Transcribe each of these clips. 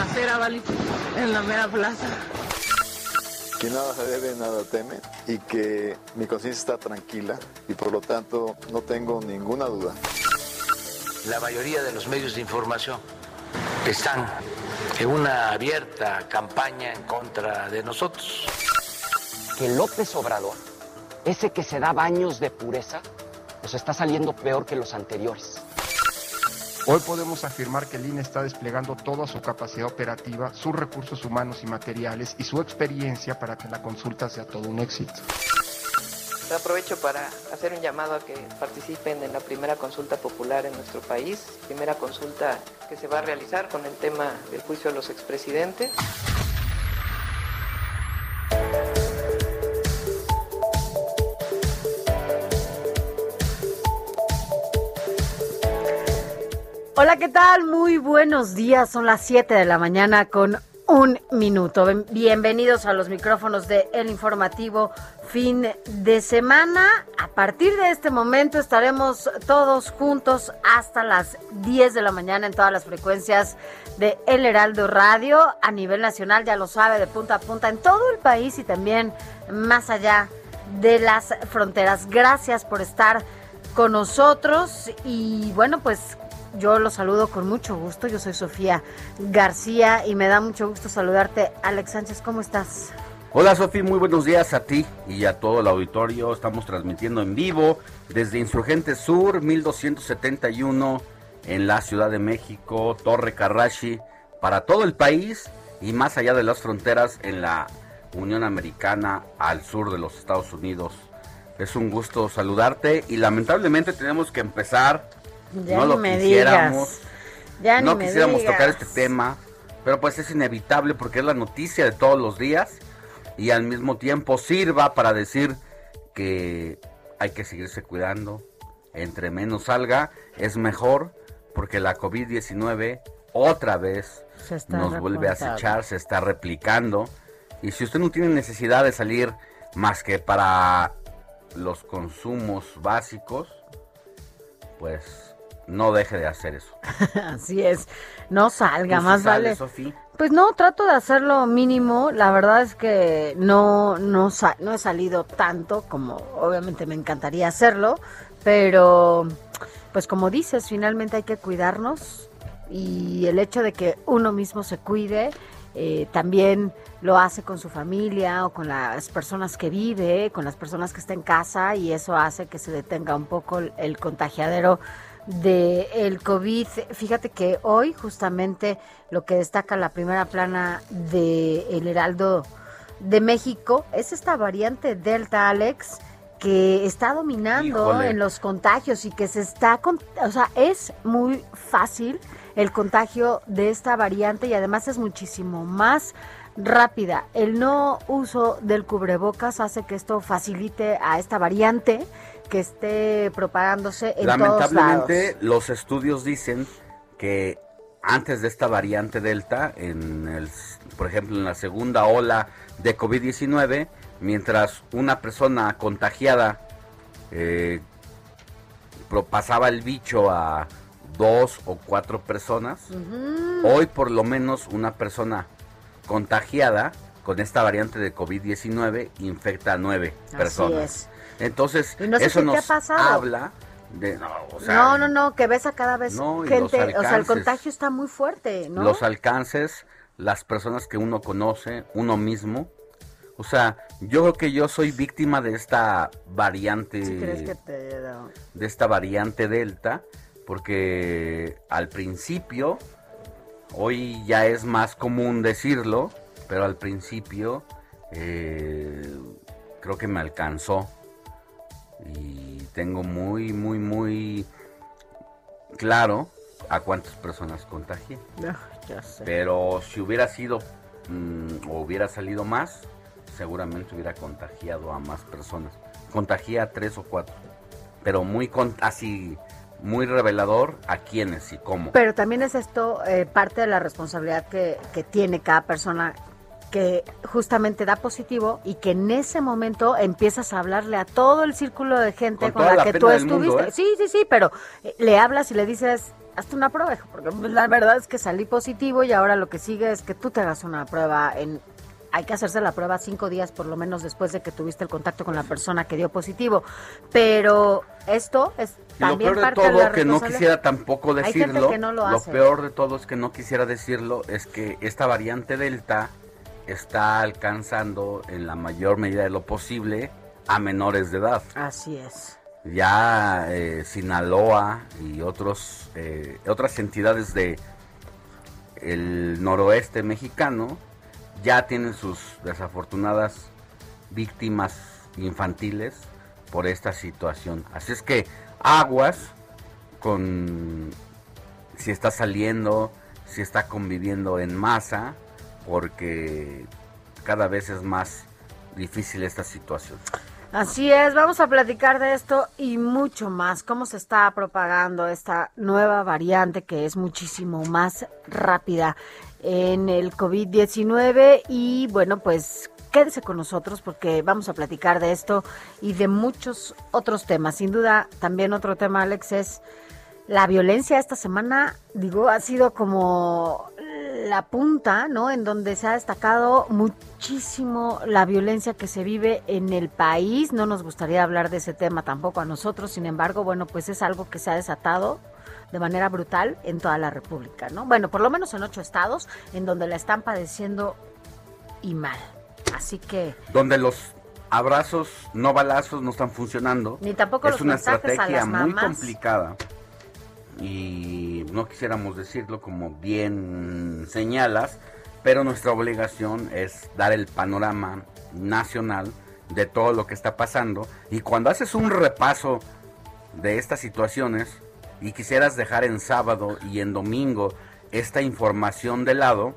Balacera, ¿vale? En la mera plaza. que nada se debe, nada teme y que mi conciencia está tranquila y por lo tanto no tengo ninguna duda. La mayoría de los medios de información están en una abierta campaña en contra de nosotros. que López Obrador, ese que se da baños de pureza, nos está saliendo peor que los anteriores. Hoy podemos afirmar que el INE está desplegando toda su capacidad operativa, sus recursos humanos y materiales y su experiencia para que la consulta sea todo un éxito. Aprovecho para hacer un llamado a que participen en la primera consulta popular en nuestro país, primera consulta que se va a realizar con el tema del juicio de los expresidentes. Hola, ¿qué tal? Muy buenos días. Son las 7 de la mañana con un minuto. Bien- Bienvenidos a los micrófonos de El Informativo fin de semana. A partir de este momento estaremos todos juntos hasta las 10 de la mañana en todas las frecuencias de El Heraldo Radio a nivel nacional, ya lo sabe, de punta a punta en todo el país y también más allá de las fronteras. Gracias por estar con nosotros y bueno, pues yo los saludo con mucho gusto. Yo soy Sofía García y me da mucho gusto saludarte. Alex Sánchez, ¿cómo estás? Hola Sofi, muy buenos días a ti y a todo el auditorio. Estamos transmitiendo en vivo desde Insurgente Sur 1271 en la Ciudad de México, Torre Carrashi, para todo el país y más allá de las fronteras en la Unión Americana al sur de los Estados Unidos. Es un gusto saludarte y lamentablemente tenemos que empezar. Ya no lo me quisiéramos. Ya no quisiéramos digas. tocar este tema, pero pues es inevitable porque es la noticia de todos los días y al mismo tiempo sirva para decir que hay que seguirse cuidando. Entre menos salga es mejor porque la COVID-19 otra vez nos vuelve a acechar, se está replicando. Y si usted no tiene necesidad de salir más que para los consumos básicos, pues no deje de hacer eso. Así es. No salga, ¿Tú sí más vale. Sofi? Pues no, trato de hacerlo mínimo. La verdad es que no, no, no he salido tanto como obviamente me encantaría hacerlo, pero pues como dices, finalmente hay que cuidarnos y el hecho de que uno mismo se cuide eh, también lo hace con su familia o con las personas que vive, con las personas que está en casa y eso hace que se detenga un poco el, el contagiadero de el COVID. Fíjate que hoy justamente lo que destaca la primera plana de El Heraldo de México es esta variante Delta, Alex, que está dominando Híjole. en los contagios y que se está, con- o sea, es muy fácil el contagio de esta variante y además es muchísimo más rápida. El no uso del cubrebocas hace que esto facilite a esta variante que esté propagándose en todos lados. Lamentablemente, los estudios dicen que antes de esta variante Delta, en el, por ejemplo, en la segunda ola de COVID-19, mientras una persona contagiada eh, pasaba el bicho a dos o cuatro personas, hoy por lo menos una persona contagiada con esta variante de COVID-19 infecta a nueve Así personas. es. Entonces, Y no sé eso ha nos habla De, no, o sea, no, no, no, que ves a cada vez No, gente, o sea, el contagio está muy fuerte, ¿no? los alcances, las personas que uno conoce, uno mismo. O sea, yo creo que yo soy víctima de esta variante, ¿Sí crees que te de esta variante Delta, porque al principio, hoy ya es más común decirlo, pero al principio eh, creo que me alcanzó y tengo muy, muy, muy claro a cuántas personas contagié. No, ya sé. Pero si hubiera sido mm, o hubiera salido más, seguramente hubiera contagiado a más personas. Contagié a tres o cuatro. Pero muy con- así, muy revelador a quiénes y cómo. Pero también es esto eh, parte de la responsabilidad que, que tiene cada persona que justamente da positivo y que en ese momento empiezas a hablarle a todo el círculo de gente Con la, la que tú mundo, estuviste. ¿eh? Sí, sí, sí, pero eh, le hablas y le dices, hazte una prueba, porque pues, la verdad es que salí positivo y ahora lo que sigue es que tú te hagas una prueba en... Hay que hacerse la prueba cinco días por lo menos después de que tuviste el contacto con la persona que dio positivo. Pero esto es Y lo también peor de parte de la todo, que no quisiera tampoco decirlo, no lo peor de todo es que no quisiera decirlo, es que esta variante Delta está alcanzando en la mayor medida de lo posible a menores de edad. Así es. Ya eh, Sinaloa y otros eh, otras entidades de el noroeste mexicano ya tienen sus desafortunadas víctimas infantiles por esta situación. Así es que aguas con si está saliendo, si está conviviendo en masa, porque cada vez es más difícil esta situación. Así es, vamos a platicar de esto y mucho más, cómo se está propagando esta nueva variante que es muchísimo más rápida en el COVID-19 y bueno, pues quédese con nosotros porque vamos a platicar de esto y de muchos otros temas. Sin duda, también otro tema, Alex, es la violencia esta semana, digo, ha sido como la punta, ¿no? En donde se ha destacado muchísimo la violencia que se vive en el país. No nos gustaría hablar de ese tema tampoco a nosotros, sin embargo, bueno, pues es algo que se ha desatado de manera brutal en toda la República, ¿no? Bueno, por lo menos en ocho estados en donde la están padeciendo y mal. Así que donde los abrazos no balazos no están funcionando. Ni tampoco es los una a estrategia muy complicada y no quisiéramos decirlo como bien señalas, pero nuestra obligación es dar el panorama nacional de todo lo que está pasando y cuando haces un repaso de estas situaciones y quisieras dejar en sábado y en domingo esta información de lado,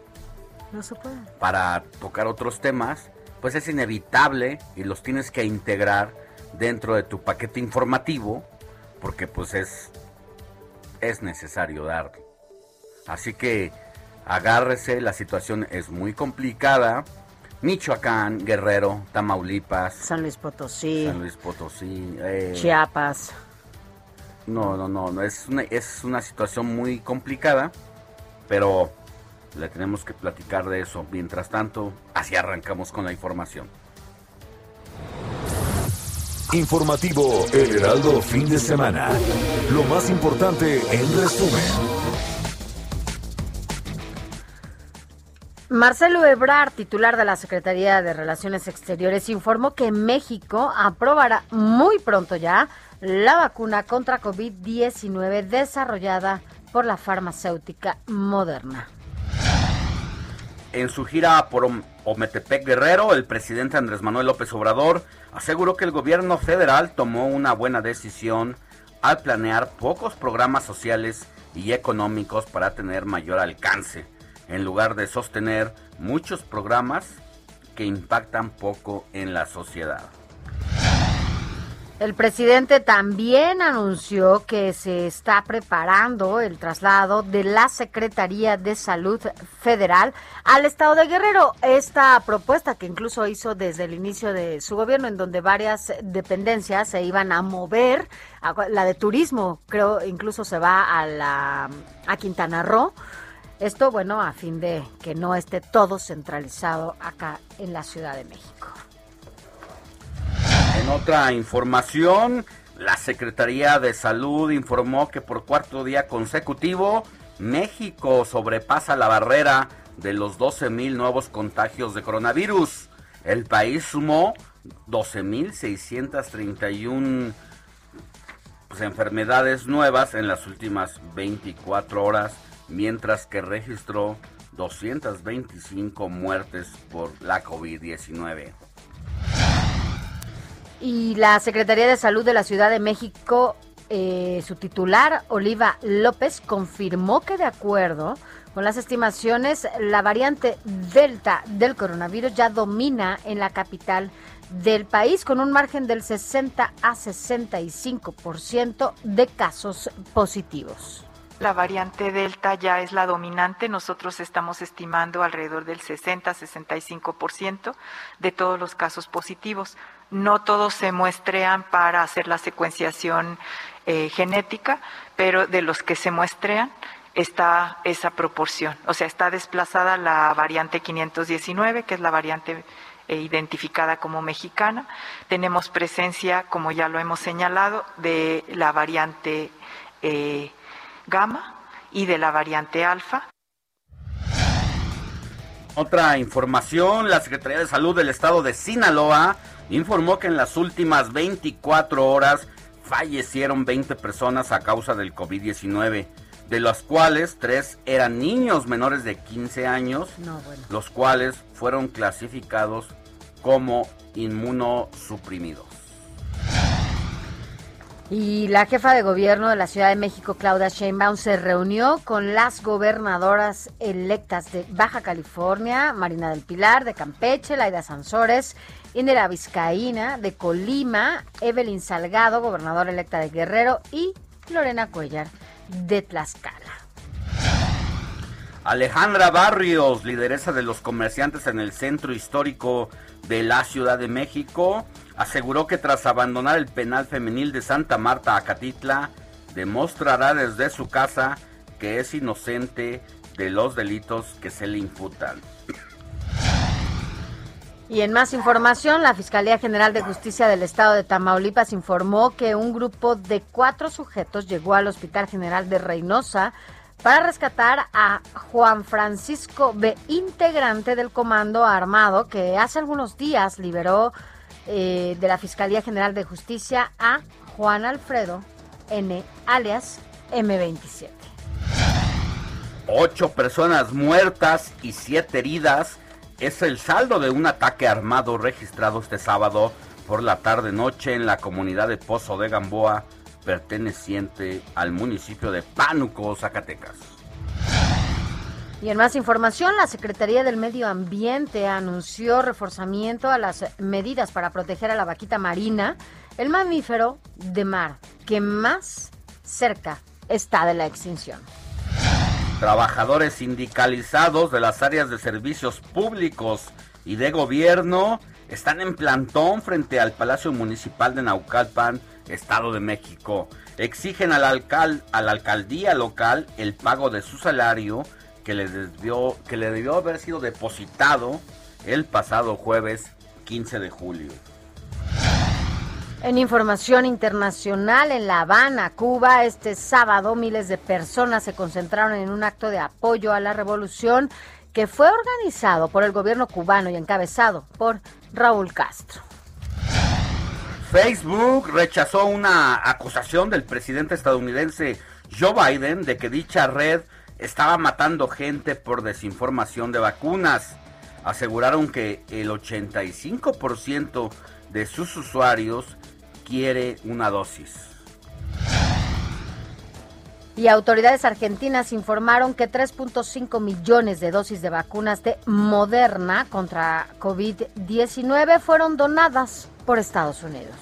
no se puede. para tocar otros temas, pues es inevitable y los tienes que integrar dentro de tu paquete informativo, porque pues es, es necesario darlo. Así que agárrese, la situación es muy complicada. Michoacán, Guerrero, Tamaulipas, San Luis Potosí, San Luis Potosí, eh, Chiapas. no, no, no, no, es una, es una situación muy complicada, pero le tenemos que platicar de eso. Mientras tanto, así arrancamos con la información. Informativo El Heraldo fin de semana. Lo más importante en resumen. Marcelo Ebrard, titular de la Secretaría de Relaciones Exteriores, informó que México aprobará muy pronto ya la vacuna contra COVID-19 desarrollada por la farmacéutica Moderna. En su gira por Om- Ometepec Guerrero, el presidente Andrés Manuel López Obrador aseguró que el gobierno federal tomó una buena decisión al planear pocos programas sociales y económicos para tener mayor alcance, en lugar de sostener muchos programas que impactan poco en la sociedad. El presidente también anunció que se está preparando el traslado de la Secretaría de Salud Federal al estado de Guerrero. Esta propuesta que incluso hizo desde el inicio de su gobierno, en donde varias dependencias se iban a mover, la de turismo creo incluso se va a, la, a Quintana Roo. Esto, bueno, a fin de que no esté todo centralizado acá en la Ciudad de México. En otra información, La Secretaría de Salud informó que por cuarto día consecutivo México sobrepasa la barrera de los 12.000 nuevos contagios de coronavirus. El país sumó 12.631 pues, enfermedades nuevas en las últimas 24 horas, mientras que registró 225 muertes por la COVID-19. Y la Secretaría de Salud de la Ciudad de México, eh, su titular, Oliva López, confirmó que de acuerdo con las estimaciones, la variante Delta del coronavirus ya domina en la capital del país con un margen del 60 a 65% de casos positivos. La variante Delta ya es la dominante. Nosotros estamos estimando alrededor del 60-65% de todos los casos positivos. No todos se muestrean para hacer la secuenciación eh, genética, pero de los que se muestrean está esa proporción. O sea, está desplazada la variante 519, que es la variante eh, identificada como mexicana. Tenemos presencia, como ya lo hemos señalado, de la variante eh, gamma y de la variante alfa. Otra información, la Secretaría de Salud del Estado de Sinaloa informó que en las últimas 24 horas fallecieron 20 personas a causa del COVID-19, de las cuales 3 eran niños menores de 15 años, los cuales fueron clasificados como inmunosuprimidos. Y la jefa de gobierno de la Ciudad de México, Claudia Sheinbaum, se reunió con las gobernadoras electas de Baja California, Marina del Pilar, de Campeche, Laida Sansores, Indira Vizcaína, de Colima, Evelyn Salgado, gobernadora electa de Guerrero, y Lorena Cuellar, de Tlaxcala. Alejandra Barrios, lideresa de los comerciantes en el centro histórico de la Ciudad de México, aseguró que tras abandonar el penal femenil de Santa Marta Acatitla, demostrará desde su casa que es inocente de los delitos que se le imputan. Y en más información, la Fiscalía General de Justicia del Estado de Tamaulipas informó que un grupo de cuatro sujetos llegó al Hospital General de Reynosa para rescatar a Juan Francisco B., integrante del Comando Armado que hace algunos días liberó eh, de la Fiscalía General de Justicia a Juan Alfredo N., alias M27. Ocho personas muertas y siete heridas es el saldo de un ataque armado registrado este sábado por la tarde-noche en la comunidad de Pozo de Gamboa, perteneciente al municipio de Pánuco, Zacatecas. Y en más información, la Secretaría del Medio Ambiente anunció reforzamiento a las medidas para proteger a la vaquita marina, el mamífero de mar que más cerca está de la extinción. Trabajadores sindicalizados de las áreas de servicios públicos y de gobierno están en plantón frente al Palacio Municipal de Naucalpan, Estado de México. Exigen al alcal a la alcaldía local el pago de su salario que le, debió, que le debió haber sido depositado el pasado jueves 15 de julio. En información internacional, en La Habana, Cuba, este sábado miles de personas se concentraron en un acto de apoyo a la revolución que fue organizado por el gobierno cubano y encabezado por Raúl Castro. Facebook rechazó una acusación del presidente estadounidense Joe Biden de que dicha red estaba matando gente por desinformación de vacunas. Aseguraron que el 85% de sus usuarios quiere una dosis. Y autoridades argentinas informaron que 3.5 millones de dosis de vacunas de Moderna contra COVID-19 fueron donadas por Estados Unidos.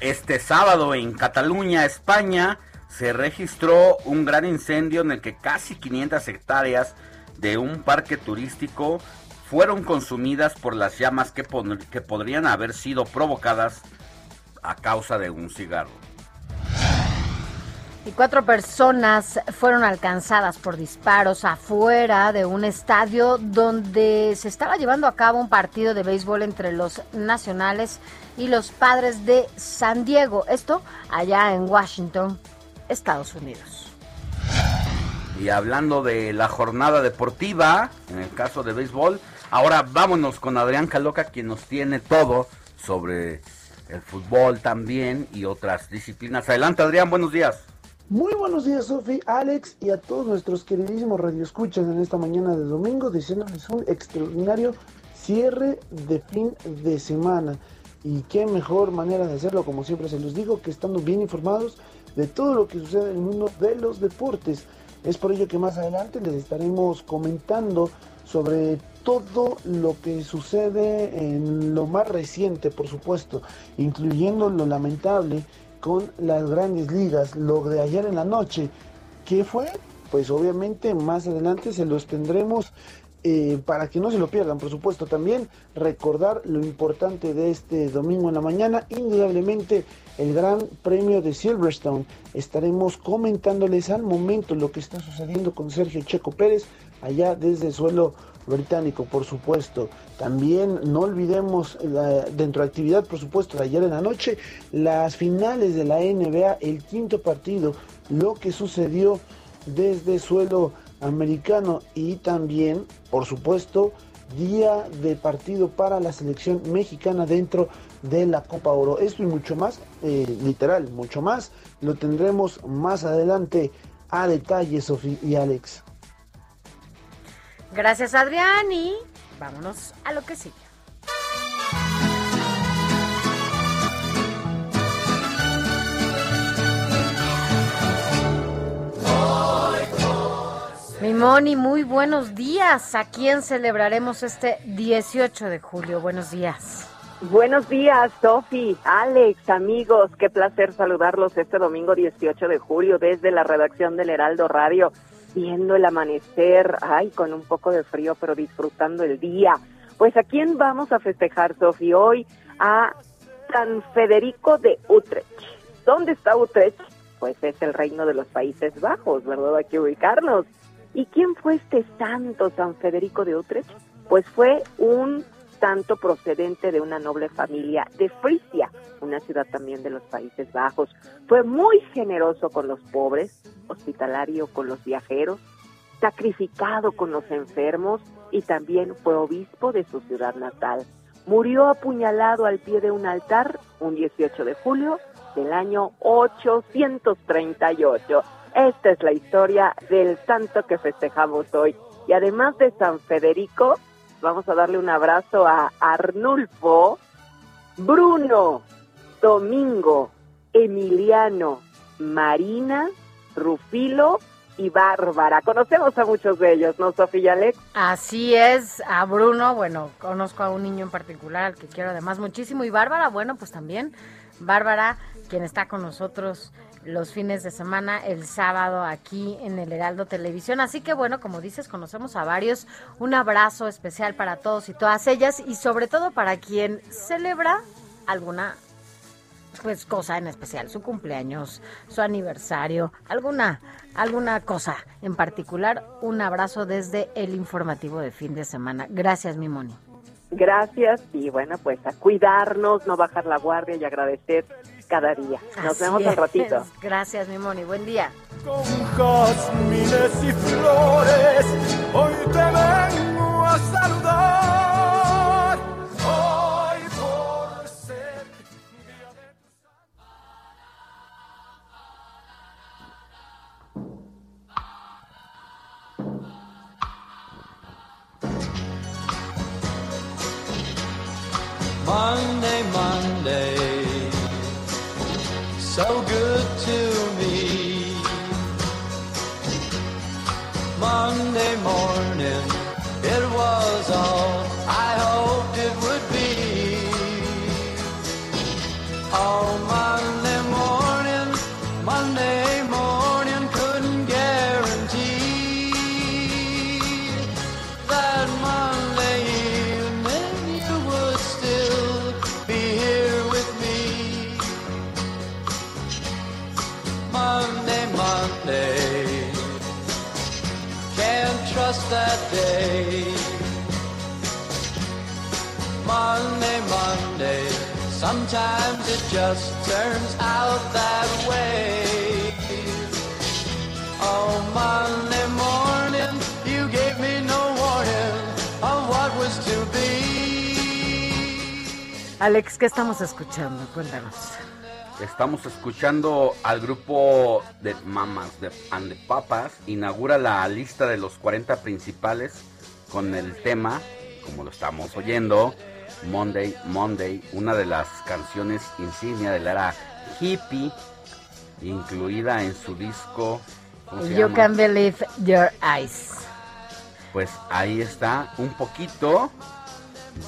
Este sábado en Cataluña, España, se registró un gran incendio en el que casi 500 hectáreas de un parque turístico fueron consumidas por las llamas que, que podrían haber sido provocadas a causa de un cigarro. Y cuatro personas fueron alcanzadas por disparos afuera de un estadio donde se estaba llevando a cabo un partido de béisbol entre los nacionales y los padres de San Diego. Esto allá en Washington, Estados Unidos. Y hablando de la jornada deportiva, en el caso de béisbol, ahora vámonos con Adrián Caloca, quien nos tiene todo sobre el fútbol también y otras disciplinas. Adelante, Adrián, buenos días. Muy buenos días, Sofi, Alex y a todos nuestros queridísimos radioescuchas en esta mañana de domingo, deseándoles un extraordinario cierre de fin de semana. Y qué mejor manera de hacerlo, como siempre se los digo, que estando bien informados de todo lo que sucede en el mundo de los deportes. Es por ello que más adelante les estaremos comentando sobre todo lo que sucede en lo más reciente, por supuesto, incluyendo lo lamentable con las grandes ligas, lo de ayer en la noche. ¿Qué fue? Pues obviamente más adelante se los tendremos eh, para que no se lo pierdan, por supuesto. También recordar lo importante de este domingo en la mañana, indudablemente el Gran Premio de Silverstone. Estaremos comentándoles al momento lo que está sucediendo con Sergio Checo Pérez allá desde el suelo británico, por supuesto. También no olvidemos dentro de actividad, por supuesto, de ayer en la noche, las finales de la NBA, el quinto partido, lo que sucedió desde suelo americano y también, por supuesto, día de partido para la selección mexicana dentro de la Copa Oro. Esto y mucho más, eh, literal, mucho más, lo tendremos más adelante a detalle, Sofía y Alex. Gracias, Adrián, y vámonos a lo que sigue. Mi Moni, muy buenos días. ¿A quién celebraremos este 18 de julio? Buenos días. Buenos días, Sofi, Alex, amigos. Qué placer saludarlos este domingo 18 de julio desde la redacción del Heraldo Radio viendo el amanecer, ay, con un poco de frío, pero disfrutando el día. Pues a quién vamos a festejar, Sofi, hoy a San Federico de Utrecht. ¿Dónde está Utrecht? Pues es el reino de los Países Bajos, ¿verdad? Hay que ubicarnos. ¿Y quién fue este santo San Federico de Utrecht? Pues fue un santo procedente de una noble familia de Frisia, una ciudad también de los Países Bajos. Fue muy generoso con los pobres, hospitalario con los viajeros, sacrificado con los enfermos y también fue obispo de su ciudad natal. Murió apuñalado al pie de un altar un 18 de julio del año 838. Esta es la historia del santo que festejamos hoy. Y además de San Federico, vamos a darle un abrazo a Arnulfo, Bruno, Domingo, Emiliano, Marina, Rufilo y Bárbara. Conocemos a muchos de ellos, ¿no, Sofía Alex? Así es, a Bruno, bueno, conozco a un niño en particular al que quiero además muchísimo. Y Bárbara, bueno, pues también, Bárbara, quien está con nosotros los fines de semana, el sábado aquí en el Heraldo Televisión. Así que bueno, como dices, conocemos a varios. Un abrazo especial para todos y todas ellas y sobre todo para quien celebra alguna pues cosa en especial, su cumpleaños, su aniversario, alguna alguna cosa en particular. Un abrazo desde el informativo de fin de semana. Gracias, mi Moni. Gracias y bueno, pues a cuidarnos, no bajar la guardia y agradecer cada día. Nos vemos al ratito. Gracias, mi Moni. Buen día. Con jazmines y flores, hoy te vengo a saludar. Hoy por ser día de just turns out that way. Oh, Monday morning, you gave me no warning of what was to be. Alex, ¿qué estamos escuchando? Cuéntanos. Estamos escuchando al grupo de Mamas de and the Papas. Inaugura la lista de los 40 principales con el tema, como lo estamos oyendo, Monday, Monday, una de las canciones insignia de la era hippie, incluida en su disco. ¿cómo se You llama? can believe your eyes. Pues ahí está un poquito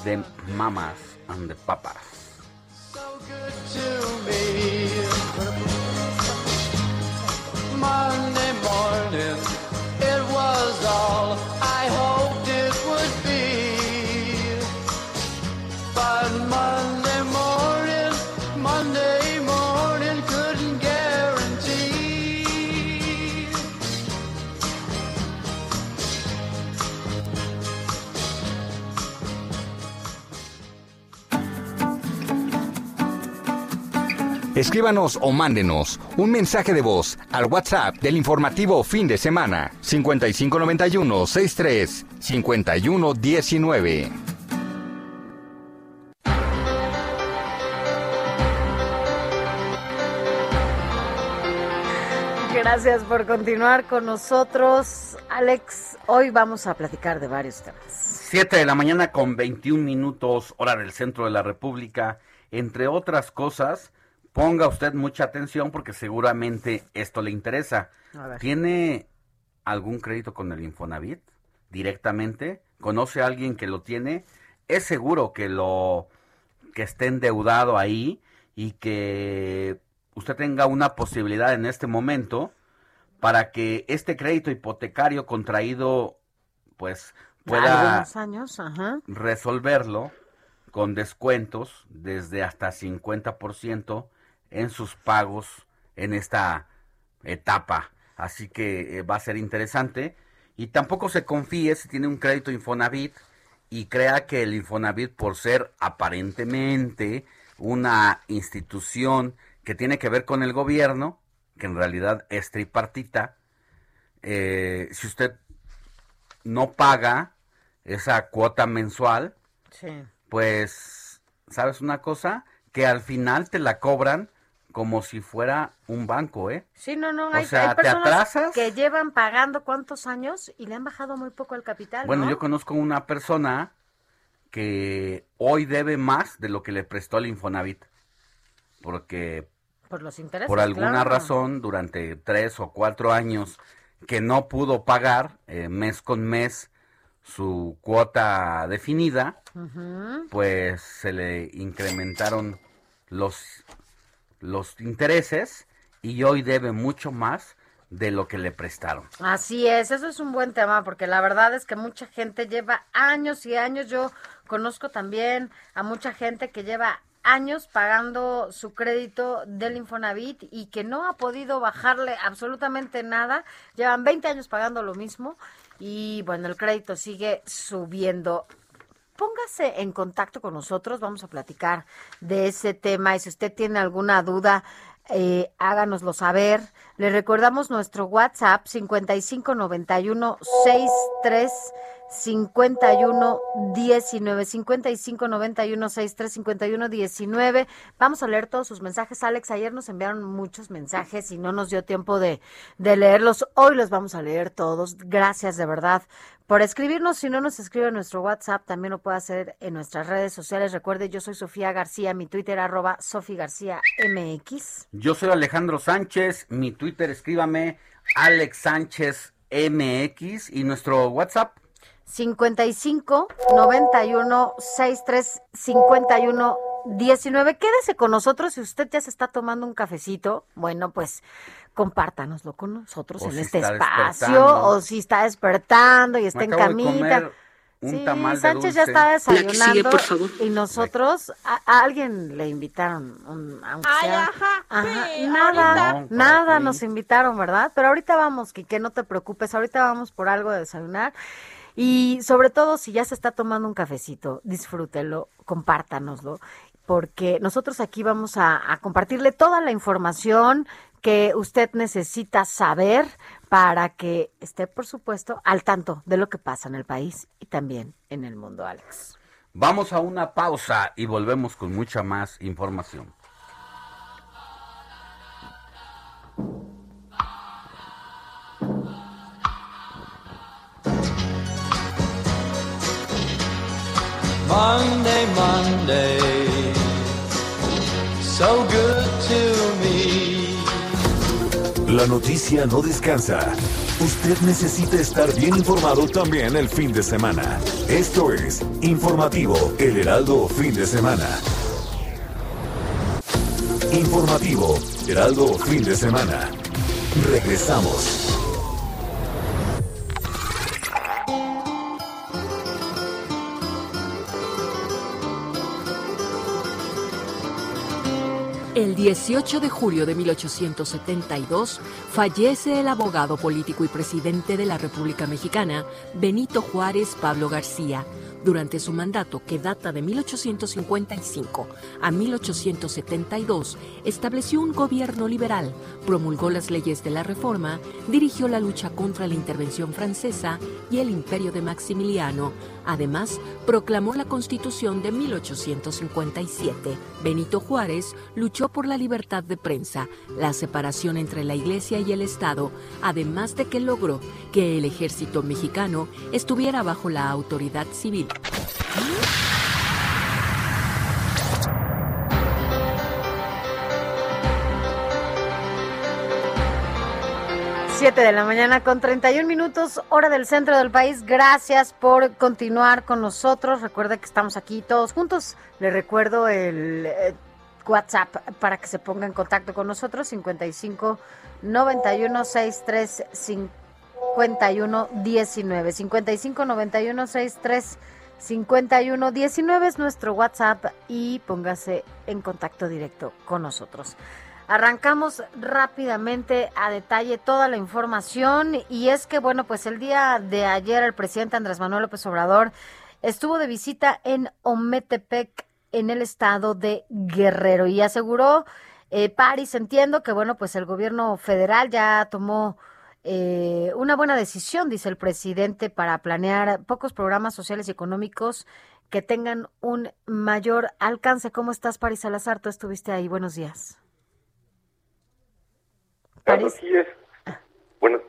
de Mamas and the Papas. to me. Monday morning, it was all I hoped Escríbanos o mándenos un mensaje de voz al WhatsApp del informativo fin de semana 5591 63 5119. Gracias por continuar con nosotros. Alex, hoy vamos a platicar de varios temas. 7 de la mañana con 21 minutos, hora del centro de la República. Entre otras cosas, ponga usted mucha atención porque seguramente esto le interesa. ¿Tiene algún crédito con el Infonavit directamente? ¿Conoce a alguien que lo tiene? Es seguro que lo que esté endeudado ahí y que usted tenga una posibilidad en este momento para que este crédito hipotecario contraído pues pueda años, ajá. resolverlo con descuentos desde hasta 50% en sus pagos en esta etapa. Así que eh, va a ser interesante. Y tampoco se confíe si tiene un crédito Infonavit y crea que el Infonavit, por ser aparentemente una institución que tiene que ver con el gobierno, que en realidad es tripartita, eh, si usted no paga esa cuota mensual, Sí. pues, ¿sabes una cosa? Que al final te la cobran como si fuera un banco, ¿eh? Sí, no, no, O hay, sea, hay ¿te personas atrasas? que llevan pagando cuántos años y le han bajado muy poco el capital, Bueno, ¿no? yo conozco una persona que hoy debe más de lo que le prestó el Infonavit. Porque Por los intereses, por alguna claro. razón, durante tres o cuatro años, que no pudo pagar eh, mes con mes su cuota definida, pues se le incrementaron los, los intereses y hoy debe mucho más de lo que le prestaron. Así es, eso es un buen tema porque la verdad es que mucha gente lleva años y años. Yo conozco también a mucha gente que lleva años pagando su crédito del Infonavit y que no ha podido bajarle absolutamente nada. Llevan 20 años pagando lo mismo y bueno, el crédito sigue subiendo. Póngase en contacto con nosotros, vamos a platicar de ese tema y si usted tiene alguna duda, eh, háganoslo saber. Le recordamos nuestro WhatsApp 5591 63 51 19 55 91 63 51 19 vamos a leer todos sus mensajes. Alex ayer nos enviaron muchos mensajes y no nos dio tiempo de, de leerlos. Hoy los vamos a leer todos. Gracias de verdad por escribirnos. Si no nos escribe en nuestro WhatsApp también lo puede hacer en nuestras redes sociales. Recuerde yo soy Sofía García mi Twitter arroba Sofi García MX Yo soy Alejandro Sánchez, mi Twitter escríbame Alex Sánchez MX y nuestro WhatsApp 55 91 63 51 19. Quédese con nosotros si usted ya se está tomando un cafecito. Bueno, pues compártanoslo con nosotros O en si este está espacio o si está despertando y está Me en acabo de camita. comer un Sí, tamal de Sánchez ya estaba desayunando y nosotros a, a alguien le invitaron un, aunque Ay, sea- ajá, Ajá, sí, nada, ahorita. Nada nos invitaron, ¿verdad? Pero ahorita vamos, que no te preocupes, ahorita vamos por algo de desayunar. Y sobre todo, si ya se está tomando un cafecito, disfrútelo, compártanoslo, porque nosotros aquí vamos a, a compartirle toda la información que usted necesita saber para que esté, por supuesto, al tanto de lo que pasa en el país y también en el mundo, Alex. Vamos a una pausa y volvemos con mucha más información. Monday, Monday, so good to me. La noticia no descansa. Usted necesita estar bien informado también el fin de semana. Esto es Informativo El Heraldo Fin de Semana. Informativo Heraldo Fin de Semana. Regresamos. El 18 de julio de 1872 fallece el abogado político y presidente de la República Mexicana, Benito Juárez Pablo García. Durante su mandato, que data de 1855 a 1872, estableció un gobierno liberal, promulgó las leyes de la Reforma, dirigió la lucha contra la intervención francesa y el imperio de Maximiliano. Además, proclamó la Constitución de 1857. Benito Juárez luchó por la libertad de prensa, la separación entre la Iglesia y el Estado, además de que logró que el ejército mexicano estuviera bajo la autoridad civil. Siete de la mañana con 31 minutos, hora del centro del país. Gracias por continuar con nosotros. Recuerda que estamos aquí todos juntos. Le recuerdo el eh, WhatsApp para que se ponga en contacto con nosotros. 55 91 63 51 19. 55 91 63 51 19 es nuestro WhatsApp y póngase en contacto directo con nosotros. Arrancamos rápidamente a detalle toda la información y es que, bueno, pues el día de ayer el presidente Andrés Manuel López Obrador estuvo de visita en Ometepec, en el estado de Guerrero y aseguró, eh, París, entiendo que, bueno, pues el gobierno federal ya tomó eh, una buena decisión, dice el presidente, para planear pocos programas sociales y económicos que tengan un mayor alcance. ¿Cómo estás, París Salazar? Tú estuviste ahí. Buenos días. París, es. Bueno,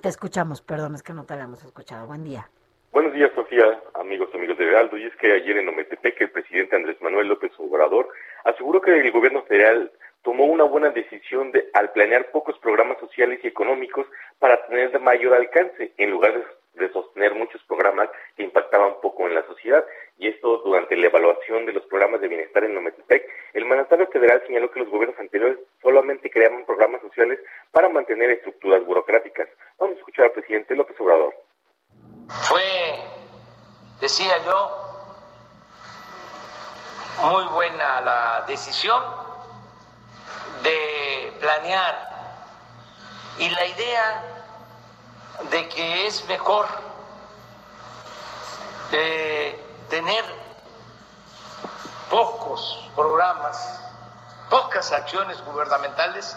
te escuchamos. Perdón, es que no te habíamos escuchado. Buen día. buenos días, Sofía, amigos, amigos de Heraldo. Y es que ayer en Ometepec el presidente Andrés Manuel López Obrador aseguró que el gobierno federal tomó una buena decisión de, al planear pocos programas sociales y económicos para tener mayor alcance, en lugar de, sostener muchos programas que impactaban poco en la sociedad. Y esto durante la evaluación de los programas de bienestar en Ometepec, el mandatario federal señaló que los gobiernos anteriores solamente creaban programas sociales para mantener estructuras burocráticas. Vamos a escuchar al presidente López Obrador. Fue, decía yo, muy buena la decisión de planear y la idea de que es mejor eh, tener pocos programas, pocas acciones gubernamentales,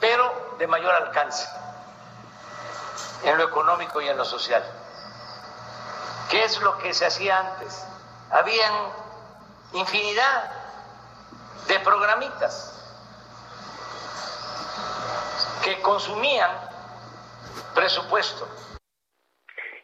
pero de mayor alcance en lo económico y en lo social. ¿Qué es lo que se hacía antes? Habían infinidad de programitas que consumían presupuesto.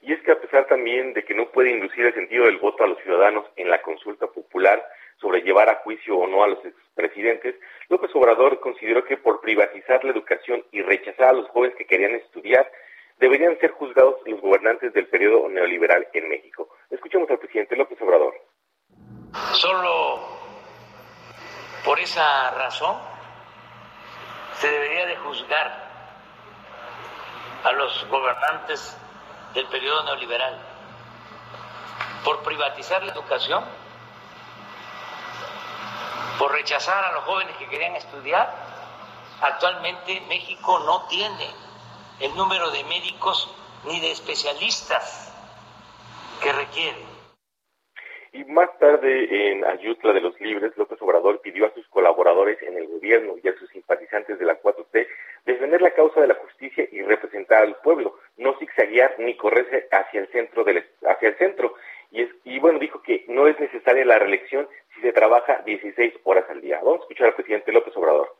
Y es que a pesar también de que no puede inducir el sentido del voto a los ciudadanos en la consulta popular sobre llevar a juicio o no a los expresidentes, López Obrador consideró que por privatizar la educación y rechazar a los jóvenes que querían estudiar, deberían ser juzgados los gobernantes del periodo neoliberal en México. Escuchemos al presidente López Obrador. Solo por esa razón se debería de juzgar a los gobernantes del periodo neoliberal. por privatizar la educación, por rechazar a los jóvenes que querían estudiar. Actualmente México no tiene el número de médicos ni de especialistas que requiere. Y más tarde, en Ayutla de los Libres, López Obrador pidió a sus colaboradores en el gobierno y a sus simpatizantes de la 4T defender la causa de la justicia y representar al pueblo, no zigzaguear ni correrse hacia el centro del, hacia el centro. Y, es, y bueno, dijo que no es necesaria la reelección si se trabaja 16 horas al día. Vamos a escuchar al presidente López Obrador.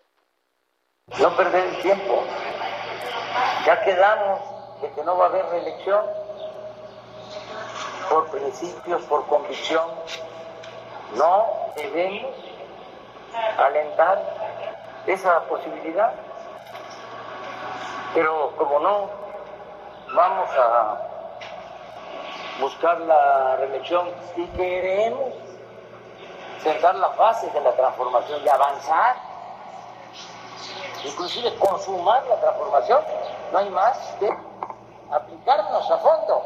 No perder el tiempo. Ya quedamos de que no va a haber reelección por principios, por convicción. No debemos alentar esa posibilidad. Pero como no vamos a buscar la reelección y queremos sentar las bases de la transformación y avanzar, inclusive consumar la transformación, no hay más que aplicarnos a fondo.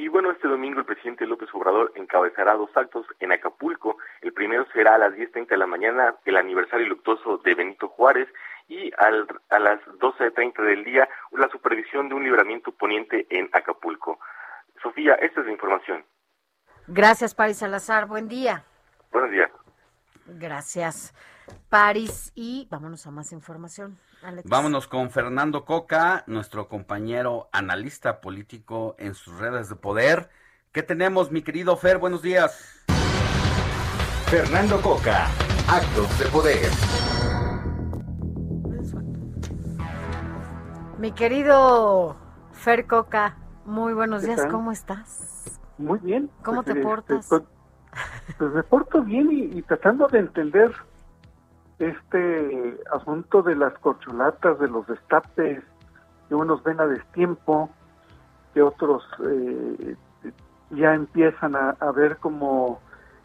Y bueno, este domingo el presidente López Obrador encabezará dos actos en Acapulco. El primero será a las 10.30 de la mañana, el aniversario luctuoso de Benito Juárez, y al, a las 12.30 del día, la supervisión de un libramiento poniente en Acapulco. Sofía, esta es la información. Gracias, Paris Salazar. Buen día. Buenos días. Gracias, Paris. Y vámonos a más información. Alex. Vámonos con Fernando Coca, nuestro compañero analista político en sus redes de poder. ¿Qué tenemos, mi querido Fer? Buenos días. Fernando Coca, actos de poder. Mi querido Fer Coca, muy buenos ¿Qué días. tal? ¿Cómo estás? Muy bien. ¿Cómo Pues, te este, portas? pues, pues me porto bien y, y tratando de entender este asunto de las corcholatas, de los destapes, que unos ven a destiempo, que otros eh, ya empiezan a, ver como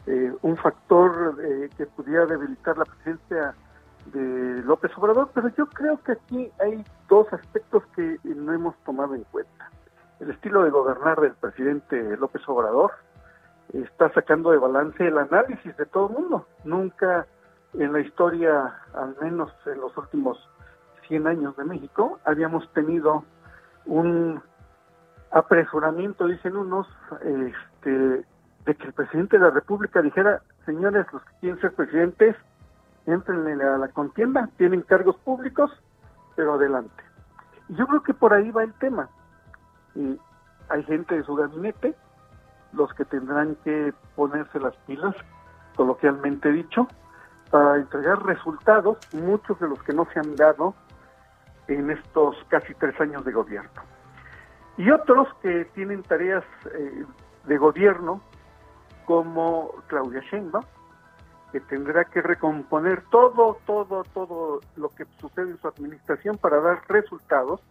eh, un factor eh, que pudiera debilitar la presencia de López Obrador, pero yo creo que aquí hay dos aspectos que no hemos tomado en cuenta. El estilo de gobernar del presidente López Obrador está sacando de balance el análisis de todo el mundo. Nunca en la historia, al menos en los últimos 100 años de México, habíamos tenido un apresuramiento, dicen unos, este, de que el presidente de la República dijera, señores, los que quieren ser presidentes, entren a la contienda, tienen cargos públicos, pero adelante. Y yo creo que por ahí va el tema. Y hay gente de su gabinete, los que tendrán que ponerse las pilas, coloquialmente dicho, para entregar resultados, muchos de los que no se han dado en estos casi tres años de gobierno. Y otros que tienen tareas eh, de gobierno, como Claudia Sheinbaum, que tendrá que recomponer todo, todo, todo lo que sucede en su administración para dar resultados,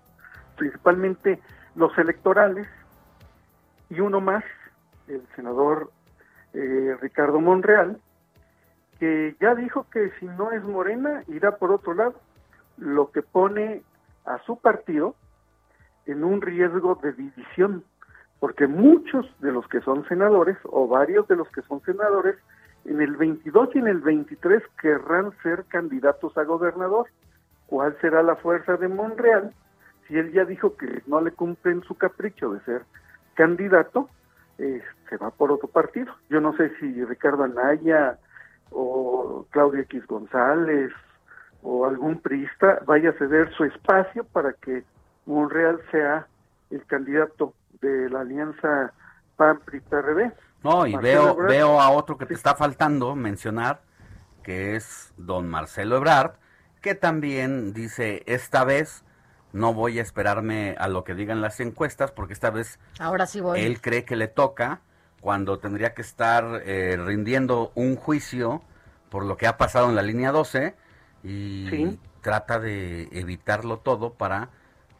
principalmente los electorales, y uno más, el senador eh, Ricardo Monreal, que ya dijo que si no es Morena, irá por otro lado, lo que pone a su partido en un riesgo de división, porque muchos de los que son senadores, o varios de los que son senadores, en el 22 y en el 23 querrán ser candidatos a gobernador. ¿Cuál será la fuerza de Monreal? Si él ya dijo que no le cumplen su capricho de ser candidato, eh, se va por otro partido. Yo no sé si Ricardo Anaya o Claudia X González o algún priista vaya a ceder su espacio para que Monreal sea el candidato de la alianza PAN-PRI-PRD. No, y Marcelo veo, Ebrard. veo a otro que te está faltando mencionar, que es don Marcelo Ebrard, que también dice, esta vez no voy a esperarme a lo que digan las encuestas, porque esta vez Ahora sí voy. él cree que le toca cuando tendría que estar eh, rindiendo un juicio por lo que ha pasado en la línea 12 y Sí. trata de evitarlo todo para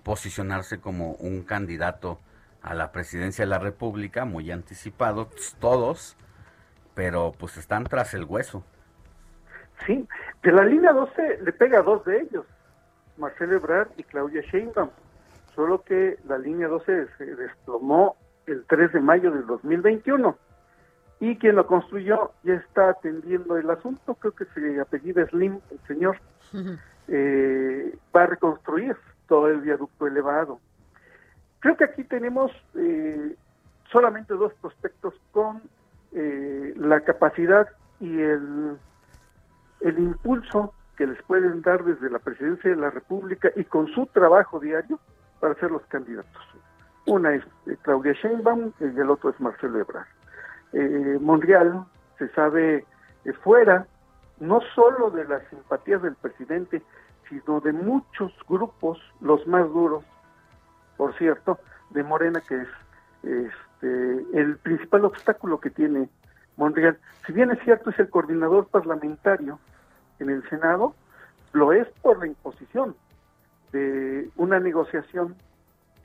posicionarse como un candidato a la presidencia de la República, muy anticipados todos, pero pues están tras el hueso. Sí, de la línea 12 le pega a dos de ellos, Marcelo Ebrard y Claudia Sheinbaum. Solo que la línea 12 se desplomó el 3 de mayo del 2021. Y quien lo construyó ya está atendiendo el asunto, creo que se apellida Slim, el señor, eh, va a reconstruir todo el viaducto elevado. Creo que aquí tenemos eh, solamente dos prospectos con eh, la capacidad y el, el impulso que les pueden dar desde la presidencia de la República y con su trabajo diario para ser los candidatos. Una es eh, Claudia Sheinbaum y el otro es Marcelo Ebrard. Eh, Monreal se sabe eh, fuera no solo de las simpatías del presidente, sino de muchos grupos, los más duros, por cierto, de Morena, que es este, el principal obstáculo que tiene Monreal. Si bien es cierto, es el coordinador parlamentario en el Senado, lo es por la imposición de una negociación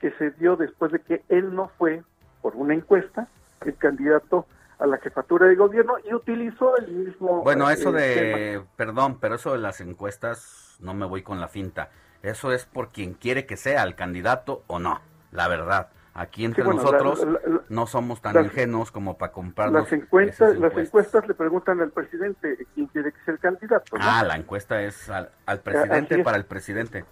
que se dio después de que él no fue, por una encuesta, el candidato a la jefatura de gobierno y utilizó el mismo... Bueno, eh, eso de, tema. perdón, pero eso de las encuestas no me voy con la finta. Eso es por quien quiere que sea el candidato o no, la verdad. Aquí entre bueno, nosotros la- la- la- no somos tan ingenuos como para comprarnos Las encuestas, las encuestas. le preguntan al presidente quién quiere que sea el candidato. ¿no? Ah, la encuesta es al, al presidente para el presidente.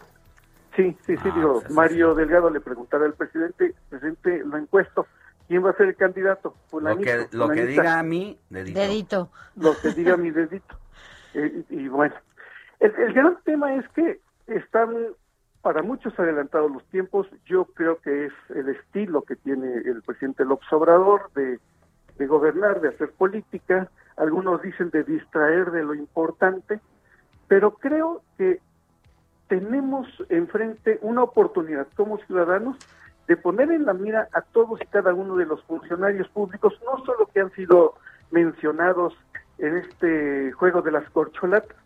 Sí, sí, sí, Ah, digo, pues Mario Delgado le preguntará al presidente, presidente, lo encuesto, ¿quién va a ser el candidato? Lo que, lo que diga a mí, dedito. Dedito. lo que diga mi dedito. Eh, y, y bueno, el, el gran tema es que están para muchos adelantados los tiempos. Yo creo que es el estilo que tiene el presidente López Obrador de, de gobernar, de hacer política. Algunos dicen de distraer de lo importante, pero creo que tenemos enfrente una oportunidad como ciudadanos de poner en la mira a todos y cada uno de los funcionarios públicos, no solo que han sido mencionados en este juego de las corcholatas,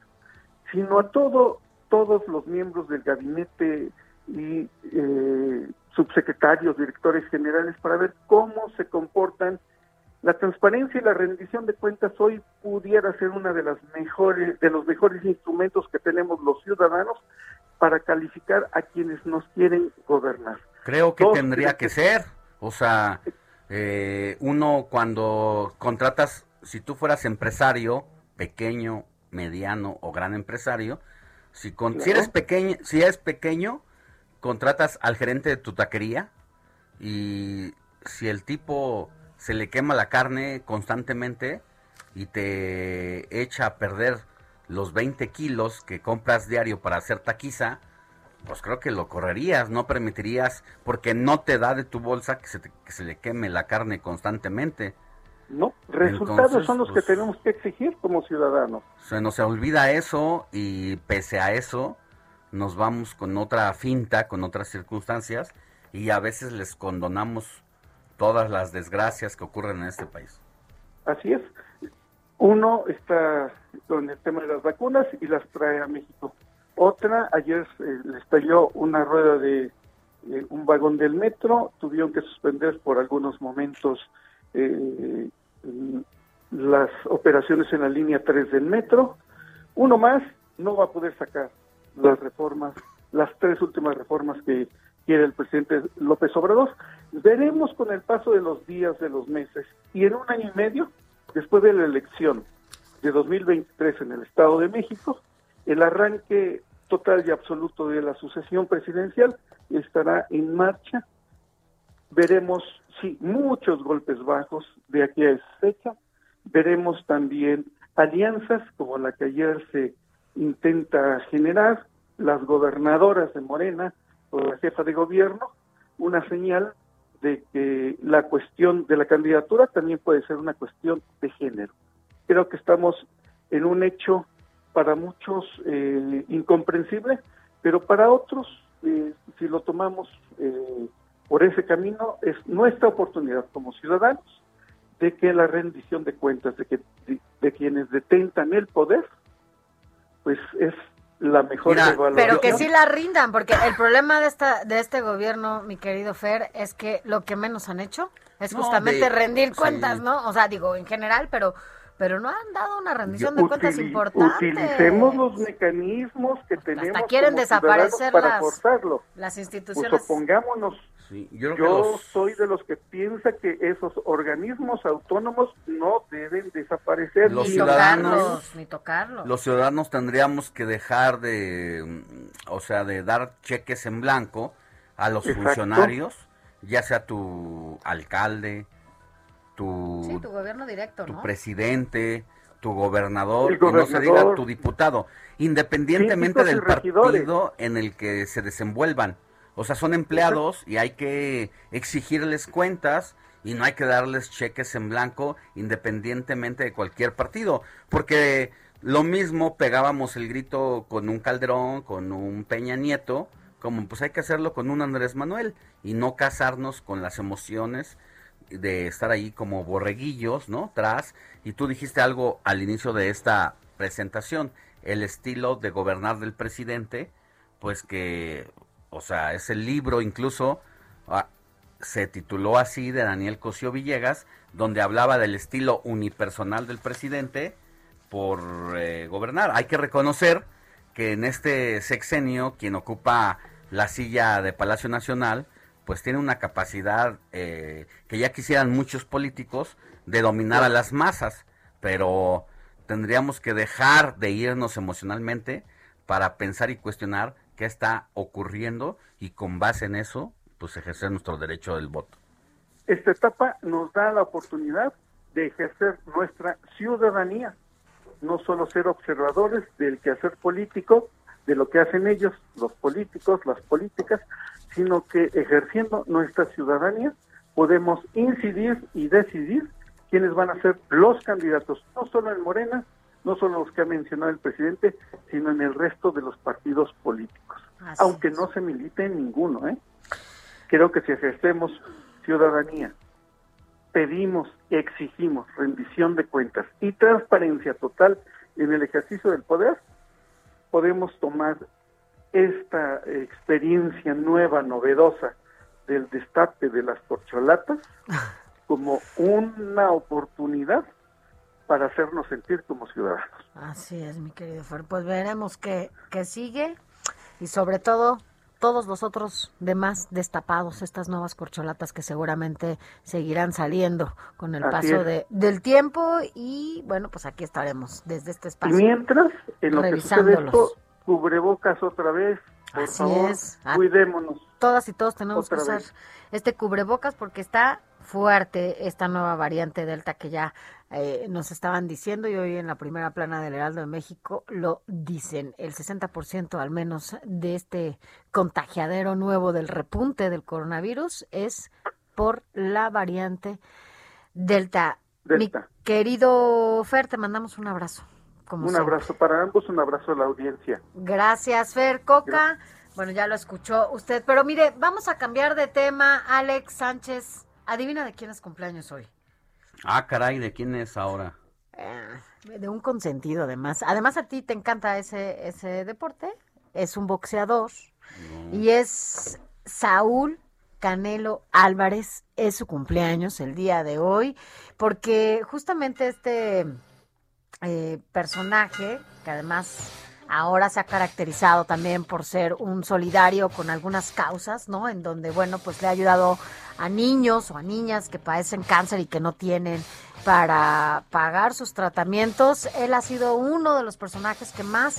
sino a todo, todos los miembros del gabinete y eh, subsecretarios, directores generales, para ver cómo se comportan. La transparencia y la rendición de cuentas hoy pudiera ser una de las mejores, de los mejores instrumentos que tenemos los ciudadanos para calificar a quienes nos quieren gobernar. Creo que Dos, tendría que ser. O sea, eh, uno cuando contratas, si tú fueras empresario, pequeño, mediano o gran empresario, si, con, si eres pequeño, si eres pequeño, contratas al gerente de tu taquería y si el tipo se le quema la carne constantemente y te echa a perder los 20 kilos que compras diario para hacer taquiza, pues creo que lo correrías, no permitirías, porque no te da de tu bolsa que se, te- que se le queme la carne constantemente. No, resultados Entonces, son los pues, que tenemos que exigir como ciudadanos. Se nos olvida eso y pese a eso nos vamos con otra finta, con otras circunstancias y a veces les condonamos todas las desgracias que ocurren en este país. Así es. Uno está con el tema de las vacunas y las trae a México. Otra, ayer eh, le estalló una rueda de eh, un vagón del metro, tuvieron que suspender por algunos momentos eh, las operaciones en la línea 3 del metro. Uno más no va a poder sacar las reformas, las tres últimas reformas que quiere el presidente López Obrador. Veremos con el paso de los días, de los meses, y en un año y medio, después de la elección de 2023 en el Estado de México, el arranque total y absoluto de la sucesión presidencial estará en marcha. Veremos, sí, muchos golpes bajos de aquí a esa fecha. Veremos también alianzas como la que ayer se intenta generar, las gobernadoras de Morena o la jefa de gobierno, una señal de que la cuestión de la candidatura también puede ser una cuestión de género. Creo que estamos en un hecho para muchos eh, incomprensible, pero para otros, eh, si lo tomamos eh, por ese camino, es nuestra oportunidad como ciudadanos de que la rendición de cuentas de, que, de, de quienes detentan el poder, pues es la mejor Mira, evaluación. Pero que sí la rindan, porque el problema de esta de este gobierno, mi querido Fer, es que lo que menos han hecho es No, justamente de- rendir sí. cuentas, ¿no? O sea, digo, en general, pero pero no han dado una rendición de cuentas importante. Utilicemos los mecanismos que tenemos Hasta quieren como ciudadanos desaparecer para las, forzarlo. las Pues instituciones. opongámonos. yo los- soy de los que piensa que esos organismos autónomos no deben desaparecer. Los ni ciudadanos- tocarlos, ni tocarlos. Los ciudadanos tendríamos que dejar de, mm, o sea, de dar cheques en blanco a los Exacto. funcionarios, ya sea tu alcalde, tu, Sí, tu gobierno directo, tu ¿no? presidente, tu gobernador, y no se diga gobernador. tu diputado, independientemente del partido en el que se desenvuelvan. O sea, son empleados y hay que exigirles cuentas y no hay que darles cheques en blanco independientemente de cualquier partido, porque lo mismo pegábamos el grito con un Calderón, con un Peña Nieto, como pues hay que hacerlo con un Andrés Manuel y no casarnos con las emociones de estar ahí como borreguillos, ¿no? Tras, y tú dijiste algo al inicio de esta presentación, el estilo de gobernar del presidente, pues que, o sea, ese libro incluso ah, se tituló así de Daniel Cosío Villegas, donde hablaba del estilo unipersonal del presidente por eh, gobernar. Hay que reconocer que en este sexenio quien ocupa la silla de Palacio Nacional, pues tiene una capacidad eh, que ya quisieran muchos políticos de dominar a las masas, pero tendríamos que dejar de irnos emocionalmente para pensar y cuestionar qué está ocurriendo y con base en eso, pues ejercer nuestro derecho del voto. Esta etapa nos da la oportunidad de ejercer nuestra ciudadanía, no solo ser observadores del quehacer político, de lo que hacen ellos, los políticos, las políticas, sino que ejerciendo nuestra ciudadanía podemos incidir y decidir quiénes van a ser los candidatos, no solo en Morena, no solo los que ha mencionado el presidente, sino en el resto de los partidos políticos, Así aunque no se milite en ninguno. ¿eh? Creo que si ejercemos ciudadanía, pedimos, exigimos rendición de cuentas y transparencia total en el ejercicio del poder, podemos tomar esta experiencia nueva, novedosa del destape de las corcholatas como una oportunidad para hacernos sentir como ciudadanos. Así es, mi querido Fer. Pues veremos qué, qué sigue y sobre todo todos los otros demás destapados, estas nuevas corcholatas que seguramente seguirán saliendo con el Así paso de, del tiempo y bueno, pues aquí estaremos desde este Y espacio. mientras, en lo que sucede esto, cubrebocas otra vez, por Así favor, es. Ah, cuidémonos. Todas y todos tenemos que usar vez. este cubrebocas porque está fuerte esta nueva variante Delta que ya eh, nos estaban diciendo y hoy en la primera plana del Heraldo de México lo dicen. El 60% al menos de este contagiadero nuevo del repunte del coronavirus es por la variante Delta. Delta. Mi querido Fer, te mandamos un abrazo. Como Un siempre. abrazo para ambos, un abrazo a la audiencia. Gracias, Fer Coca. Bueno, ya lo escuchó usted, pero mire, vamos a cambiar de tema. Alex Sánchez, adivina de quién es cumpleaños hoy. Ah, caray, ¿de quién es ahora? Eh, de un consentido, además. Además, a ti te encanta ese, ese deporte. Es un boxeador y es Saúl Canelo Álvarez. Es su cumpleaños el día de hoy, porque justamente este eh, personaje, que además ahora se ha caracterizado también por ser un solidario con algunas causas, ¿no? En donde, bueno, pues le ha ayudado a niños o a niñas que padecen cáncer y que no tienen para pagar sus tratamientos. Él ha sido uno de los personajes que más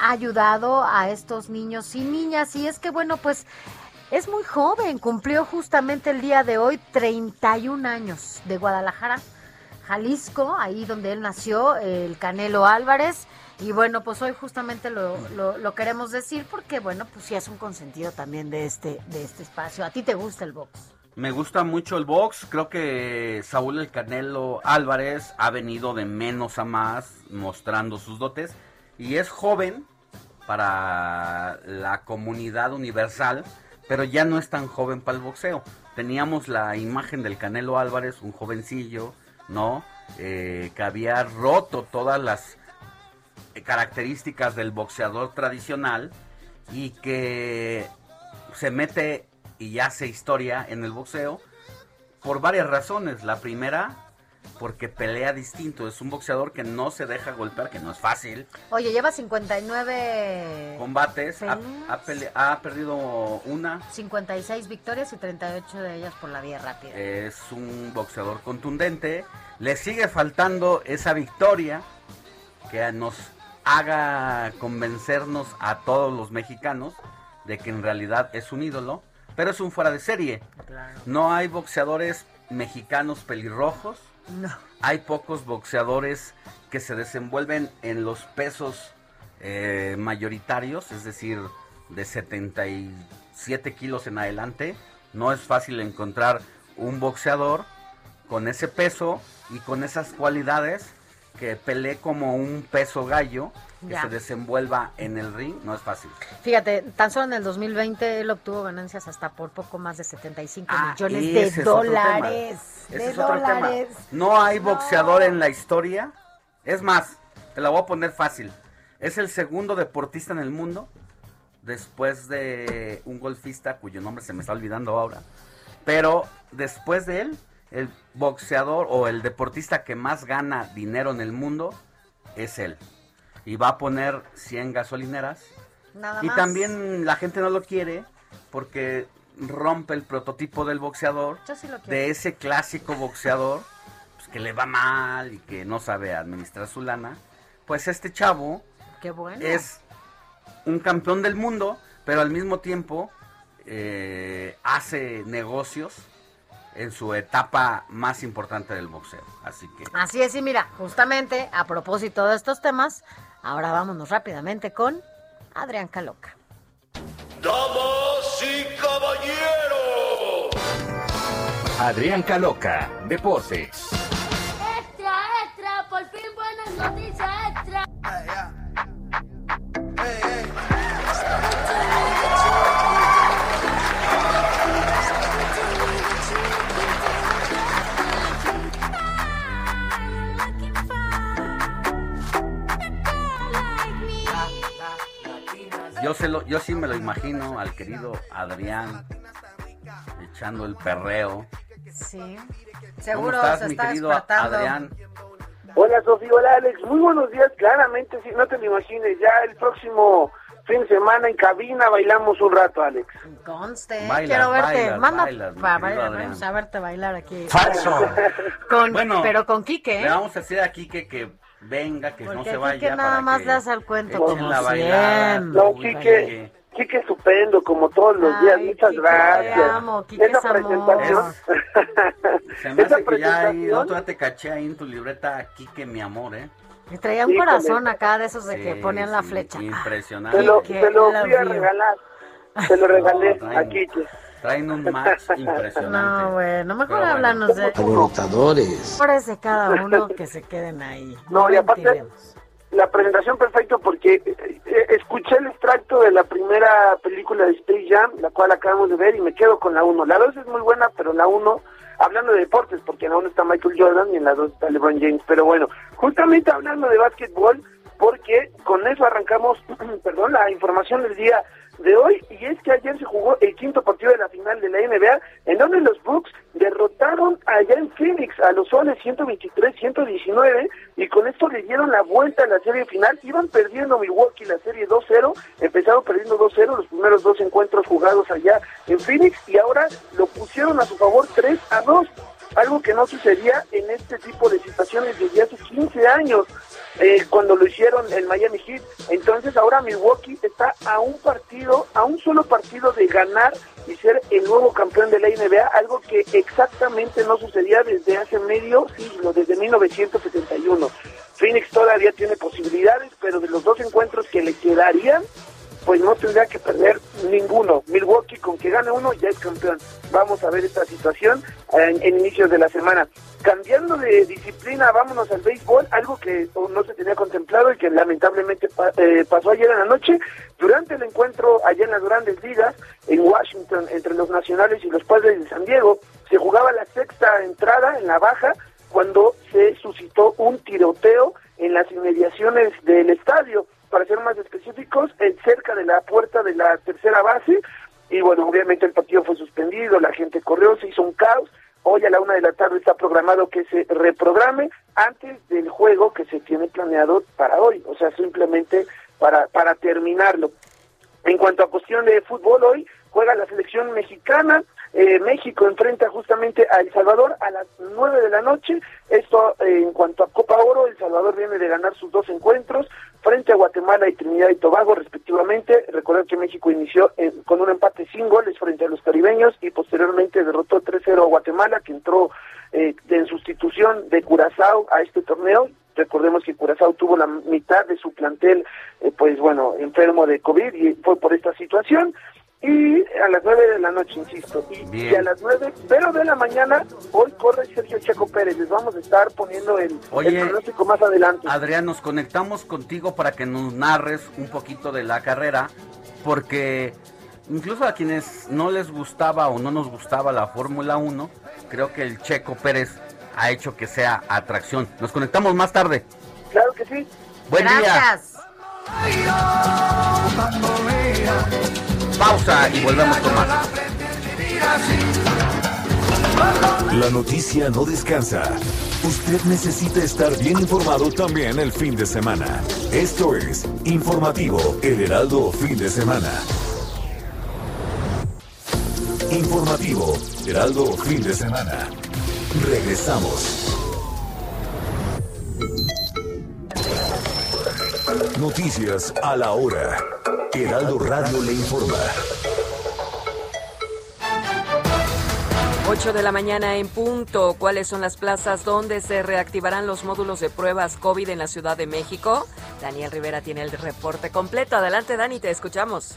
ha ayudado a estos niños y niñas. Y es que, bueno, pues es muy joven, cumplió justamente el día de hoy 31 años de Guadalajara. Jalisco, ahí donde él nació, el Canelo Álvarez. Y bueno, pues hoy justamente lo, lo, queremos decir porque, bueno, pues sí es un consentido también de este, de este espacio. ¿A ti te gusta el box? Me gusta mucho el box, creo que Saúl El Canelo Álvarez ha venido de menos a más mostrando sus dotes y es joven para la comunidad universal, pero ya no es tan joven para el boxeo. Teníamos la imagen del Canelo Álvarez, un jovencillo, ¿no? Eh, que había roto todas las características del boxeador tradicional y que se mete y hace historia en el boxeo por varias razones. La primera, porque pelea distinto. Es un boxeador que no se deja golpear, que no es fácil. Oye, lleva 59 Combates, ha, ha ha perdido una. 56 victorias y 38 de ellas por la vía rápida. Es un boxeador contundente. Le sigue faltando esa victoria que nos haga convencernos a todos los mexicanos de que en realidad es un ídolo, pero es un fuera de serie. No hay boxeadores mexicanos pelirrojos. No. Hay pocos boxeadores que se desenvuelven en los pesos eh, mayoritarios, es decir, de 77 kilos en adelante. No es fácil encontrar un boxeador con ese peso y con esas cualidades que pelee como un peso gallo, que Ya. se desenvuelva en el ring, no es fácil. Fíjate, tan solo en el 2020 él obtuvo ganancias hasta por poco más de 75 Ah, millones de dólares. De es otro tema. dólares. No hay boxeador en la historia. Es más, te la voy a poner fácil. Es el segundo deportista en el mundo después de un golfista cuyo nombre se me está olvidando ahora. Pero después de él, el boxeador o el deportista que más gana dinero en el mundo es él. Y va a poner 100 gasolineras. Nada Y más. también la gente no lo quiere porque rompe el prototipo del boxeador, Yo sí lo quiero. de ese clásico boxeador pues, que le va mal y que no sabe administrar su lana. Pues este chavo Qué bueno. es un campeón del mundo, pero al mismo tiempo eh, hace negocios en su etapa más importante del boxeo. Así que Así es, y mira, justamente a propósito de estos temas, ahora vámonos rápidamente con Adrián Caloca. Damas y caballeros. Adrián Caloca, Deportes. Extra, extra, por fin buenas noticias, yo, se lo, yo sí me lo imagino al querido Adrián echando el perreo. Sí. ¿Cómo Seguro estás, se mi está querido despertando. Adrián? Hola Sofía, hola Alex, muy buenos días, claramente, si no te lo imagines, ya el próximo fin de semana en cabina bailamos un rato, Alex. Conste, Bailas, quiero verte. bailas, Manda bailas, para bailar, vamos a verte bailar aquí. Falso. Con, Bueno, pero con Quique, Le ¿eh? vamos a decir a Quique que venga, que no Porque se a vaya. Quique nada para más que le hace el cuento como la bailada. No, Quique, Quique estupendo, como todos los días, muchas gracias. te amo, Quique Esa es Se me hace que ya ahí, otra te caché ahí en tu libreta, Quique, mi amor, ¿eh? Y traía un Híjole. corazón acá de esos de que Sí, ponían la sí, flecha. Impresionante. te lo, te lo fui a you. regalar, te lo regalé No, Quique. Traen un match impresionante. No, bueno, mejor Pero bueno. háblanos de Alborotadores. Pobres de cada uno que se queden ahí. No, y aparte, mentiremos. la presentación perfecta porque eh, eh, escuché el extracto de la primera película de Space Jam, la cual acabamos de ver, y me quedo con la 1. La 2 es muy buena, pero la 1, hablando de deportes, porque en la 1 está Michael Jordan y en la 2 está LeBron James. Pero bueno, justamente hablando de básquetbol, porque con eso arrancamos, perdón, la información del día de hoy, y es que ayer se jugó el quinto partido de la final de la NBA, en donde los Bucks derrotaron allá en Phoenix a los Soles 123-119, y con esto le dieron la vuelta a la serie final. Iban perdiendo Milwaukee la serie 2-0, empezaron perdiendo 2-0 los primeros dos encuentros jugados allá en Phoenix, y ahora lo pusieron a su favor 3-2 algo que no sucedía en este tipo de situaciones desde hace 15 años, eh, cuando lo hicieron el Miami Heat. Entonces ahora Milwaukee está a un partido, a un solo partido de ganar y ser el nuevo campeón de la NBA, algo que exactamente no sucedía desde hace medio siglo, desde 1971. Phoenix todavía tiene posibilidades, pero de los dos encuentros que le quedarían, pues no tendría que perder ninguno. Milwaukee con que gane uno ya es campeón. Vamos a ver esta situación en, inicios de la semana. Cambiando de disciplina, vámonos al béisbol, algo que no se tenía contemplado y que lamentablemente eh, pasó ayer en la noche. Durante el encuentro allá en las grandes ligas, en Washington, entre los nacionales y los padres de San Diego, se jugaba la sexta entrada en la baja cuando se suscitó un tiroteo en las inmediaciones del estadio para ser más específicos, en cerca de la puerta de la tercera base. Y bueno, obviamente el partido fue suspendido, la gente corrió, se hizo un caos. Hoy a la una de la tarde está programado que se reprograme antes del juego que se tiene planeado para hoy, o sea, simplemente para, para terminarlo. En cuanto a cuestión de fútbol, hoy juega la selección mexicana. Eh, México enfrenta justamente a El Salvador a las nueve de la noche. Esto eh, en cuanto a Copa Oro, El Salvador viene de ganar sus dos encuentros frente a Guatemala y Trinidad y Tobago respectivamente. Recordar que México inició eh, con un empate sin goles frente a los caribeños y posteriormente derrotó 3-0 a Guatemala que entró eh, en sustitución de Curazao a este torneo. Recordemos que Curazao tuvo la mitad de su plantel, eh, pues bueno, enfermo de COVID y fue por esta situación. Y a las nueve de la noche, insisto, y, a las nueve, pero de la mañana, hoy corre Sergio Checo Pérez. Les vamos a estar poniendo el, Oye, el pronóstico más adelante. Adrián, nos conectamos contigo para que nos narres un poquito de la carrera, porque incluso a quienes no les gustaba o no nos gustaba la Fórmula 1, creo que el Checo Pérez ha hecho que sea atracción. Nos conectamos más tarde. Claro que sí. Buen día. Pausa y volvemos con más. La noticia no descansa. Usted necesita estar bien informado también el fin de semana. Esto es Informativo El Heraldo Fin de Semana. Informativo Heraldo Fin de Semana. Regresamos. Noticias a la hora. Heraldo Radio le informa. 8 de la mañana en punto. ¿Cuáles son las plazas donde se reactivarán los módulos de pruebas COVID en la Ciudad de México? Daniel Rivera tiene el reporte completo. Adelante, Dani, te escuchamos.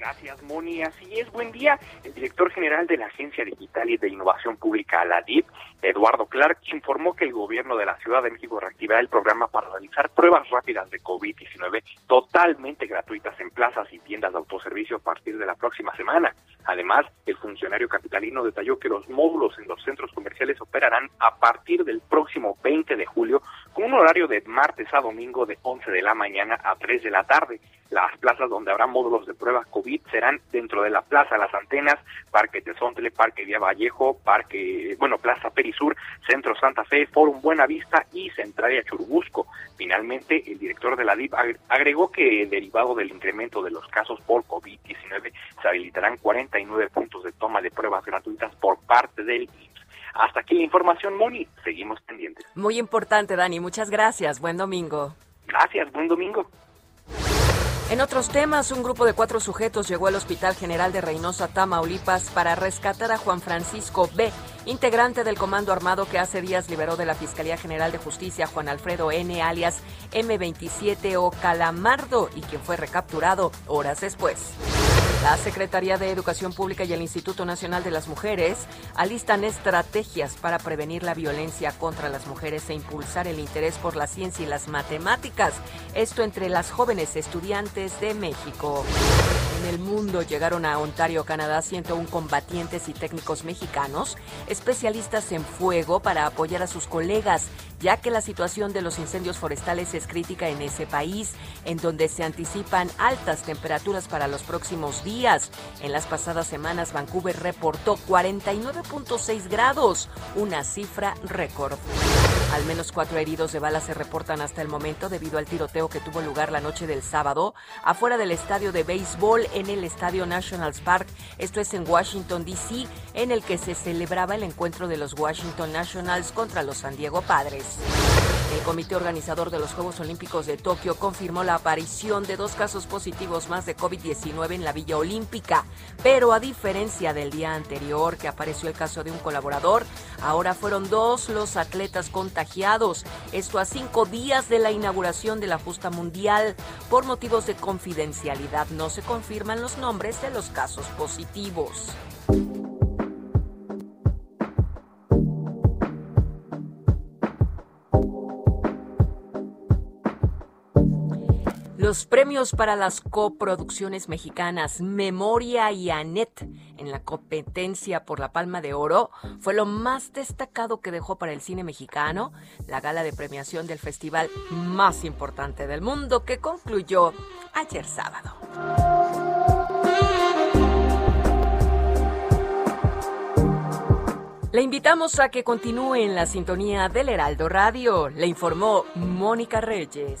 Gracias, Moni. Así es, buen día. El director general de la Agencia Digital y de Innovación Pública, la DIP, Eduardo Clark, informó que el gobierno de la Ciudad de México reactivará el programa para realizar pruebas rápidas de COVID-19 totalmente gratuitas en plazas y tiendas de autoservicio a partir de la próxima semana. Además, el funcionario capitalino detalló que los módulos en los centros comerciales operarán a partir del próximo 20 de julio con un horario de martes a domingo de 11 de la mañana a 3 de la tarde. Las plazas donde habrá módulos de pruebas COVID serán dentro de la Plaza Las Antenas, Parque Tezontle, Parque Vía Vallejo, Parque, bueno, Plaza Perisur, Centro Santa Fe, Forum Buenavista y Centralia Churubusco. Finalmente, el director de la DIP ag- agregó que derivado del incremento de los casos por COVID-19 se habilitarán 49 puntos de toma de pruebas gratuitas por parte del IMSS. Hasta aquí la información, Moni. Seguimos pendientes. Muy importante, Dani. Muchas gracias. Buen domingo. Gracias, buen domingo. En otros temas, un grupo de cuatro sujetos llegó al Hospital General de Reynosa, Tamaulipas, para rescatar a Juan Francisco B., integrante del Comando Armado que hace días liberó de la Fiscalía General de Justicia Juan Alfredo N., alias M27 o Calamardo, y quien fue recapturado horas después. La Secretaría de Educación Pública y el Instituto Nacional de las Mujeres alistan estrategias para prevenir la violencia contra las mujeres e impulsar el interés por la ciencia y las matemáticas. Esto entre las jóvenes estudiantes de México. En el mundo llegaron a Ontario, Canadá, 101 combatientes y técnicos mexicanos, especialistas en fuego para apoyar a sus colegas, ya que la situación de los incendios forestales es crítica en ese país, en donde se anticipan altas temperaturas para los próximos días. En las pasadas semanas, Vancouver reportó 49.6 grados, una cifra récord. Al menos cuatro heridos de bala se reportan hasta el momento debido al tiroteo que tuvo lugar la noche del sábado afuera del estadio de béisbol el estadio Nationals Park. Esto es en Washington, D.C., en el que se celebraba el encuentro de los Washington Nationals contra los San Diego Padres. El comité organizador de los Juegos Olímpicos de Tokio confirmó la aparición de dos casos positivos más de COVID-19 en la Villa Olímpica, pero a diferencia del día anterior que apareció el caso de un colaborador, ahora fueron dos los atletas contagiados, esto a cinco días de la inauguración de la justa mundial. Por motivos de confidencialidad no se los nombres de los casos positivos. Los premios para las coproducciones mexicanas Memoria y Anet en la competencia por la Palma de Oro fue lo más destacado que dejó para el cine mexicano la gala de premiación del festival más importante del mundo que concluyó ayer sábado. Le invitamos a que continúe en la sintonía del Heraldo Radio. Le informó Mónica Reyes.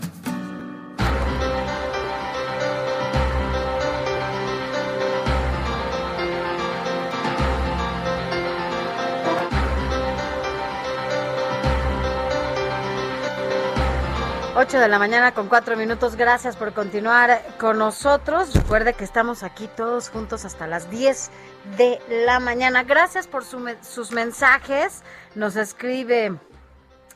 19. Ocho de la mañana con cuatro minutos. Gracias por continuar con nosotros. Recuerde que estamos aquí todos juntos hasta las 10 de la mañana. Gracias por sus mensajes. Nos escribe,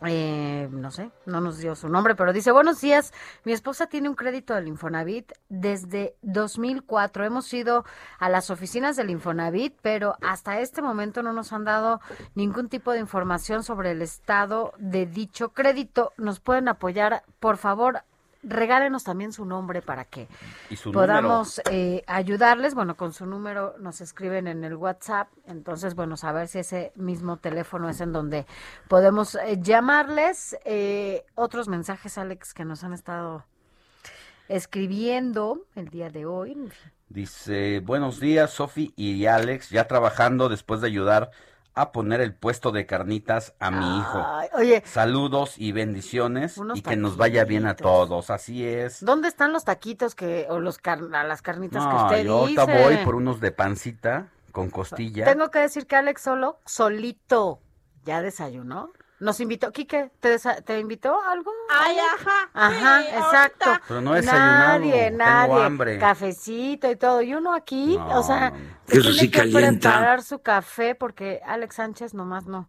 eh, no sé, no nos dio su nombre, pero dice, buenos días, mi esposa tiene un crédito del Infonavit desde 2004. Hemos ido a las oficinas del Infonavit, pero hasta este momento no nos han dado ningún tipo de información sobre el estado de dicho crédito. ¿Nos pueden apoyar? Por favor, regálenos también su nombre para que Y su podamos eh, ayudarles. Bueno, con su número nos escriben en el WhatsApp. Entonces, bueno, saber si ese mismo teléfono es en donde podemos eh, llamarles. Eh, otros mensajes, Alex, que nos han estado escribiendo el día de hoy. Dice, buenos días, Sofi y Alex, ya trabajando después de ayudar a poner el puesto de carnitas a mi hijo. Ay, oye. Saludos y bendiciones Unos y que nos vaya bien a todos, así es. ¿Dónde están los taquitos que o los car- las carnitas que usted yo ahorita dice? voy por unos de pancita con costilla. Tengo que decir que Alex solo, solito, ya desayunó. Nos invitó, Quique, ¿te, desa- te invitó a algo? Ay, ajá. Ajá, sí, exacto. Pero no desayunado, Nadie, tengo nadie. hambre. Cafecito y todo. Y uno aquí, No, o sea, tiene sí que calienta. preparar su café porque Alex Sánchez nomás no.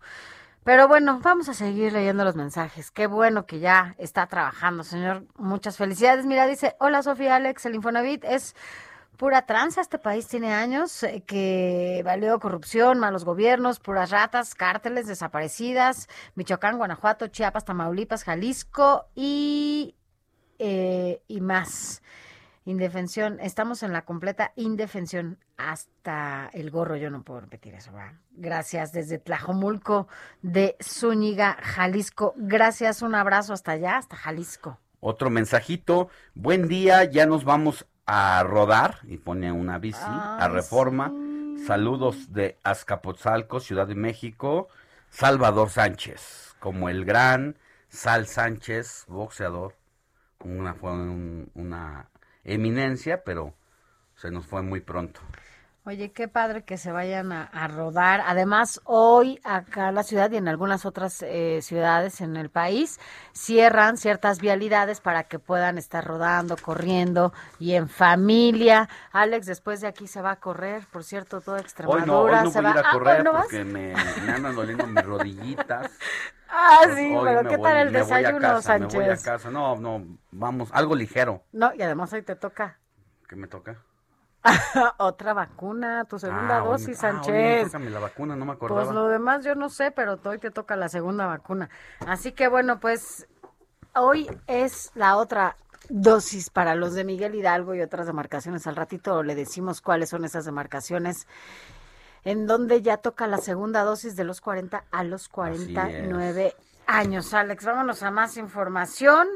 Pero bueno, vamos a seguir leyendo los mensajes. Qué bueno que ya está trabajando, señor. Muchas felicidades. Mira, dice, hola Sofía Alex, el Infonavit es pura tranza. Este país tiene años eh, que valió corrupción, malos gobiernos, puras ratas, cárteles, desaparecidas. Michoacán, Guanajuato, Chiapas, Tamaulipas, Jalisco y, eh, y más. Indefensión, estamos en la completa indefensión hasta el gorro, yo no puedo repetir eso, ¿verdad? Gracias desde Tlajomulco de Zúñiga, Jalisco. Gracias, un abrazo hasta allá, hasta Jalisco. Otro mensajito, buen día, ya nos vamos a rodar y pone una bici a Reforma. Saludos de Azcapotzalco, Ciudad de México, Salvador Sánchez, como el gran Sal Sánchez, boxeador. Una fue un- una eminencia, pero se nos fue muy pronto. Oye, qué padre que se vayan a, a rodar. Además, hoy acá en la ciudad y en algunas otras eh, ciudades en el país cierran ciertas vialidades para que puedan estar rodando, corriendo y en familia. Alex, después de aquí se va a correr, por cierto, toda Hoy Extremadura no, hoy no se voy a va ir a Ah, correr ¿hoy no vas? porque me, me andan doliendo mis rodillitas. Ah, Pues sí, pero ¿qué voy- tal el desayuno, casa, Me voy a Sánchez? casa, no, no, vamos, algo ligero. No, y además hoy te toca ¿Qué me toca? otra vacuna, tu segunda Ah, dosis, ah, Sánchez. la vacuna, no me acordaba. Pues lo demás yo no sé, pero hoy te toca la segunda vacuna. Así que bueno, pues hoy es la otra dosis para los de Miguel Hidalgo y otras demarcaciones. Al ratito le decimos cuáles son esas demarcaciones en donde ya toca la segunda dosis de los 40 a los 49 años. Alex, vámonos a más información.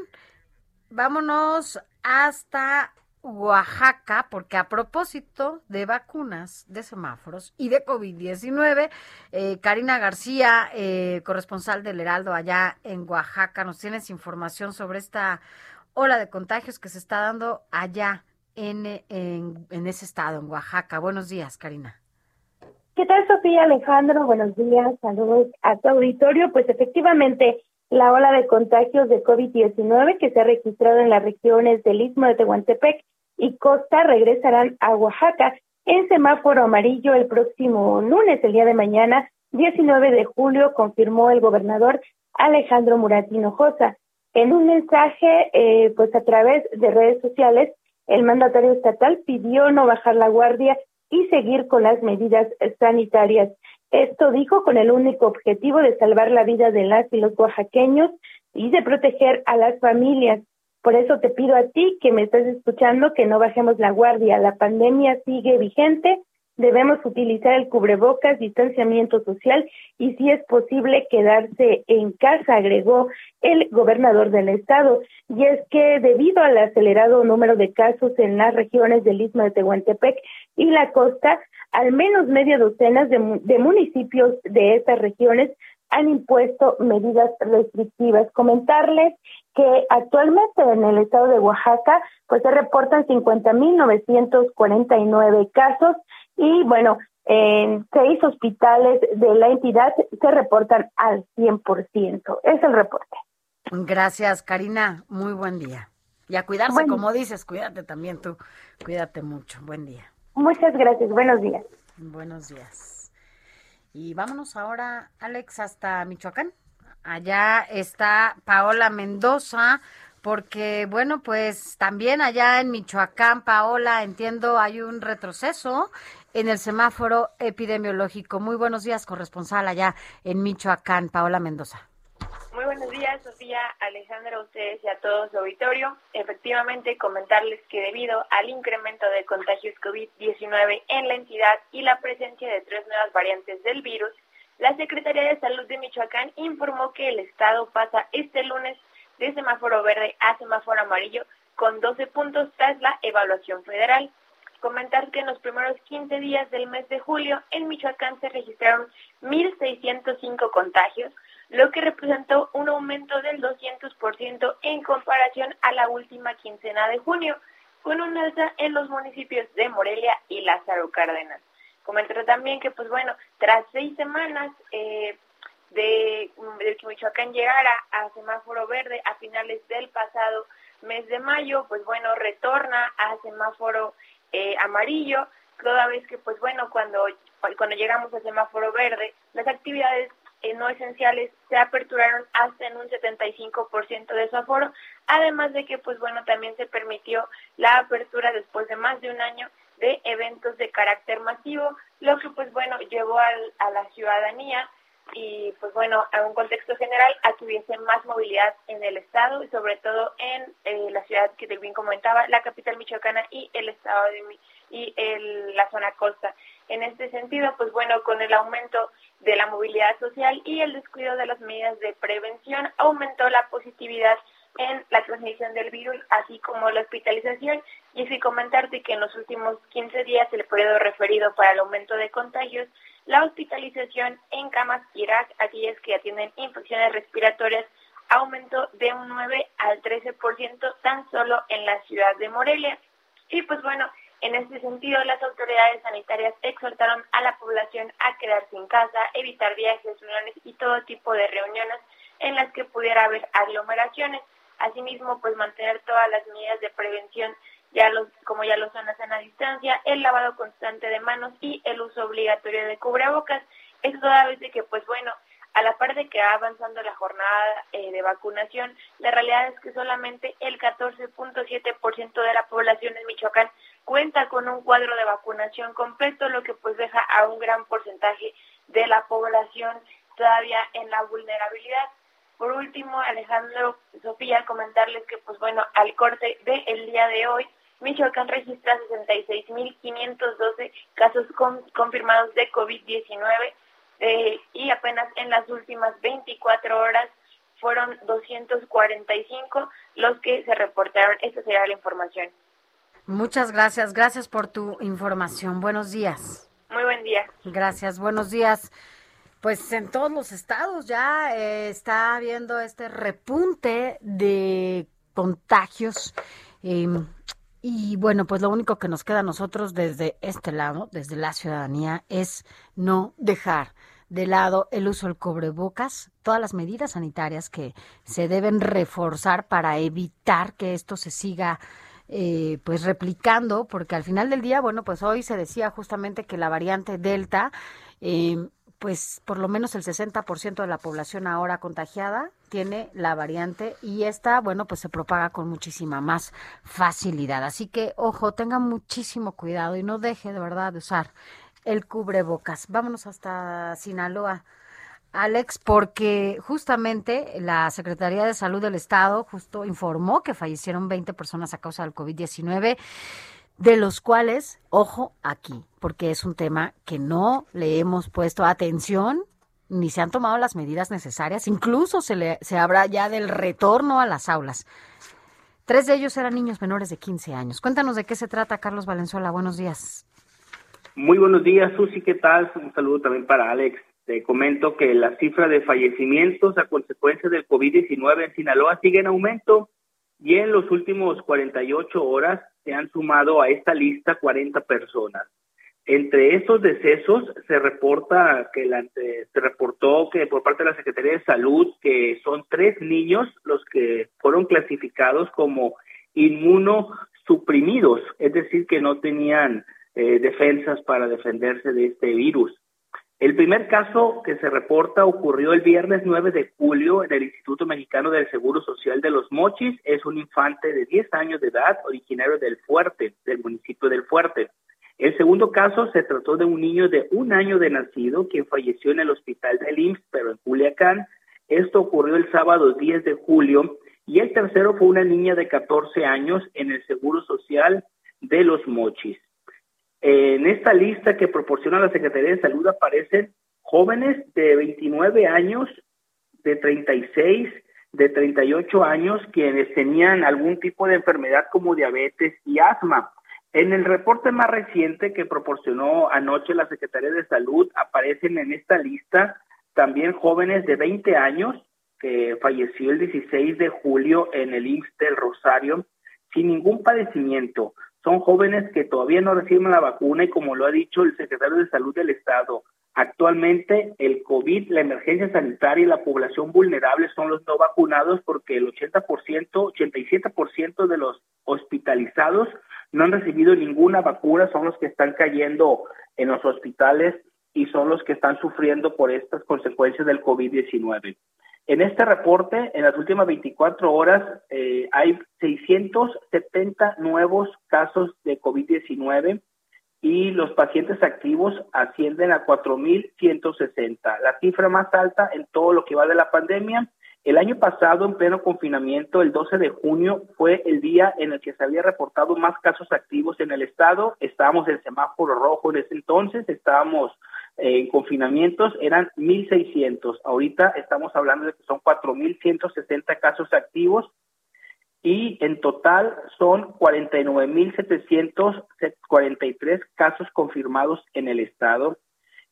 Vámonos hasta Oaxaca, porque a propósito de vacunas, de semáforos y de COVID-19, eh, Karina García, eh, corresponsal del Heraldo allá en Oaxaca, nos tienes información sobre esta ola de contagios que se está dando allá en, en, en ese estado, en Oaxaca. Buenos días, Karina. ¿Qué tal, Sofía Alejandro? Buenos días, saludos a tu auditorio. Pues efectivamente, la ola de contagios de COVID-19 que se ha registrado en las regiones del Istmo de Tehuantepec y Costa regresarán a Oaxaca en semáforo amarillo el próximo lunes, el día de mañana, 19 de julio, confirmó el gobernador Alejandro Murat Hinojosa. En un mensaje, eh, pues a través de redes sociales, el mandatario estatal pidió no bajar la guardia y seguir con las medidas sanitarias. Esto dijo con el único objetivo de salvar la vida de las y los oaxaqueños y de proteger a las familias. Por eso te pido a ti que me estás escuchando que no bajemos la guardia. La pandemia sigue vigente. Debemos utilizar el cubrebocas, distanciamiento social y si es posible quedarse en casa, agregó el gobernador del estado. Y es que debido al acelerado número de casos en las regiones del Istmo de Tehuantepec y la costa, al menos media docena de, de municipios de estas regiones han impuesto medidas restrictivas. Comentarles que actualmente en el estado de Oaxaca pues se reportan 50.949 casos y bueno, en seis hospitales de la entidad se reportan al 100%. Es el reporte. Gracias, Karina. Muy buen día. Y a cuidarse, Buen- como dices, cuídate también tú. Cuídate mucho. Buen día. Muchas gracias. Buenos días. Buenos días. Y vámonos ahora, Alex, hasta Michoacán. Allá está Paola Mendoza, porque, bueno, pues también allá en Michoacán, Paola, entiendo, hay un retroceso en el semáforo epidemiológico. Muy buenos días, corresponsal allá en Michoacán, Paola Mendoza. Muy buenos días, Sofía, Alejandra, a ustedes y a todo su auditorio. Efectivamente, comentarles que debido al incremento de contagios COVID-19 en la entidad y la presencia de tres nuevas variantes del virus, la Secretaría de Salud de Michoacán informó que el Estado pasa este lunes de semáforo verde a semáforo amarillo con 12 puntos tras la evaluación federal. Comentar que en los primeros 15 días del mes de julio en Michoacán se registraron 1.605 contagios, lo que representó un aumento del 200% en comparación a la última quincena de junio, con un alza en los municipios de Morelia y Lázaro Cárdenas. Comentar también que, pues bueno, tras seis semanas eh, de, que Michoacán llegara a semáforo verde a finales del pasado mes de mayo, pues bueno, retorna a semáforo eh, amarillo, toda vez que, pues bueno, cuando, cuando llegamos a semáforo verde, las actividades eh, no esenciales se aperturaron hasta en un 75% de su aforo, además de que, pues bueno, también se permitió la apertura después de más de un año de eventos de carácter masivo, lo que, pues bueno, llevó al, a la ciudadanía y pues bueno, a un contexto general, a que hubiese más movilidad en el estado y sobre todo en eh, la ciudad que bien comentaba, la capital michoacana y el estado de y el- la zona costa. En este sentido, pues bueno, con el aumento de la movilidad social y el descuido de las medidas de prevención, aumentó la positividad en la transmisión del virus, así como la hospitalización. Y sí comentarte que en los últimos 15 días, el periodo referido para el aumento de contagios, la hospitalización en camas Irak, aquellas que atienden infecciones respiratorias, aumentó de un 9 al 13% tan solo en la ciudad de Morelia. Y pues bueno, en este sentido, las autoridades sanitarias exhortaron a la población a quedarse en casa, evitar viajes, reuniones y todo tipo de reuniones en las que pudiera haber aglomeraciones. Asimismo, pues mantener todas las medidas de prevención, ya los, como ya lo son la distancia, el lavado constante de manos y el uso obligatorio de cubrebocas. Esto toda vez de que, pues bueno, a la par de que va avanzando la jornada eh, de vacunación, la realidad es que solamente el 14.7% de la población en Michoacán cuenta con un cuadro de vacunación completo, lo que pues deja a un gran porcentaje de la población todavía en la vulnerabilidad. Por último, Alejandro, Sofía, comentarles que pues bueno, al corte del día de hoy, Michoacán registra 66.512 casos con- confirmados de COVID-19 eh, y apenas en las últimas 24 horas fueron 245 los que se reportaron. Esta será la información. Muchas gracias, gracias por tu información. Buenos días. Muy buen día. Gracias, buenos días. Pues en todos los estados ya eh, está habiendo este repunte de contagios. eh, y bueno, pues lo único que nos queda a nosotros desde este lado, desde la ciudadanía, es no dejar de lado el uso del cubrebocas, todas las medidas sanitarias que se deben reforzar para evitar que esto se siga eh, pues replicando, porque al final del día, bueno, pues hoy se decía justamente que la variante Delta eh, pues por lo menos el 60% de la población ahora contagiada tiene la variante y esta, bueno, pues se propaga con muchísima más facilidad. Así que, ojo, tenga muchísimo cuidado y no deje de verdad de usar el cubrebocas. Vámonos hasta Sinaloa. Alex, porque justamente la Secretaría de Salud del Estado justo informó que fallecieron 20 personas a causa del COVID-19 de los cuales, ojo aquí, porque es un tema que no le hemos puesto atención ni se han tomado las medidas necesarias, incluso se, le, se habla ya del retorno a las aulas. Tres de ellos eran niños menores de 15 años. Cuéntanos de qué se trata, Carlos Valenzuela. Buenos días. Muy buenos días, Susi. ¿Qué tal? Un saludo también para Alex. Te comento que la cifra de fallecimientos a consecuencia del COVID-19 en Sinaloa sigue en aumento y en los últimos 48 horas se han sumado a esta lista 40 personas. Entre estos decesos se reporta que la, se reportó que por parte de la Secretaría de Salud que son tres niños los que fueron clasificados como inmunosuprimidos, es decir, que no tenían eh, defensas para defenderse de este virus. El primer caso que se reporta ocurrió el viernes 9 de julio en el Instituto Mexicano del Seguro Social de Los Mochis. Es un infante de 10 años de edad, originario del Fuerte, del municipio del Fuerte. El segundo caso se trató de un niño de un año de nacido quien falleció en el hospital del IMSS, pero en Culiacán. Esto ocurrió el sábado 10 de julio. Y el tercero fue una niña de 14 años en el Seguro Social de Los Mochis. En esta lista que proporciona la Secretaría de Salud aparecen jóvenes de 29 años, de 36, de 38 años, quienes tenían algún tipo de enfermedad como diabetes y asma. En el reporte más reciente que proporcionó anoche la Secretaría de Salud aparecen en esta lista también jóvenes de 20 años que falleció el 16 de julio en el IMSS del Rosario sin ningún padecimiento son jóvenes que todavía no reciben la vacuna y como lo ha dicho el secretario de Salud del Estado, actualmente el COVID, la emergencia sanitaria y la población vulnerable son los no vacunados porque el 80%, 87% de los hospitalizados no han recibido ninguna vacuna, son los que están cayendo en los hospitales y son los que están sufriendo por estas consecuencias del COVID-19. En este reporte, en las últimas 24 horas, eh, hay 670 nuevos casos de COVID-19 y los pacientes activos ascienden a 4.160, la cifra más alta en todo lo que va de la pandemia. El año pasado, en pleno confinamiento, el 12 de junio, fue el día en el que se había reportado más casos activos en el estado. Estábamos en semáforo rojo en ese entonces, estábamos en confinamientos eran 1.600. Ahorita estamos hablando de que son 4.160 casos activos y en total son 49.743 casos confirmados en el estado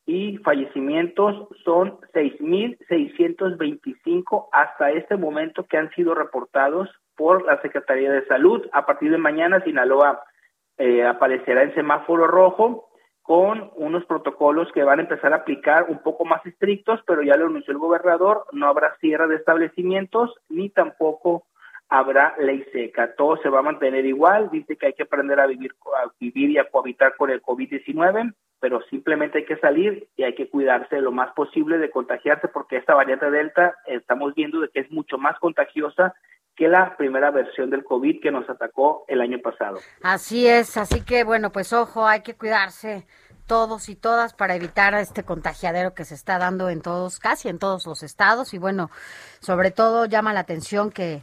y fallecimientos son 6.625 hasta este momento que han sido reportados por la Secretaría de Salud. A partir de mañana Sinaloa eh, aparecerá en semáforo rojo con unos protocolos que van a empezar a aplicar un poco más estrictos, pero ya lo anunció el gobernador, no habrá cierre de establecimientos ni tampoco habrá ley seca. Todo se va a mantener igual, dice que hay que aprender a vivir, a vivir y a cohabitar con el COVID-19, pero simplemente hay que salir y hay que cuidarse lo más posible de contagiarse porque esta variante Delta estamos viendo de que es mucho más contagiosa que la primera versión del COVID que nos atacó el año pasado. Así es, así que bueno, pues ojo, hay que cuidarse todos y todas para evitar este contagiadero que se está dando en todos, casi en todos los estados. Y bueno, sobre todo llama la atención que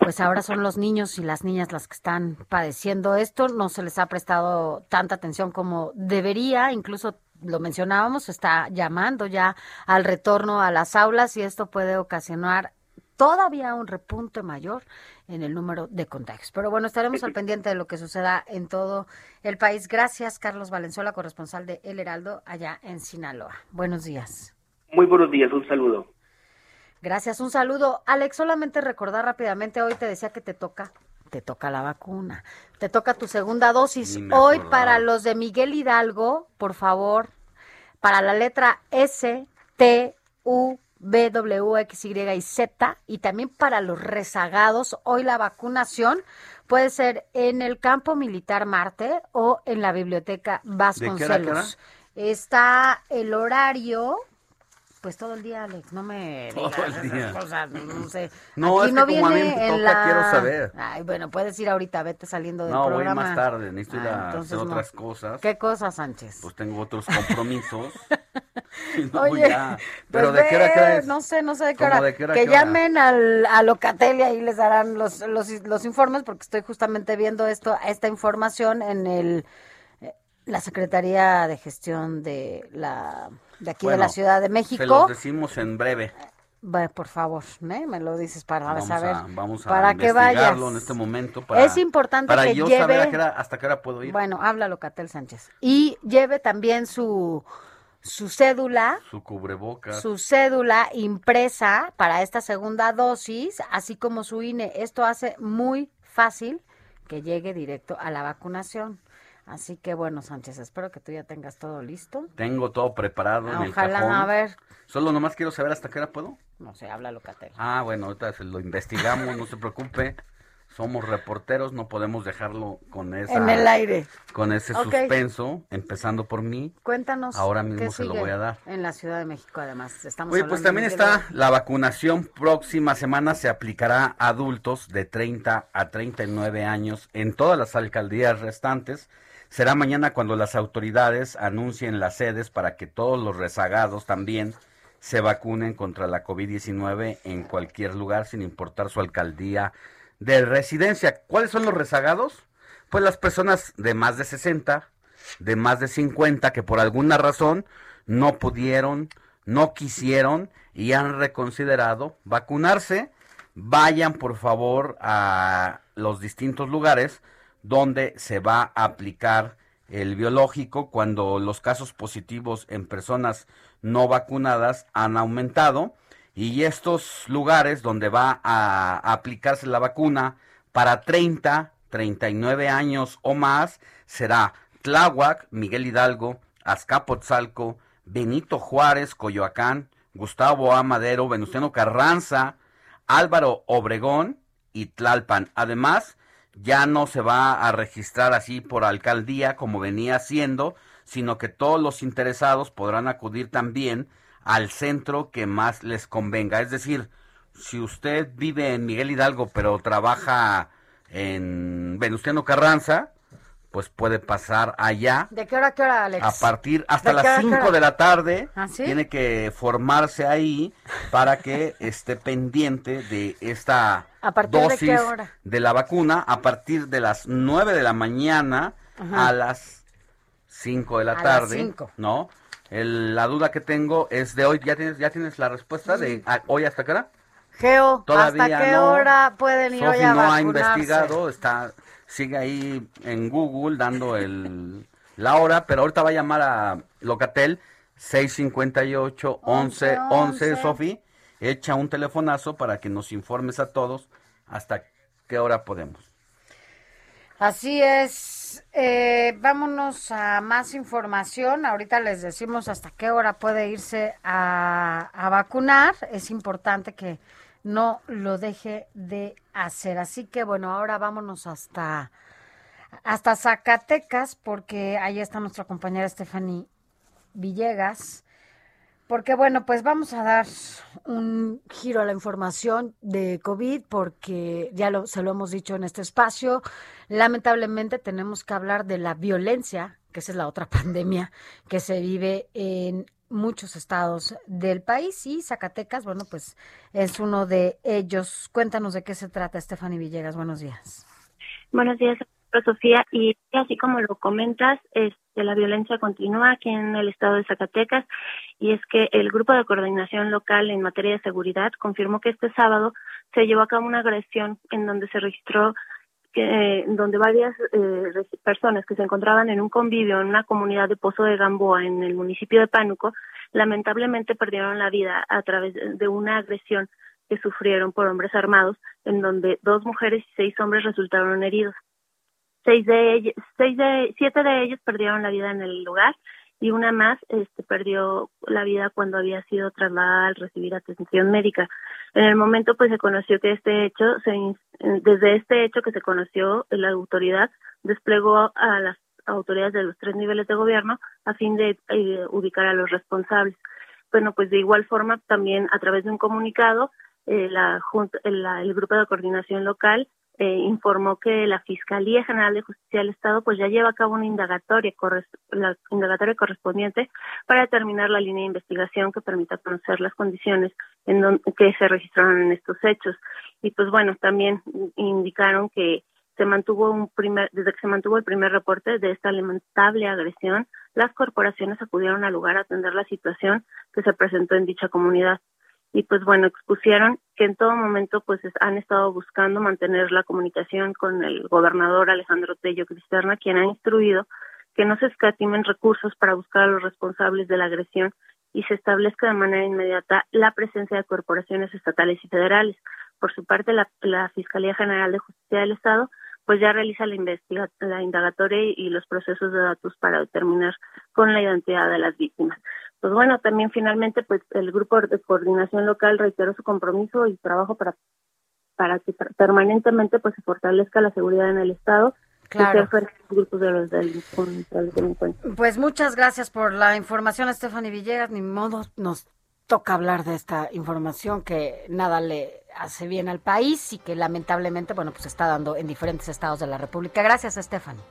pues ahora son los niños y las niñas las que están padeciendo esto, no se les ha prestado tanta atención como debería, incluso lo mencionábamos, está llamando ya al retorno a las aulas y esto puede ocasionar todavía un repunte mayor en el número de contagios. Pero bueno, estaremos al pendiente de lo que suceda en todo el país. Gracias, Carlos Valenzuela, corresponsal de El Heraldo, allá en Sinaloa. Buenos días. Muy buenos días, un saludo. Gracias, un saludo. Alex, solamente recordar rápidamente, hoy te decía que te toca, te toca la vacuna, te toca tu segunda dosis. Hoy para los de Miguel Hidalgo, por favor, para la letra S, T, U, B, W, X, Y y Z, y también para los rezagados, hoy la vacunación puede ser en el campo militar Marte o en la biblioteca Vasconcelos. está el horario pues todo el día, Alex, no me Todo digas el esas cosas, no sé. No, Aquí es no que como a mí me toca, la- quiero saber. Ay, bueno, puedes ir ahorita, vete saliendo del No, voy programa. más tarde, necesito ir Ah, a entonces hacer no. otras cosas. ¿Qué cosas, Sánchez? Pues tengo otros compromisos. No, Oye, ya. pues Pero ¿de qué hora, qué hora ve, es? No sé, no sé de qué ¿Cómo hora. de qué hora, que qué hora? llamen al, a Locatel y ahí les darán los, los, los informes porque estoy justamente viendo esto, esta información en el eh, la Secretaría de Gestión de la de aquí de Bueno, la Ciudad de Se México. los decimos en breve. Va, por favor, ¿eh? me lo dices para Vamos saber. a, vamos a para que vayas. en este momento. Para, Es importante para que yo lleve- saber a qué hora- hasta qué hora puedo ir. Bueno, habla Locatel Sánchez. Y lleve también su, su cédula, Su cubrebocas. su cédula impresa para esta segunda dosis, así como su INE. Esto hace muy fácil que llegue directo a la vacunación. Así que bueno, Sánchez, espero que tú ya tengas todo listo. Tengo todo preparado en el Ojalá, cajón. a ver, Solo nomás quiero saber hasta qué hora puedo. no sé, habla Locatel. Ah, bueno, ahorita se lo investigamos, no se preocupe. Somos reporteros, no podemos dejarlo con esa En el aire. con ese suspenso, empezando por mí. Cuéntanos. Ahora ¿qué mismo se lo voy a dar. En la Ciudad de México, además. Estamos Oye, pues también de- está la vacunación. Próxima semana se aplicará a adultos de 30 a 39 años en todas las alcaldías restantes. Será mañana cuando las autoridades anuncien las sedes para que todos los rezagados también se vacunen contra la COVID-19 en cualquier lugar, sin importar su alcaldía de residencia. ¿Cuáles son los rezagados? Pues las personas de más de 60, de más de 50 que por alguna razón no pudieron, no quisieron y han reconsiderado vacunarse. Vayan por favor a los distintos lugares donde se va a aplicar el biológico cuando los casos positivos en personas no vacunadas han aumentado y estos lugares donde va a aplicarse la vacuna para 30, 39 años o más será Tláhuac, Miguel Hidalgo, Azcapotzalco, Benito Juárez, Coyoacán, Gustavo A. Madero, Venustiano Carranza, Álvaro Obregón y Tlalpan. Además, ya no se va a registrar así por alcaldía como venía haciendo, sino que todos los interesados podrán acudir también al centro que más les convenga. Es decir, si usted vive en Miguel Hidalgo pero trabaja en Venustiano Carranza, pues puede pasar allá ¿De qué hora a qué hora, Alex? a partir hasta ¿De qué hora las a qué 5 hora? de la tarde. ¿Ah, sí? Tiene que formarse ahí para que esté pendiente de esta ¿A partir de dosis de la vacuna a partir de las 9 de la mañana Ajá. a las 5 de la A las tarde, cinco. ¿no? El- la duda que tengo es de hoy, ¿ya tienes, ya tienes la respuesta de a- hoy hasta qué hora? Geo, Todavía ¿hasta qué no. hora pueden ir hoy a no ha investigado, está, sigue ahí en Google dando el, la hora, pero ahorita va a llamar a Locatel 658 11 11, Sofi, echa un telefonazo para que nos informes a todos hasta qué hora podemos. Así es. Eh, vámonos a más información. Ahorita les decimos hasta qué hora puede irse a, a vacunar. Es importante que no lo deje de hacer. Así que bueno, ahora vámonos hasta, hasta Zacatecas porque ahí está nuestra compañera Stephanie Villegas. Porque bueno, pues vamos a dar un giro a la información de COVID porque ya lo, se lo hemos dicho en este espacio. Lamentablemente tenemos que hablar de la violencia, que esa es la otra pandemia que se vive en muchos estados del país y Zacatecas, bueno, pues es uno de ellos. Cuéntanos de qué se trata, Stephanie Villegas. Buenos días. Buenos días, Sofía. Y así como lo comentas, este, la violencia continúa aquí en el estado de Zacatecas y es que el Grupo de Coordinación Local en materia de seguridad confirmó que este sábado se llevó a cabo una agresión en donde se registró que, eh, donde varias eh, personas que se encontraban en un convivio en una comunidad de Pozo de Gamboa en el municipio de Pánuco lamentablemente perdieron la vida a través de una agresión que sufrieron por hombres armados en donde dos mujeres y seis hombres resultaron heridos seis de ellos, seis de, siete de ellos perdieron la vida en el lugar y una más este, perdió la vida cuando había sido trasladada al recibir atención médica. En el momento pues se conoció que este hecho, se, in- desde este hecho que se conoció, la autoridad desplegó a las autoridades de los tres niveles de gobierno a fin de eh, ubicar a los responsables. Bueno, pues de igual forma también a través de un comunicado eh, la, junta, el grupo de coordinación local eh, informó que la Fiscalía General de Justicia del Estado pues ya lleva a cabo una indagatoria, indagatoria correspondiente para determinar la línea de investigación que permita conocer las condiciones en donde, que se registraron estos hechos. Y pues bueno, también indicaron que se mantuvo un primer, desde que se mantuvo el primer reporte de esta lamentable agresión, las corporaciones acudieron al lugar a atender la situación que se presentó en dicha comunidad y pues bueno, expusieron que en todo momento pues han estado buscando mantener la comunicación con el gobernador Alejandro Tello Cristerna, quien ha instruido que no se escatimen recursos para buscar a los responsables de la agresión y se establezca de manera inmediata la presencia de corporaciones estatales y federales. Por su parte, la, la Fiscalía General de Justicia del Estado pues ya realiza la, investiga la indagatoria y los procesos de datos para determinar con la identidad de las víctimas pues bueno, también finalmente pues el grupo de coordinación local reiteró su compromiso y trabajo para para que permanentemente pues se fortalezca la seguridad en el estado Claro. Pues muchas gracias por la información, Stephanie Villegas. Ni modo, nos toca hablar de esta información que nada le hace bien al país y que lamentablemente, bueno, pues está dando en diferentes estados de la República. Gracias, Stephanie.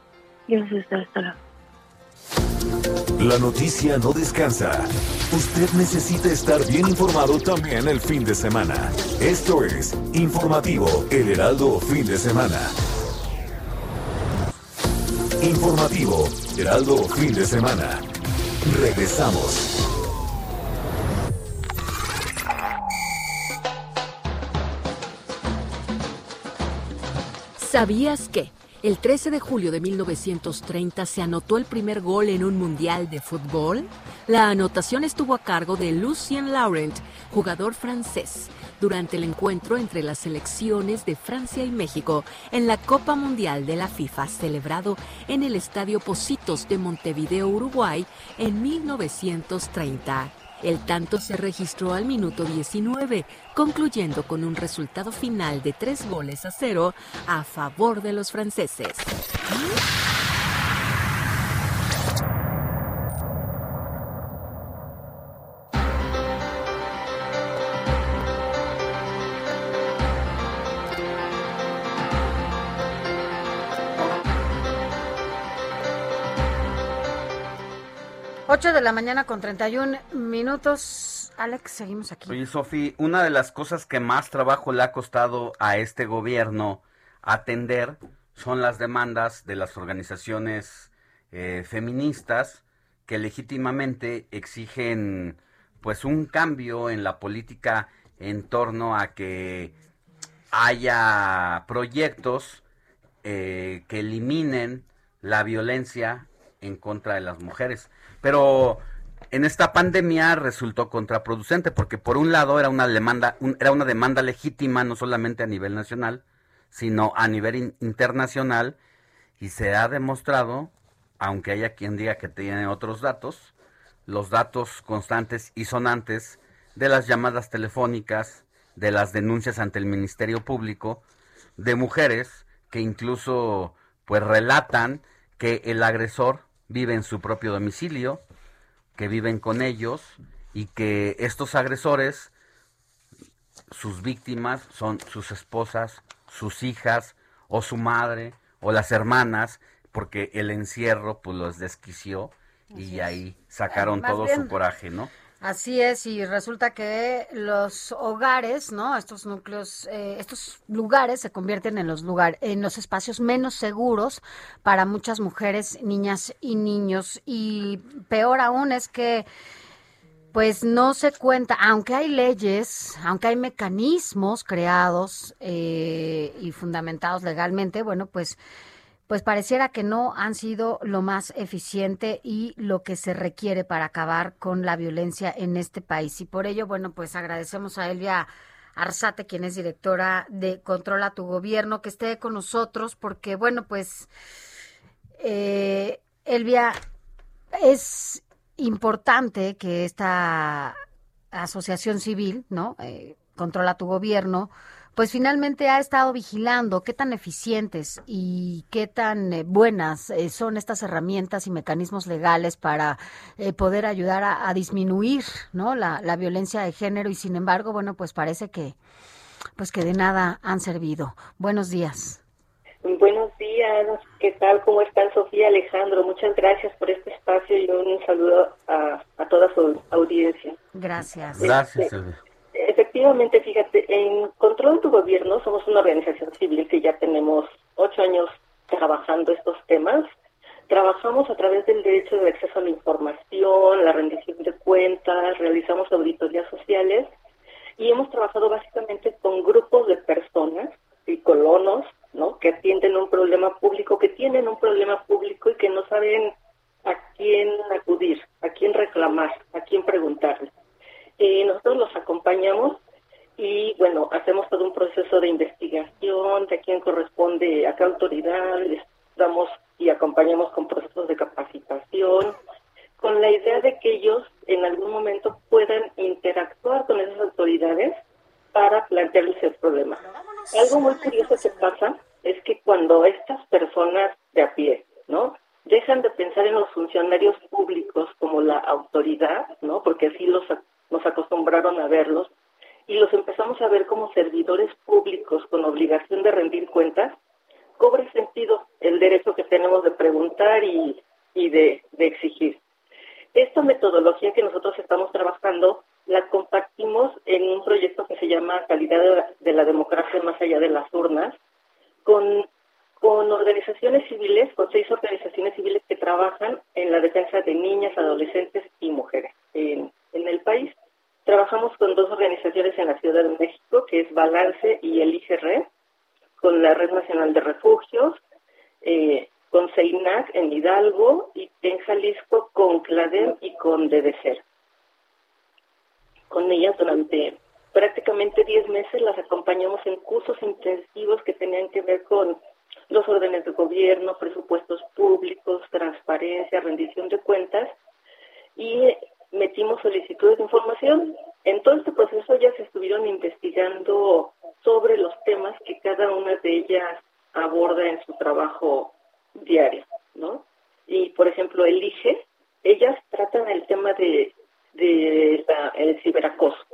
Gracias, luego. La noticia no descansa. Usted necesita estar bien informado también el fin de semana. Esto es Informativo El Heraldo Fin de Semana. Informativo Heraldo Fin de Semana. Regresamos. ¿Sabías que? El 13 de julio de 1930 se anotó el primer gol en un mundial de fútbol. La anotación estuvo a cargo de Lucien Laurent, jugador francés, durante el encuentro entre las selecciones de Francia y México en la Copa Mundial de la FIFA celebrado en el Estadio Positos de Montevideo, Uruguay, en 1930. El tanto se registró al minuto 19, concluyendo con un resultado final de tres goles a cero a favor de los franceses. Ocho de la mañana con 31 minutos. Alex, seguimos aquí. Oye, Sofi, una de las cosas que más trabajo le ha costado a este gobierno atender son las demandas de las organizaciones eh, feministas que legítimamente exigen pues un cambio en la política en torno a que haya proyectos eh, que eliminen la violencia en contra de las mujeres. Pero en esta pandemia resultó contraproducente porque por un lado era una demanda un, era una demanda legítima no solamente a nivel nacional, sino a nivel in, internacional y se ha demostrado, aunque haya quien diga que tiene otros datos, los datos constantes y sonantes de las llamadas telefónicas, de las denuncias ante el Ministerio Público, de mujeres que incluso pues relatan que el agresor vive en su propio domicilio, que viven con ellos y que estos agresores, sus víctimas son sus esposas, sus hijas o su madre o las hermanas, porque el encierro pues los desquició y ahí sacaron todo bien, su coraje, ¿no? Así es, y resulta que los hogares, ¿no? Estos núcleos, eh, estos lugares se convierten en los lugares, en los espacios menos seguros para muchas mujeres, niñas y niños. Y peor aún es que pues no se cuenta, aunque hay leyes, aunque hay mecanismos creados eh, y fundamentados legalmente, bueno, pues pues pareciera que no han sido lo más eficiente y lo que se requiere para acabar con la violencia en este país. Y por ello, bueno, pues agradecemos a Elvia Arzate, quien es directora de Controla tu Gobierno, que esté con nosotros, porque, bueno, pues, eh, Elvia, es importante que esta asociación civil, ¿no? Eh, Controla tu Gobierno, pues finalmente ha estado vigilando qué tan eficientes y qué tan eh, buenas eh, son estas herramientas y mecanismos legales para eh, poder ayudar a, a disminuir ¿no? La, la violencia de género y sin embargo, bueno, pues parece que pues que de nada han servido. Buenos días. Buenos días, ¿qué tal? ¿Cómo están Sofía Alejandro? Muchas gracias por este espacio y un saludo a, a toda su audiencia. Gracias. Gracias, Silvia. Efectivamente, fíjate, en Control tu Gobierno somos una organización civil que ya tenemos ocho años trabajando estos temas. Trabajamos a través del derecho de acceso a la información, la rendición de cuentas, realizamos auditorías sociales y hemos trabajado básicamente con grupos de personas y colonos, ¿no? Que atienden un problema público, que tienen un problema público y que no saben a quién acudir, a quién reclamar, a quién preguntarle. Eh, nosotros los acompañamos y, bueno, hacemos todo un proceso de investigación, de a quién corresponde, a qué autoridad, les damos y acompañamos con procesos de capacitación, con la idea de que ellos en algún momento puedan interactuar con esas autoridades para plantearles el problema. Algo muy curioso que pasa es que cuando estas personas de a pie, ¿no? Dejan de pensar en los funcionarios públicos como la autoridad, ¿no? Porque así los, nos acostumbraron a verlos, y los empezamos a ver como servidores públicos con obligación de rendir cuentas, cobra sentido el derecho que tenemos de preguntar y, de, exigir. Esta metodología que nosotros estamos trabajando la compartimos en un proyecto que se llama Calidad de la, de la Democracia más allá de las urnas, con, con organizaciones civiles, con seis organizaciones civiles que trabajan en la defensa de niñas, adolescentes y mujeres en el país. Trabajamos con dos organizaciones en la Ciudad de México, que es Balance y el IGR, con la Red Nacional de Refugios, eh, con CEINAC en Hidalgo y en Jalisco con CLADEM y con DDCER. Con ellas durante prácticamente 10 meses las acompañamos en cursos intensivos que tenían que ver con los órdenes de gobierno, presupuestos públicos, transparencia, rendición de cuentas y metimos solicitudes de información. En todo este proceso ya se estuvieron investigando sobre los temas que cada una de ellas aborda en su trabajo diario, ¿no? Y, por ejemplo, elige, ellas tratan el tema de, de la, el ciberacoso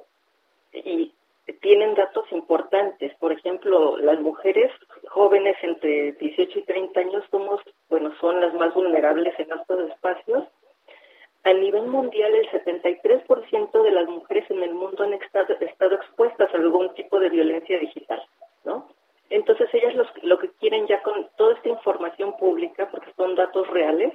y tienen datos importantes. Por ejemplo, las mujeres jóvenes entre 18 y 30 años somos, bueno, son las más vulnerables en estos espacios. A nivel mundial, el 73% de las mujeres en el mundo han estado, expuestas a algún tipo de violencia digital, ¿no? Entonces ellas los, lo que quieren ya con toda esta información pública, porque son datos reales,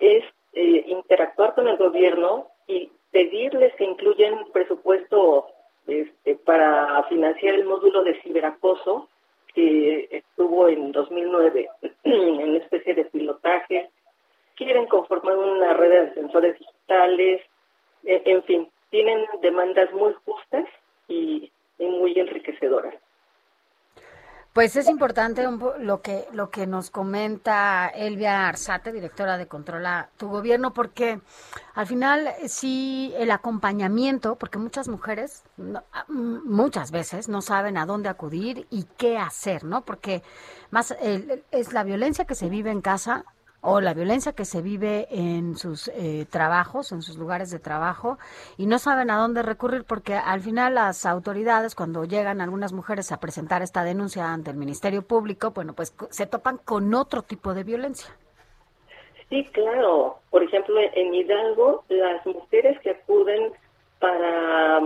es eh, interactuar con el gobierno y pedirles que incluyan presupuesto este, para financiar el módulo de ciberacoso que estuvo en 2009 en una especie de pilotaje. Quieren conformar una red de defensores digitales, eh, en fin, tienen demandas muy justas y, muy enriquecedoras. Pues es importante lo que lo que nos comenta Elvia Arzate, directora de Controla tu Gobierno, porque al final eh, sí el acompañamiento, porque muchas mujeres ah, m- muchas veces no saben a dónde acudir y qué hacer, ¿no? Porque más el- es la violencia que se vive en casa o la violencia que se vive en sus eh, trabajos, en sus lugares de trabajo, y no saben a dónde recurrir porque al final las autoridades, cuando llegan algunas mujeres a presentar esta denuncia ante el Ministerio Público, bueno, pues se topan con otro tipo de violencia. Sí, claro. Por ejemplo, en Hidalgo, las mujeres que acuden para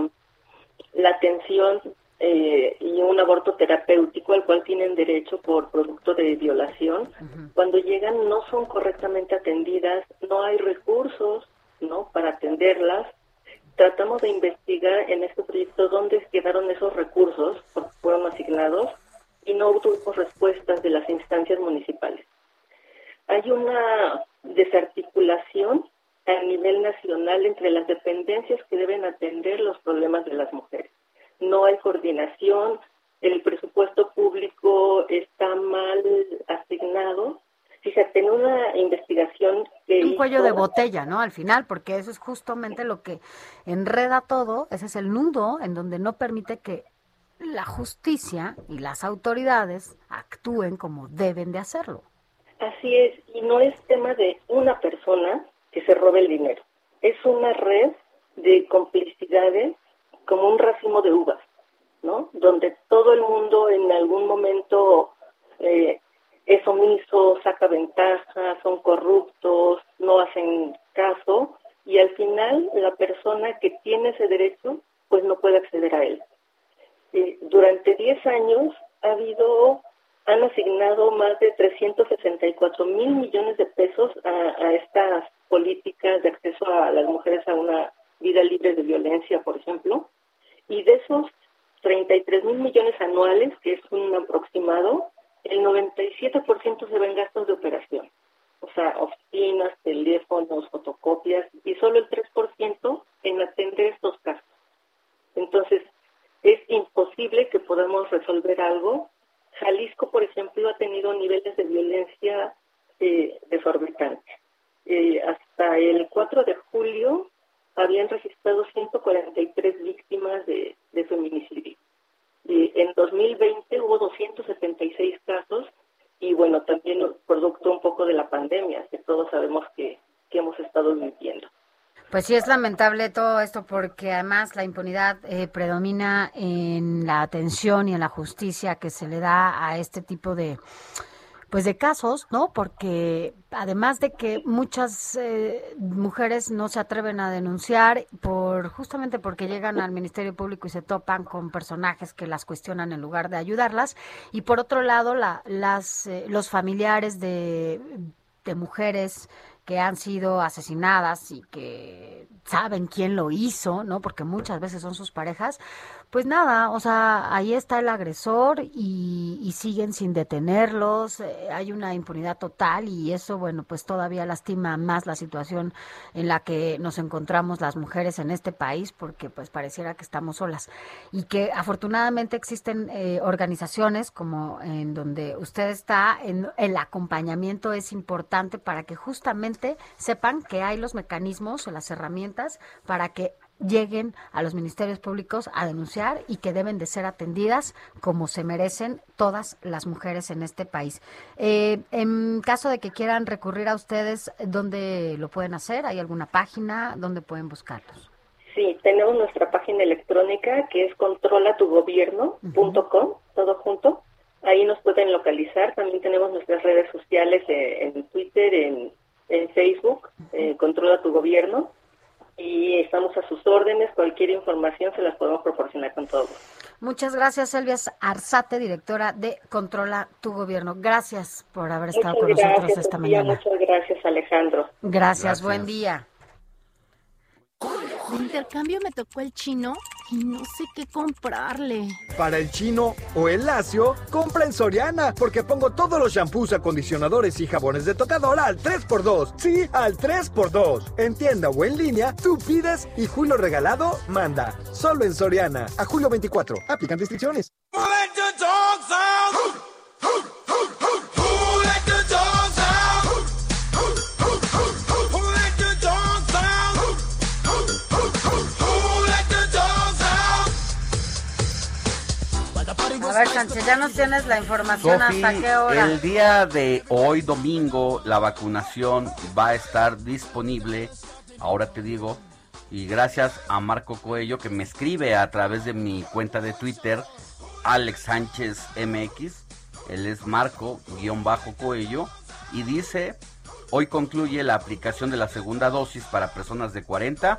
la atención eh, y un aborto terapéutico al cual tienen derecho por producto de violación, cuando llegan no son correctamente atendidas, no hay recursos, ¿no? Para atenderlas. Tratamos de investigar en este proyecto dónde quedaron esos recursos, porque fueron asignados, y no obtuvimos respuestas de las instancias municipales hay una desarticulación a nivel nacional entre las dependencias que deben atender los problemas de las mujeres. No hay coordinación, el presupuesto público está mal asignado. Fíjate, en una investigación que Un cuello de botella, ¿no? Al final, porque eso es justamente lo que enreda todo, ese es el nudo en donde no permite que la justicia y las autoridades actúen como deben de hacerlo. Así es, y no es tema de una persona que se robe el dinero. Es una red de complicidades como un racimo de uvas, ¿no? Donde todo el mundo en algún momento eh, es omiso, saca ventaja, son corruptos, no hacen caso y al final la persona que tiene ese derecho pues no puede acceder a él. Durante 10 años ha habido, han asignado más de 364 mil millones de pesos a estas políticas de acceso a las mujeres a una vida libre de violencia, por ejemplo, y de esos 33 mil millones anuales, que es un aproximado, el 97% se ven gastos de operación, o sea, oficinas, teléfonos, fotocopias, y solo el 3% en atender estos casos. Entonces, es imposible que podamos resolver algo. Jalisco, por ejemplo, ha tenido niveles de violencia eh, desorbitantes. Eh, hasta el 4 de julio habían registrado 143 víctimas de, de feminicidio. Y en 2020 hubo 276 casos y bueno, también producto un poco de la pandemia que todos sabemos que, que hemos estado viviendo. Pues sí, es lamentable todo esto porque además la impunidad eh, predomina en la atención y en la justicia que se le da a este tipo de pues de casos, ¿no? Porque además de que muchas eh, mujeres no se atreven a denunciar por justamente porque llegan al Ministerio Público y se topan con personajes que las cuestionan en lugar de ayudarlas y por otro lado la, las eh, los familiares de de mujeres que han sido asesinadas y que saben quién lo hizo, ¿no? Porque muchas veces son sus parejas, pues nada, o sea, ahí está el agresor y, y siguen sin detenerlos, eh, hay una impunidad total y eso, bueno, pues todavía lastima más la situación en la que nos encontramos las mujeres en este país, porque pues pareciera que estamos solas. Y que afortunadamente existen eh, organizaciones como en donde usted está, en, el acompañamiento es importante para que justamente sepan que hay los mecanismos o las herramientas para que lleguen a los ministerios públicos a denunciar y que deben de ser atendidas como se merecen todas las mujeres en este país. Eh, en caso de que quieran recurrir a ustedes, ¿dónde lo pueden hacer? ¿Hay alguna página? ¿Dónde pueden buscarlos? Sí, tenemos nuestra página electrónica que es controlatugobierno.com, todo junto. Ahí nos pueden localizar. También tenemos nuestras redes sociales eh, en Twitter, en, en Facebook, eh, Controla tu Gobierno y estamos a sus órdenes. Cualquier información se las podemos proporcionar con todo. Muchas gracias, Elvia Arzate, directora de Controla tu Gobierno. Gracias por haber estado Muchas con gracias, nosotros esta mañana. Muchas gracias, Alejandro. Gracias, buen día. De intercambio me tocó el chino y no sé qué comprarle. Para el chino o el lacio, compra en Soriana, porque pongo todos los shampoos, acondicionadores y jabones de tocador al 3x2. Sí, al 3x2. En tienda o en línea, tú pides y Julio Regalado manda. Solo en Soriana. A julio 24. Aplican restricciones. Ver, Sánchez, ya nos tienes la información hasta qué hora. el día de hoy, domingo, la vacunación va a estar disponible, ahora te digo, y gracias a Marco Coello que me escribe a través de mi cuenta de Twitter, Alex Sánchez MX, él es Marco-Coello, y dice, hoy concluye la aplicación de la segunda dosis para personas de 40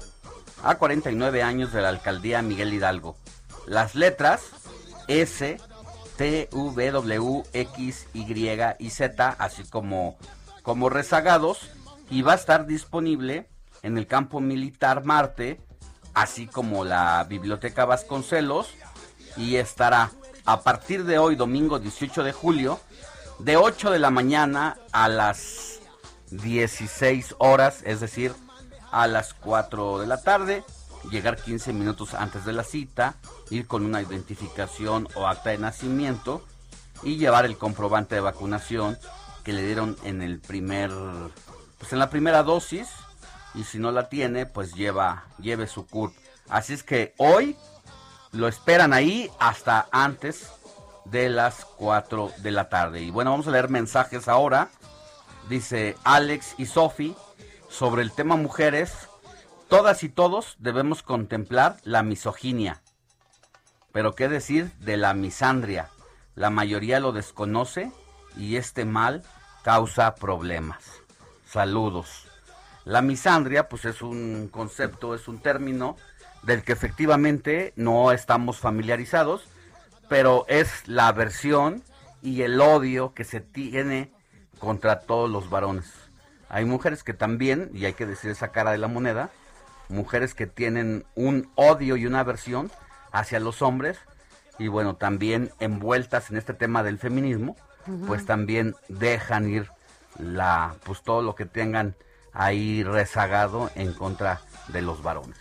a 49 años de la alcaldía Miguel Hidalgo. Las letras S, V, W, X, Y y Z, así como, como rezagados, y va a estar disponible en el campo militar Marte, así como la Biblioteca Vasconcelos, y estará a partir de hoy, domingo 18 de julio, de 8 de la mañana a las 16 horas, es decir, a las 4 de la tarde, llegar 15 minutos antes de la cita, ir con una identificación o acta de nacimiento y llevar el comprobante de vacunación que le dieron en el primer pues en la primera dosis y si no la tiene, pues lleva lleve su CURP. Así es que hoy lo esperan ahí hasta antes de las 4 de la tarde. Y bueno, vamos a leer mensajes ahora. Dice Alex y Sofi sobre el tema mujeres. Todas y todos debemos contemplar la misoginia. Pero qué decir de la misandria. La mayoría lo desconoce y este mal causa problemas. Saludos. La misandria, pues es un concepto, es un término del que efectivamente no estamos familiarizados, pero es la aversión y el odio que se tiene contra todos los varones. Hay mujeres que también, y hay que decir esa cara de la moneda, mujeres que tienen un odio y una aversión hacia los hombres, y bueno, también envueltas en este tema del feminismo, pues también dejan ir la, pues todo lo que tengan ahí rezagado en contra de los varones.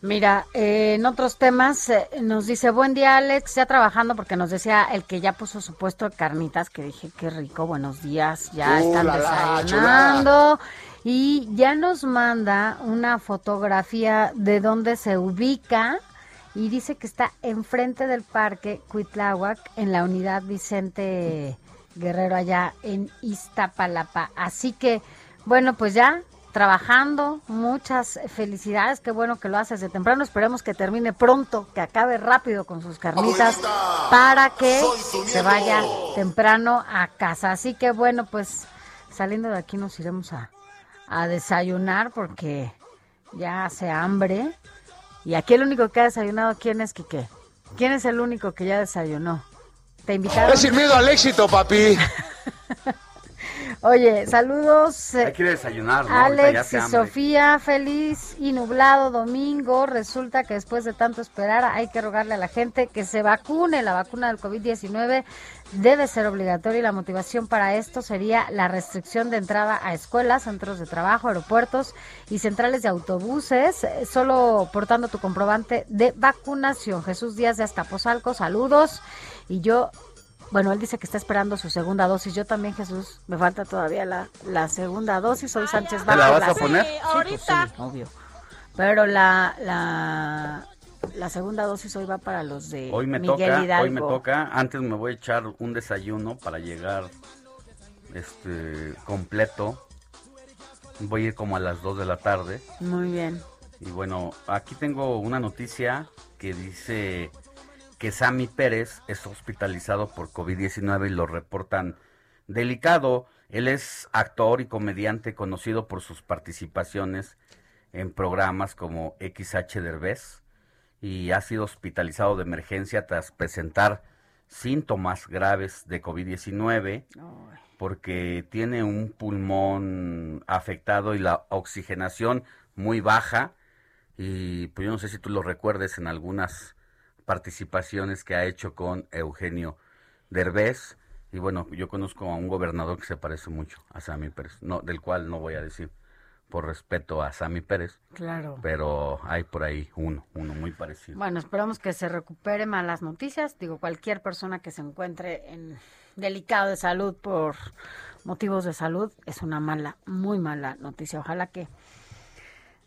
Mira, eh, en otros temas eh, nos dice, buen día Alex, ya trabajando porque nos decía el que ya puso su puesto de carnitas, que dije, qué rico, buenos días, ya Uh, están la, la, desayunando. Y ya nos manda una fotografía de dónde se ubica y dice que está enfrente del parque Cuitláhuac en la unidad Vicente Guerrero allá en Iztapalapa. Así que, bueno, pues ya trabajando, muchas felicidades, qué bueno que lo haces de temprano, esperemos que termine pronto, que acabe rápido con sus carnitas para que se vaya temprano a casa. Así que bueno, pues saliendo de aquí nos iremos a, a desayunar porque ya hace hambre. Y aquí el único que ha desayunado, ¿quién es, Quique? ¿Quién es el único que ya desayunó? ¿Te invitaron? Es sin miedo al éxito, papi. Oye, saludos. eh, Hay que ir a desayunar, ¿no? Alex y hambre. Sofía, feliz y nublado domingo. Resulta que después de tanto esperar hay que rogarle a la gente que se vacune. La vacuna del COVID-19 debe ser obligatoria y la motivación para esto sería la restricción de entrada a escuelas, centros de trabajo, aeropuertos y centrales de autobuses, eh, solo portando tu comprobante de vacunación. Jesús Díaz de Azcapotzalco, saludos. Y yo bueno, él dice que está esperando su segunda dosis. Yo también, Jesús, me falta todavía la, la segunda dosis. Soy Sánchez ¿Te la vas a poner? Sí, pues sí, obvio. Pero la, la, la segunda dosis hoy va para los de Hoy me Miguel toca, Hidalgo. hoy me toca. Antes me voy a echar un desayuno para llegar este completo. Voy a ir como a las 2 de la tarde. Muy bien. Y bueno, aquí tengo una noticia que dice que Sammy Pérez es hospitalizado por COVID-19 y lo reportan delicado. Él es actor y comediante conocido por sus participaciones en programas como XH Derbez y ha sido hospitalizado de emergencia tras presentar síntomas graves de COVID-19 porque tiene un pulmón afectado y la oxigenación muy baja. Y pues yo no sé si tú lo recuerdes en algunas participaciones que ha hecho con Eugenio Derbez. Y bueno, yo conozco a un gobernador que se parece mucho a Sammy Pérez, no, del cual no voy a decir por respeto a Sammy Pérez, Claro. pero hay por ahí uno, uno muy parecido. Bueno, esperamos que se recupere malas noticias. Digo, cualquier persona que se encuentre en delicado de salud por motivos de salud es una mala, muy mala noticia. Ojalá que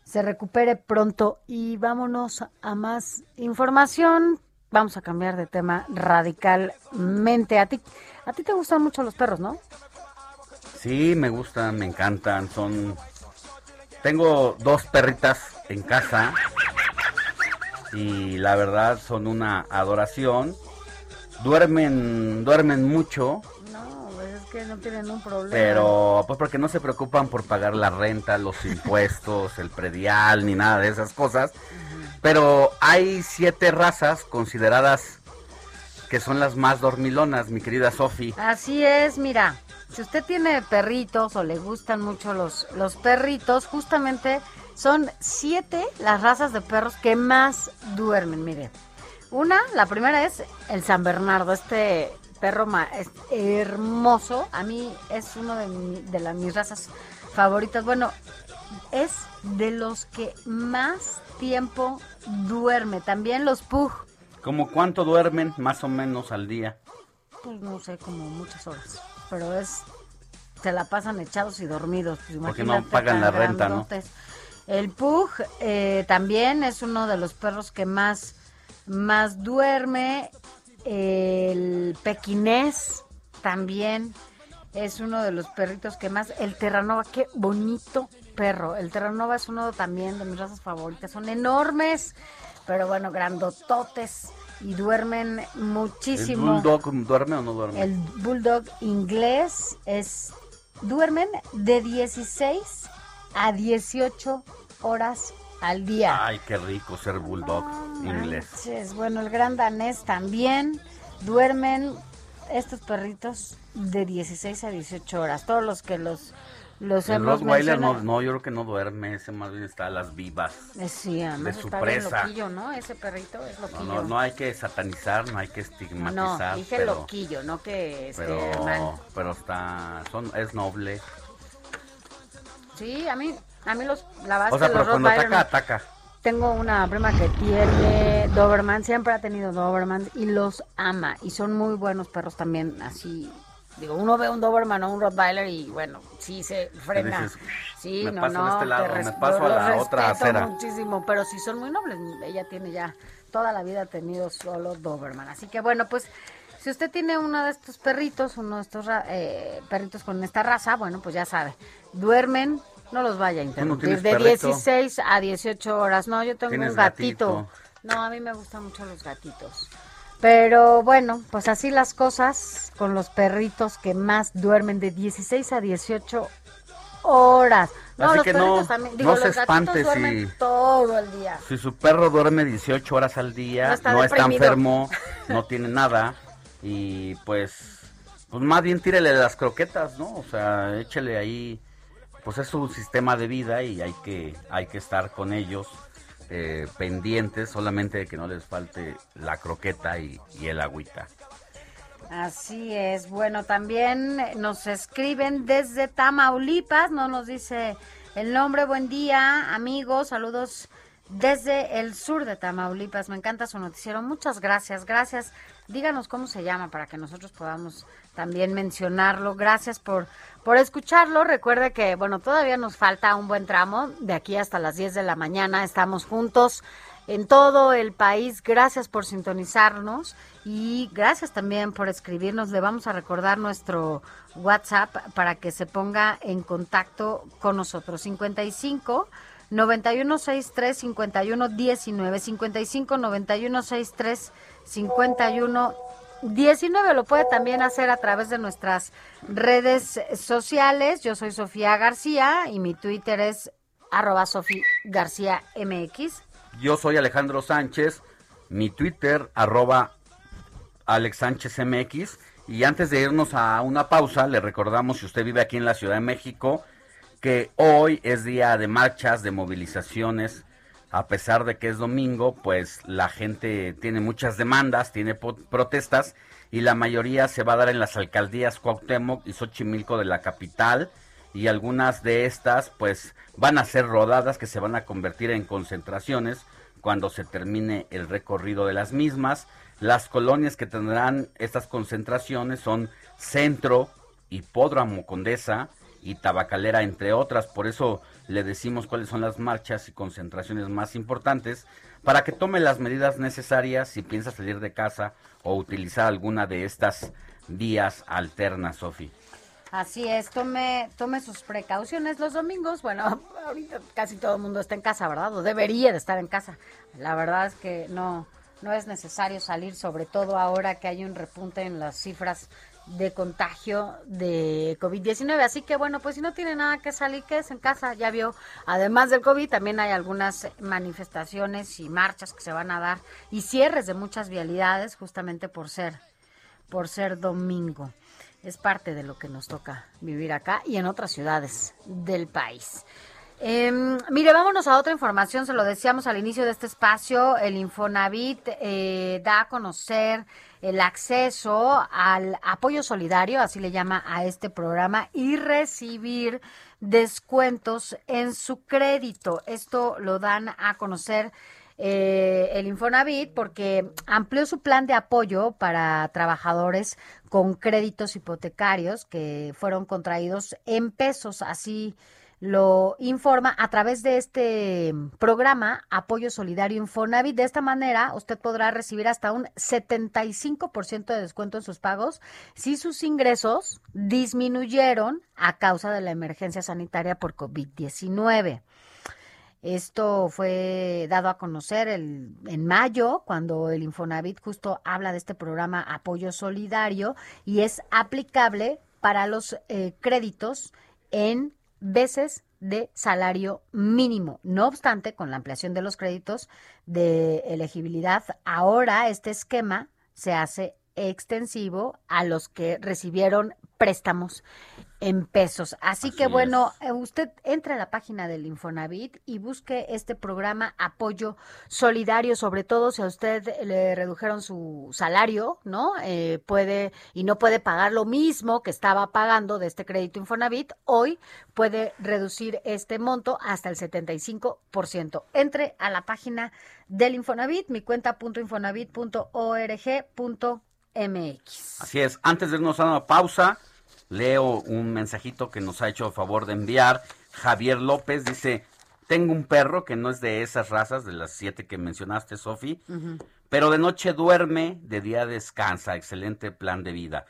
se recupere pronto y vámonos a más información. Vamos a cambiar de tema radicalmente. A ti, a ti te gustan mucho los perros, ¿no? Sí, me gustan, me encantan, son... Tengo dos perritas en casa y la verdad son una adoración. Duermen, duermen mucho, No, pues es que no tienen un problema. pero pues porque no se preocupan por pagar la renta, los impuestos, el predial, ni nada de esas cosas. Pero hay siete razas consideradas que son las más dormilonas, mi querida Sofi. Así es, mira, si usted tiene perritos o le gustan mucho los, los perritos, justamente son siete las razas de perros que más duermen, mire. Una, la primera es el San Bernardo, este perro es hermoso, a mí es uno de, mi- de mis razas favoritas, bueno, es de los que más tiempo duerme, también los Pug, ¿Cómo cuánto duermen más o menos al día? pues no sé, como muchas horas, pero es, se la pasan echados y dormidos. Pues Porque no imagínate pagan la renta, ¿no? El Pug eh, también es uno de los perros que más más duerme el pequinés también es uno de los perritos que más el Terranova, qué bonito perro. El Terranova es uno también de mis razas favoritas. Son enormes, pero bueno, grandototes y duermen muchísimo. ¿El bulldog duerme o no duerme? El bulldog inglés es duermen de 16 a 18 horas al día. Ay, qué rico ser bulldog inglés. Manches, Bueno, el gran danés también duermen estos perritos de 16 a 18 horas. Todos los que los los El Rottweiler no, no, yo creo que no duerme, ese más bien está a las vivas. Eh, Sí, además de su está bien presa. loquillo, ¿no? Ese perrito es No, loquillo. no, no hay que satanizar, no hay que No, estigmatizar, dije pero, loquillo, no que esté pero, mal. pero está, son, es noble. Sí, a mí, a mí los, la base O sea, pero los cuando ataca, no- ataca. Tengo una prima que tiene Doberman, siempre ha tenido Doberman y los ama. Y son muy buenos perros también, así. Digo, uno ve un Doberman o un Rottweiler y bueno, sí se frena. dices, sí, me no, paso de no, este te lado, me paso yo a la otra acera. muchísimo, pero sí son muy nobles. Ella tiene ya toda la vida ha tenido solo Doberman. Así que bueno, pues si usted tiene uno de estos perritos, uno de estos eh, perritos con esta raza, bueno, pues ya sabe, duermen, no los vaya a interrumpir, de perrito? 16 a 18 horas. No, yo tengo un gatito. gatito. No, a mí me gustan mucho los gatitos. Pero bueno, pues así las cosas con los perritos que más duermen de 16 a 18 horas. No, Así los que no- perritos también. Digo, no se los gatitos espante duermen si- todo el día. Si su perro duerme 18 horas al día, No está no está enfermo, no tiene nada, y pues, pues más bien tírele las croquetas, ¿no? O sea, échele ahí, pues es su sistema de vida y hay que, hay que estar con ellos eh, pendientes, solamente de que no les falte la croqueta y, y el agüita. Así es. Bueno, también nos escriben desde Tamaulipas, no nos dice el nombre. Buen día, amigos. Saludos desde el sur de Tamaulipas. Me encanta su noticiero. Muchas gracias, gracias. Díganos cómo se llama para que nosotros podamos también mencionarlo. Gracias por, por escucharlo. Recuerde que, bueno, todavía nos falta un buen tramo. De aquí hasta las 10 de la mañana estamos juntos en todo el país. Gracias por sintonizarnos y gracias también por escribirnos. Le vamos a recordar nuestro WhatsApp para que se ponga en contacto con nosotros. 55 9163 5119 55 9163 51 19 lo puede también hacer a través de nuestras redes sociales. Yo soy Sofía García y mi Twitter es arroba Sofía García MX. Yo soy Alejandro Sánchez, mi Twitter, arroba Alex Sánchez MX. Y antes de irnos a una pausa, le recordamos, si usted vive aquí en la Ciudad de México, que hoy es día de marchas, de movilizaciones. A pesar de que es domingo, pues la gente tiene muchas demandas, tiene protestas y la mayoría se va a dar en las alcaldías Cuauhtémoc y Xochimilco de la capital y algunas de estas pues van a ser rodadas que se van a convertir en concentraciones cuando se termine el recorrido de las mismas. Las colonias que tendrán estas concentraciones son Centro, Hipódromo Condesa y Tabacalera, entre otras. Por eso le decimos cuáles son las marchas y concentraciones más importantes para que tome las medidas necesarias si piensa salir de casa o utilizar alguna de estas vías alternas, Sofi. Así es, tome, tome sus precauciones los domingos. Bueno, ahorita casi todo el mundo está en casa, ¿verdad? O debería de estar en casa. La verdad es que no, no es necesario salir, sobre todo ahora que hay un repunte en las cifras de contagio de COVID-19. Así que bueno, pues si no tiene nada que salir, quédese en casa. Ya vio, además del COVID, también hay algunas manifestaciones y marchas que se van a dar y cierres de muchas vialidades justamente por ser, por ser domingo es parte de lo que nos toca vivir acá y en otras ciudades del país. Em, mire, vámonos a otra información, se lo decíamos al inicio de este espacio, el Infonavit eh, da a conocer el acceso al apoyo solidario, así le llama a este programa, y recibir descuentos en su crédito. Esto lo dan a conocer eh, el Infonavit porque amplió su plan de apoyo para trabajadores con créditos hipotecarios que fueron contraídos en pesos. Así lo informa a través de este programa Apoyo Solidario Infonavit. De esta manera, usted podrá recibir hasta un 75% de descuento en sus pagos si sus ingresos disminuyeron a causa de la emergencia sanitaria por COVID-19. Esto fue dado a conocer el, en mayo, cuando el Infonavit justo habla de este programa Apoyo Solidario y es aplicable para los eh, créditos en veces de salario mínimo. No obstante, con la ampliación de los créditos de elegibilidad, ahora este esquema se hace extensivo a los que recibieron préstamos en pesos. Así, que bueno, eh, usted entre a la página del Infonavit y busque este programa Apoyo Solidario, sobre todo si a usted le redujeron su salario, ¿no? Eh, puede y no puede pagar lo mismo que estaba pagando de este crédito Infonavit, hoy puede reducir este monto hasta el 75%. Entre a la página del Infonavit, mi cuenta .infonavit.org.mx. Así es, antes de irnos a una pausa, leo un mensajito que nos ha hecho favor de enviar. Javier López dice, tengo un perro que no es de esas razas, de las siete que mencionaste, Sofi, pero de noche duerme, de día descansa. Excelente plan de vida.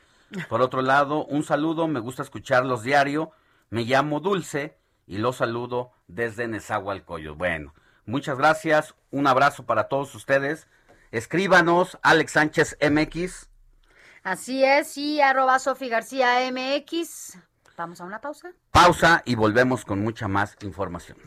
Por otro lado, un saludo, me gusta escucharlos diario. Me llamo Dulce y los saludo desde Nezahualcóyotl. Bueno, muchas gracias, un abrazo para todos ustedes. Escríbanos, Alex Sánchez MX. Así es, y arroba Sofi García MX. Vamos a una pausa. Pausa y volvemos con mucha más información.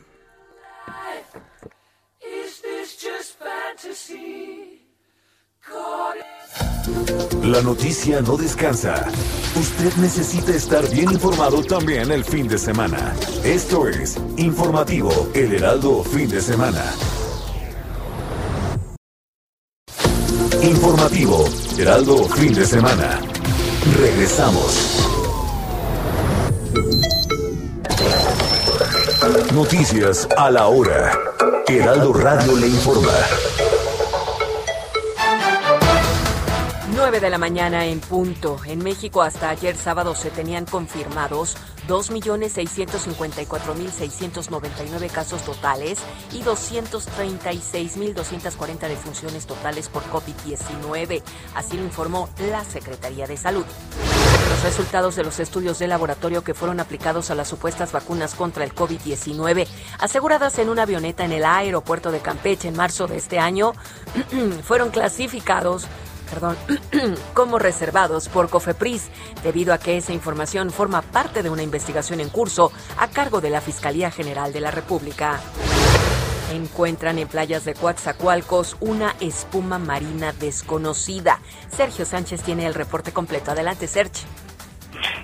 La noticia no descansa. Usted necesita estar bien informado también el fin de semana. Esto es Informativo El Heraldo Fin de Semana. Informativo Heraldo Fin de Semana. Regresamos. Noticias a la hora. Heraldo Radio le informa. 9 de la mañana en punto. En México hasta ayer sábado se tenían confirmados 2.654.699 casos totales y 236.240 defunciones totales por COVID-19. Así lo informó la Secretaría de Salud. Los resultados de los estudios de laboratorio que fueron aplicados a las supuestas vacunas contra el COVID-19, aseguradas en una avioneta en el aeropuerto de Campeche en marzo de este año, fueron clasificados perdón, como reservados por Cofepris, debido a que esa información forma parte de una investigación en curso a cargo de la Fiscalía General de la República. Encuentran en playas de Coatzacoalcos una espuma marina desconocida. Sergio Sánchez tiene el reporte completo. Adelante, Sergio.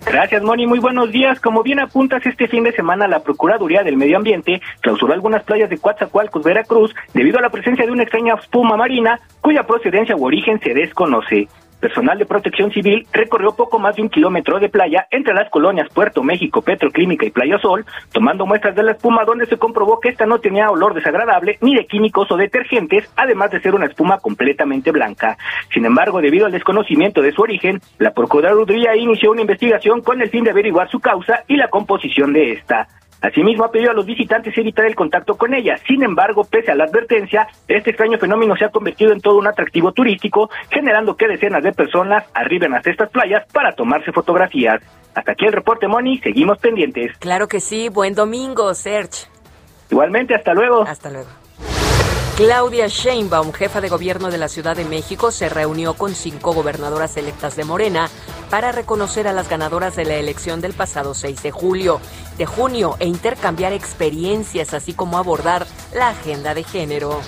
Gracias, Moni. Muy buenos días. Como bien apuntas, este fin de semana la Procuraduría del Medio Ambiente clausuró algunas playas de Coatzacoalcos, Veracruz, debido a la presencia de una extraña espuma marina cuya procedencia u origen se desconoce. Personal de protección civil recorrió poco más de un kilómetro de playa entre las colonias Puerto México, Petroclínica y Playa Sol, tomando muestras de la espuma donde se comprobó que esta no tenía olor desagradable ni de químicos o detergentes, además de ser una espuma completamente blanca. Sin embargo, debido al desconocimiento de su origen, la Procuraduría inició una investigación con el fin de averiguar su causa y la composición de esta. Asimismo, ha pedido a los visitantes evitar el contacto con ella. Sin embargo, pese a la advertencia, este extraño fenómeno se ha convertido en todo un atractivo turístico, generando que decenas de personas arriben hasta estas playas para tomarse fotografías. Hasta aquí el reporte, Moni. Seguimos pendientes. Claro que sí. Buen domingo, Serge. Igualmente, hasta luego. Hasta luego. Claudia Sheinbaum, jefa de gobierno de la Ciudad de México, se reunió con cinco gobernadoras electas de Morena para reconocer a las ganadoras de la elección del pasado 6 de julio, de junio e intercambiar experiencias, así como abordar la agenda de género.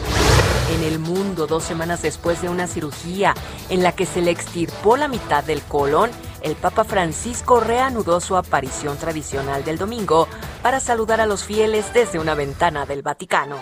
En el mundo, dos semanas después de una cirugía en la que se le extirpó la mitad del colon, el Papa Francisco reanudó su aparición tradicional del domingo para saludar a los fieles desde una ventana del Vaticano.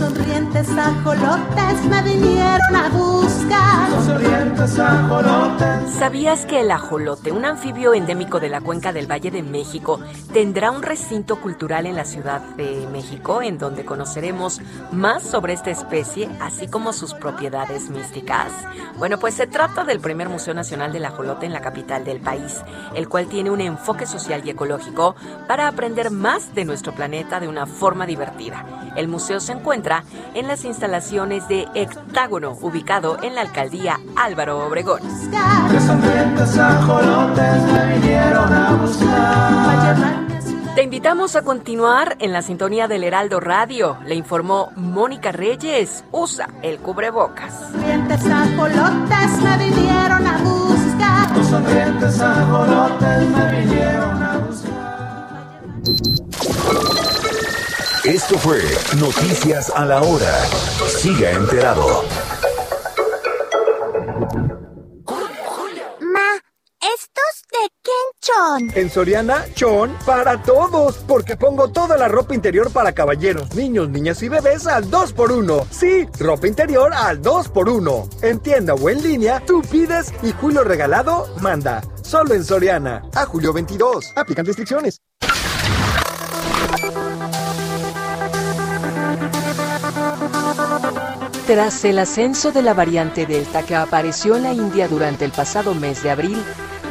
Sonrientes ajolotes me vinieron a buscar. Sonrientes ajolotes ¿Sabías que el ajolote, un anfibio endémico de la cuenca del Valle de México, tendrá un recinto cultural en la Ciudad de México en donde conoceremos más sobre esta especie, así como sus propiedades místicas? Bueno, pues se trata del primer Museo Nacional del Ajolote en la capital del país, el cual tiene un enfoque social y ecológico para aprender más de nuestro planeta de una forma divertida. El museo se encuentra en las instalaciones de Hectágono, ubicado en la alcaldía Álvaro Obregón. Te invitamos a continuar en la sintonía del Heraldo Radio. Le informó Mónica Reyes. Usa el cubrebocas. Me vinieron a buscar. Esto fue Noticias a la Hora. Siga enterado. Ma, ¿estos de quién son? En Soriana, Chon para todos, porque pongo toda la ropa interior para caballeros, niños, niñas y bebés al 2x1. Sí, ropa interior al 2x1. En tienda o en línea, tú pides y Julio Regalado manda. Solo en Soriana. A julio 22. Aplican restricciones. Tras el ascenso de la variante Delta que apareció en la India durante el pasado mes de abril,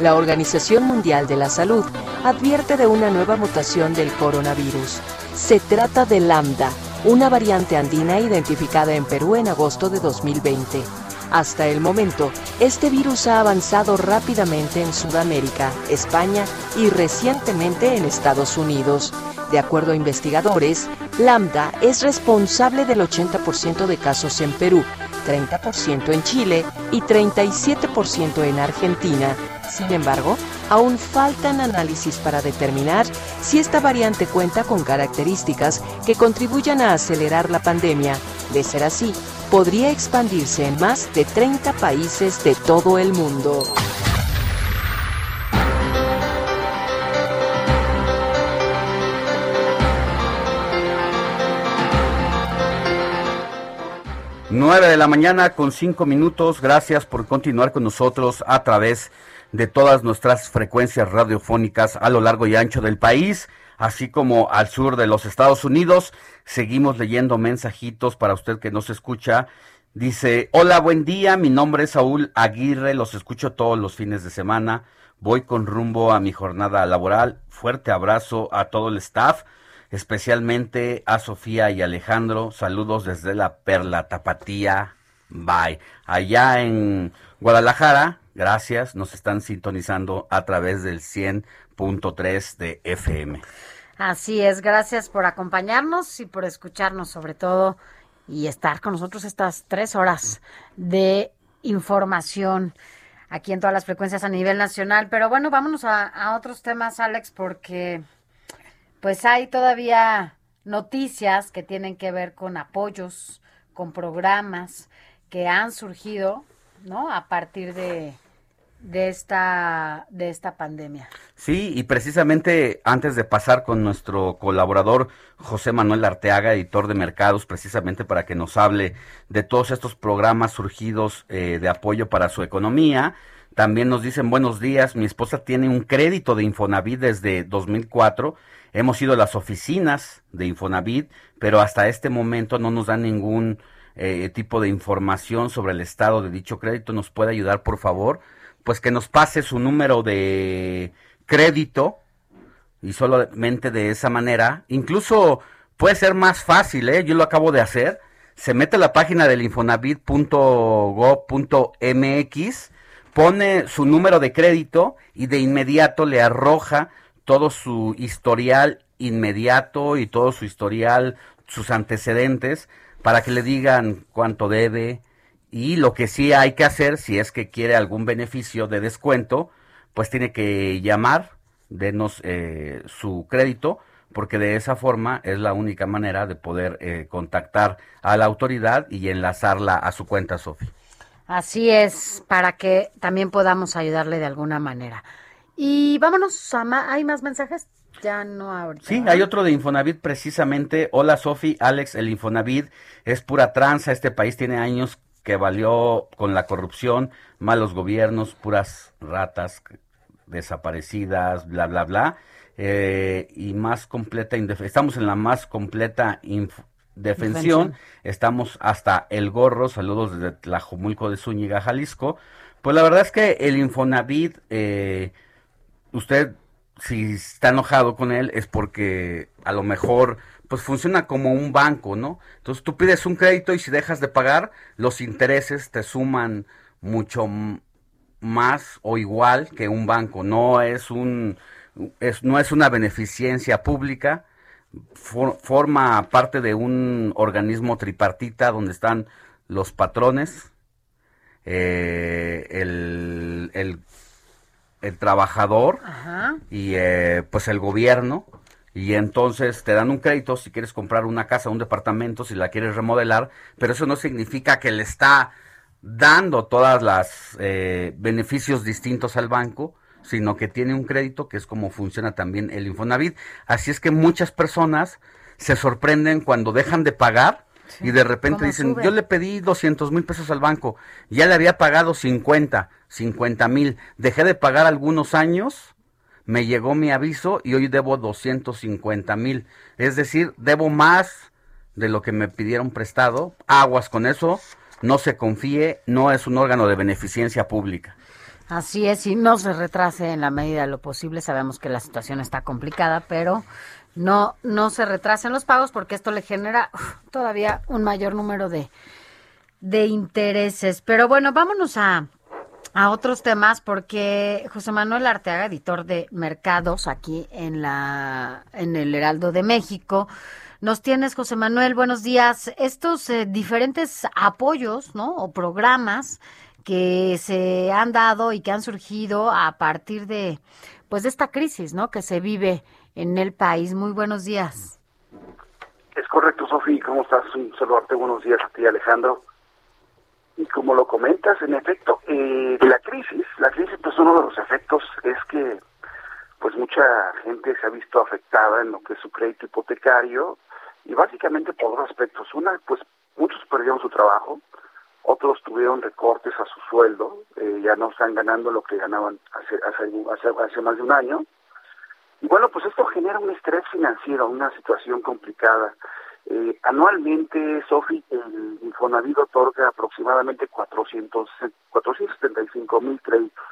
la Organización Mundial de la Salud advierte de una nueva mutación del coronavirus. Se trata de Lambda, una variante andina identificada en Perú en agosto de 2020. Hasta el momento, este virus ha avanzado rápidamente en Sudamérica, España y recientemente en Estados Unidos. De acuerdo a investigadores, Lambda es responsable del 80% de casos en Perú, 30% en Chile y 37% en Argentina. Sin embargo, aún faltan análisis para determinar si esta variante cuenta con características que contribuyan a acelerar la pandemia. De ser así, podría expandirse en más de 30 países de todo el mundo. Nueve de la mañana con cinco minutos. Gracias por continuar con nosotros a través de todas nuestras frecuencias radiofónicas a lo largo y ancho del país, así como al sur de los Estados Unidos. Seguimos leyendo mensajitos para usted que nos escucha. Dice, hola, buen día, mi nombre es Saúl Aguirre, los escucho todos los fines de semana. Voy con rumbo a mi jornada laboral. Fuerte abrazo a todo el staff especialmente a Sofía y Alejandro. Saludos desde la Perla Tapatía. Bye. Allá en Guadalajara, gracias, nos están sintonizando a través del 100.3 de FM. Así es, gracias por acompañarnos y por escucharnos sobre todo y estar con nosotros estas tres horas de información aquí en todas las frecuencias a nivel nacional. Pero bueno, vámonos a, otros temas, Alex, porque pues hay todavía noticias que tienen que ver con apoyos, con programas que han surgido, ¿no? A partir de, de esta de esta pandemia. Sí, y precisamente antes de pasar con nuestro colaborador José Manuel Arteaga, editor de mercados, precisamente para que nos hable de todos estos programas surgidos eh, de apoyo para su economía. También nos dicen buenos días, mi esposa tiene un crédito de Infonavit desde 2004 Hemos ido a las oficinas de Infonavit, pero hasta este momento no nos dan ningún eh, tipo de información sobre el estado de dicho crédito. ¿Nos puede ayudar, por favor? Pues que nos pase su número de crédito y solamente de esa manera, incluso puede ser más fácil, ¿eh? yo lo acabo de hacer. Se mete a la página del infonavit.gov.mx, pone su número de crédito y de inmediato le arroja todo su historial inmediato y todo su historial, sus antecedentes, para que le digan cuánto debe y lo que sí hay que hacer si es que quiere algún beneficio de descuento, pues tiene que llamar, denos eh, su crédito, porque de esa forma es la única manera de poder eh, contactar a la autoridad y enlazarla a su cuenta, Sofi. Así es, para que también podamos ayudarle de alguna manera. Y vámonos a ma- ¿Hay más mensajes? Ya no ahorita. Sí, hay otro de Infonavit precisamente. Hola Sofi, Alex, el Infonavit es pura tranza. Este país tiene años que valió con la corrupción, malos gobiernos, puras ratas desaparecidas, bla, bla, bla, eh, y más completa, estamos en la más completa defensión, estamos hasta el gorro, saludos desde Tlajomulco de Zúñiga, Jalisco, pues la verdad es que el Infonavit, eh, usted si está enojado con él es porque a lo mejor pues funciona como un banco, ¿no? Entonces tú pides un crédito y si dejas de pagar, los intereses te suman mucho más o igual que un banco. No es un es, no es una beneficencia pública, forma parte de un organismo tripartita donde están los patrones, eh, el, el, trabajador y eh, pues el gobierno y entonces te dan un crédito si quieres comprar una casa, un departamento, si la quieres remodelar, pero eso no significa que le está dando todas las eh, beneficios distintos al banco, sino que tiene un crédito que es como funciona también el Infonavit. Así es que muchas personas se sorprenden cuando dejan de pagar y de repente dicen, yo le pedí 200 mil pesos al banco, ya le había pagado 50, 50 mil, dejé de pagar algunos años, me llegó mi aviso y hoy debo 250 mil, es decir, debo más de lo que me pidieron prestado, aguas con eso, no se confíe, no es un órgano de beneficencia pública. Así es, y no se retrase en la medida de lo posible. Sabemos que la situación está complicada, pero no, no se retrasen los pagos porque esto le genera todavía un mayor número de, de intereses. Pero bueno, vámonos a, a otros temas porque José Manuel Arteaga, editor de Mercados aquí en la en el Heraldo de México, nos tienes José Manuel, buenos días. Estos eh, diferentes apoyos, ¿no? o programas que se han dado y que han surgido a partir de pues de esta crisis, ¿no? que se vive en el país. Muy buenos días. Es correcto, Sofía. ¿Cómo estás? Un saludarte. Buenos días a ti, Alejandro. Y como lo comentas, en efecto, eh, la crisis, la crisis, pues uno de los efectos es que pues mucha gente se ha visto afectada en lo que es su crédito hipotecario y básicamente por dos aspectos. Una, pues muchos perdieron su trabajo, otros tuvieron recortes a su sueldo, eh, ya no están ganando lo que ganaban hace, hace, hace, más de un año. Y bueno, pues esto genera un estrés financiero, una situación complicada. Eh, anualmente, Sofi, el Infonavit otorga aproximadamente 400, 475 mil créditos.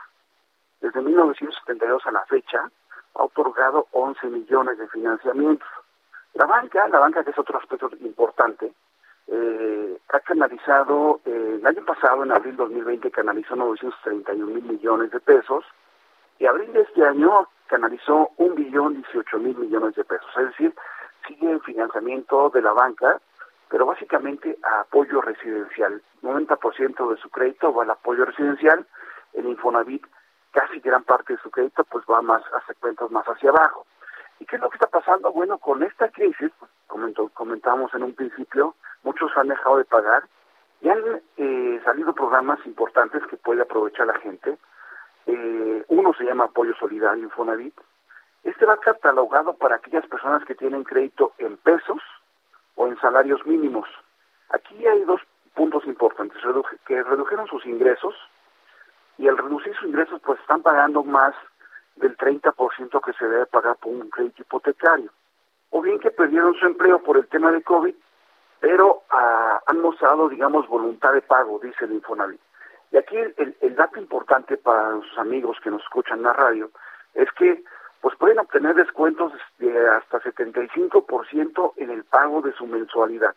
Desde 1972 a la fecha, ha otorgado 11 millones de financiamientos. La banca, la banca que es otro aspecto importante, eh, ha canalizado, eh, el año pasado, en abril 2020, canalizó 931 mil millones de pesos, y abril de este año canalizó un billón 18 mil millones de pesos. Es decir, sigue el financiamiento de la banca, pero básicamente a apoyo residencial. 90% de su crédito va al apoyo residencial, el Infonavit casi gran parte de su crédito pues va más a segmentos más hacia abajo. ¿Y qué es lo que está pasando? Bueno, con esta crisis, pues, comentábamos en un principio, muchos han dejado de pagar y han eh, salido programas importantes que puede aprovechar la gente. Eh, uno se llama Apoyo Solidario Infonavit. Este va catalogado para aquellas personas que tienen crédito en pesos o en salarios mínimos. Aquí hay dos puntos importantes, que redujeron sus ingresos y al reducir sus ingresos pues están pagando más del 30% que se debe pagar por un crédito hipotecario. O bien que perdieron su empleo por el tema de COVID, pero ah, han mostrado, digamos, voluntad de pago, dice el Infonavit. Y aquí el, dato importante para los amigos que nos escuchan en la radio es que pues pueden obtener descuentos de hasta 75% en el pago de su mensualidad.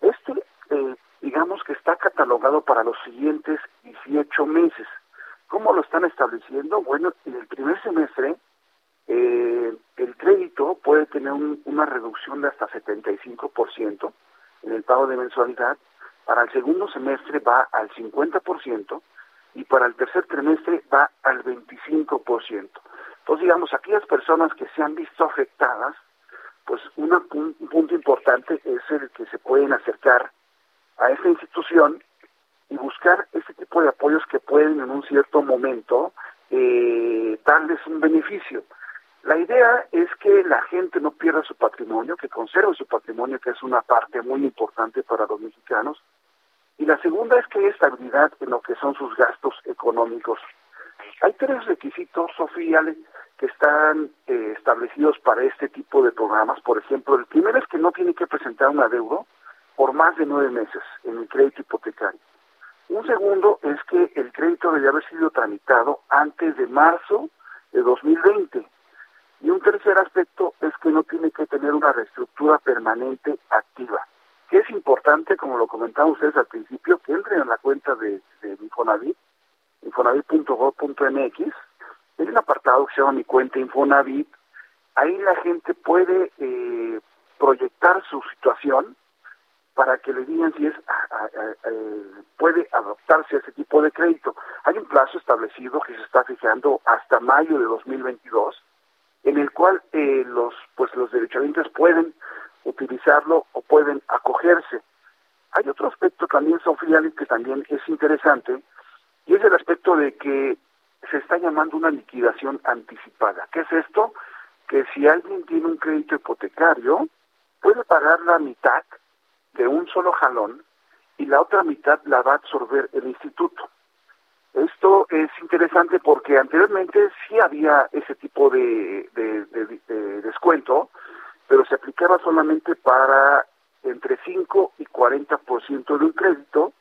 Este, eh, digamos que está catalogado para los siguientes 18 meses. ¿Cómo lo están estableciendo? Bueno, en el primer semestre eh, el crédito puede tener una reducción de hasta 75% en el pago de mensualidad, para el segundo semestre va al 50% y para el tercer trimestre va al 25%. Entonces, digamos, aquellas personas que se han visto afectadas, pues un punto importante es el que se pueden acercar a esta institución y buscar ese tipo de apoyos que pueden en un cierto momento eh, darles un beneficio. La idea es que la gente no pierda su patrimonio, que conserve su patrimonio, que es una parte muy importante para los mexicanos, Y la segunda es que hay estabilidad en lo que son sus gastos económicos. Hay tres requisitos, Sofía, que están eh, establecidos para este tipo de programas. Por ejemplo, el primero es que no tiene que presentar un adeudo por más de nueve meses en el crédito hipotecario. Un segundo es que el crédito debe haber sido tramitado antes de marzo de 2020. Y un tercer aspecto es que no tiene que tener una reestructura permanente activa. Que es importante, como lo comentaban ustedes al principio, que entren en la cuenta de, de Infonavit, infonavit.gov.mx. Hay un apartado que se llama Mi Cuenta Infonavit. Ahí la gente puede eh, proyectar su situación para que le digan si es puede adoptarse a ese tipo de crédito. Hay un plazo establecido que se está fijando hasta mayo de 2022 en el cual eh, los pues los derechohabientes pueden utilizarlo o pueden acogerse. Hay otro aspecto también, Sofía, que también es interesante, y es el aspecto de que se está llamando una liquidación anticipada. ¿Qué es esto? Que si alguien tiene un crédito hipotecario, puede pagar la mitad de un solo jalón y la otra mitad la va a absorber el instituto. Esto es interesante porque anteriormente sí había ese tipo de, descuento, pero se aplicaba solamente para entre 5 y 40% de un crédito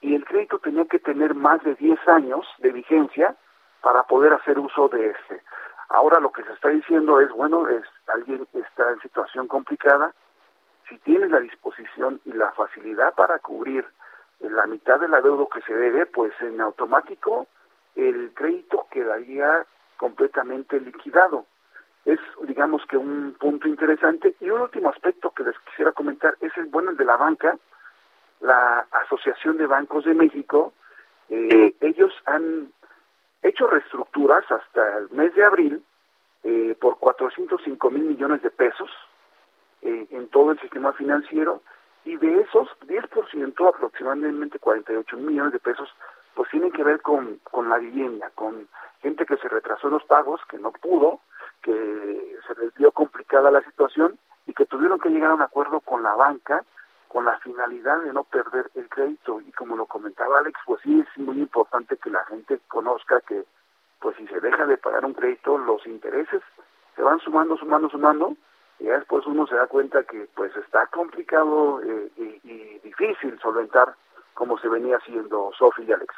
y el crédito tenía que tener más de 10 años de vigencia para poder hacer uso de este. Ahora lo que se está diciendo es, bueno, es alguien está en situación complicada, si tienes la disposición y la facilidad para cubrir la mitad del adeudo que se debe, pues en automático el crédito quedaría completamente liquidado. Es, digamos que un punto interesante. Y un último aspecto que les quisiera comentar es el bueno el de la banca, la Asociación de Bancos de México. Eh, ellos han hecho reestructuras hasta el mes de abril eh, por 405 mil millones de pesos eh, en todo el sistema financiero y de esos 10% aproximadamente 48 millones de pesos pues tienen que ver con, con la vivienda, con gente que se retrasó los pagos, que no pudo, que se les dio complicada la situación y que tuvieron que llegar a un acuerdo con la banca con la finalidad de no perder el crédito y como lo comentaba Alex, pues sí es muy importante que la gente conozca que pues si se deja de pagar un crédito los intereses se van sumando, sumando, sumando y después uno se da cuenta que pues está complicado eh, y, difícil solventar como se venía haciendo Sofi y Alex.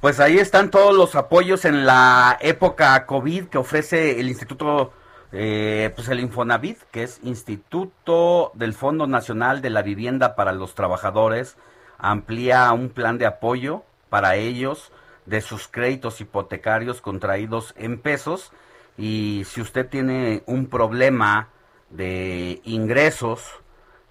Pues ahí están todos los apoyos en la época COVID que ofrece el Instituto, eh, pues el Infonavit, que es Instituto del Fondo Nacional de la Vivienda para los Trabajadores, amplía un plan de apoyo para ellos de sus créditos hipotecarios contraídos en pesos y si usted tiene un problema de ingresos,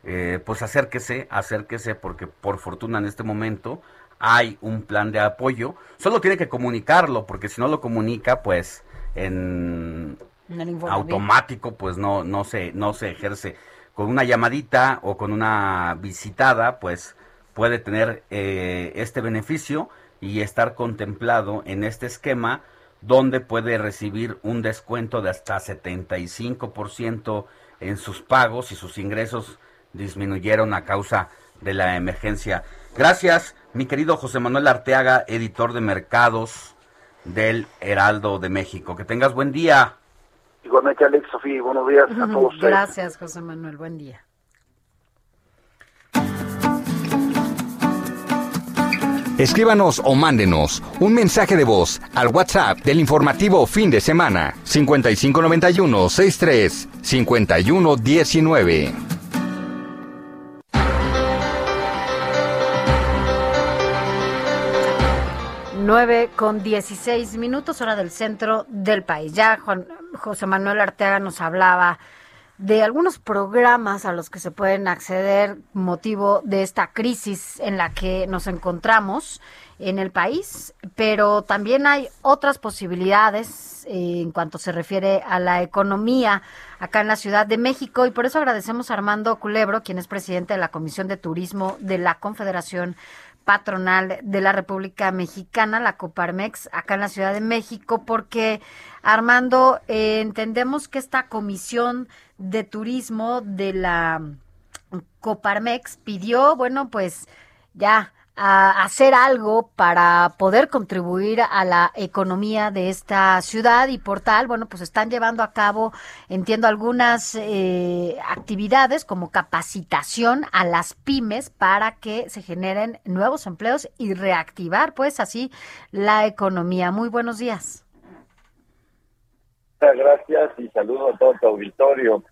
eh, pues acérquese, acérquese porque por fortuna en este momento hay un plan de apoyo. Solo tiene que comunicarlo porque si no lo comunica, pues en automático, pues no, no se, no se ejerce. Con una llamadita o con una visitada, pues puede tener eh, este beneficio y estar contemplado en este esquema donde puede recibir un descuento de hasta 75% en sus pagos y sus ingresos disminuyeron a causa de la emergencia. Gracias, mi querido José Manuel Arteaga, editor de mercados del Heraldo de México. Que tengas buen día. Igualmente, Alex, Sofía, buenos días a todos. Gracias, José Manuel, buen día. Escríbanos o mándenos un mensaje de voz al WhatsApp del informativo fin de semana 5591 63 5119. 9 con 16 minutos, hora del centro del país. Ya Juan, José Manuel Arteaga nos hablaba de algunos programas a los que se pueden acceder motivo de esta crisis en la que nos encontramos en el país, pero también hay otras posibilidades eh, en cuanto se refiere a la economía acá en la Ciudad de México y por eso agradecemos a Armando Culebro, quien es presidente de la Comisión de Turismo de la Confederación patronal de la República Mexicana, la Coparmex, acá en la Ciudad de México, porque Armando, entendemos que esta comisión de turismo de la Coparmex pidió, bueno, pues ya a hacer algo para poder contribuir a la economía de esta ciudad y por tal, bueno, pues están llevando a cabo, entiendo, algunas eh, actividades como capacitación a las pymes para que se generen nuevos empleos y reactivar, pues así, la economía. Muy buenos días. Muchas gracias y saludo a todo tu auditorio.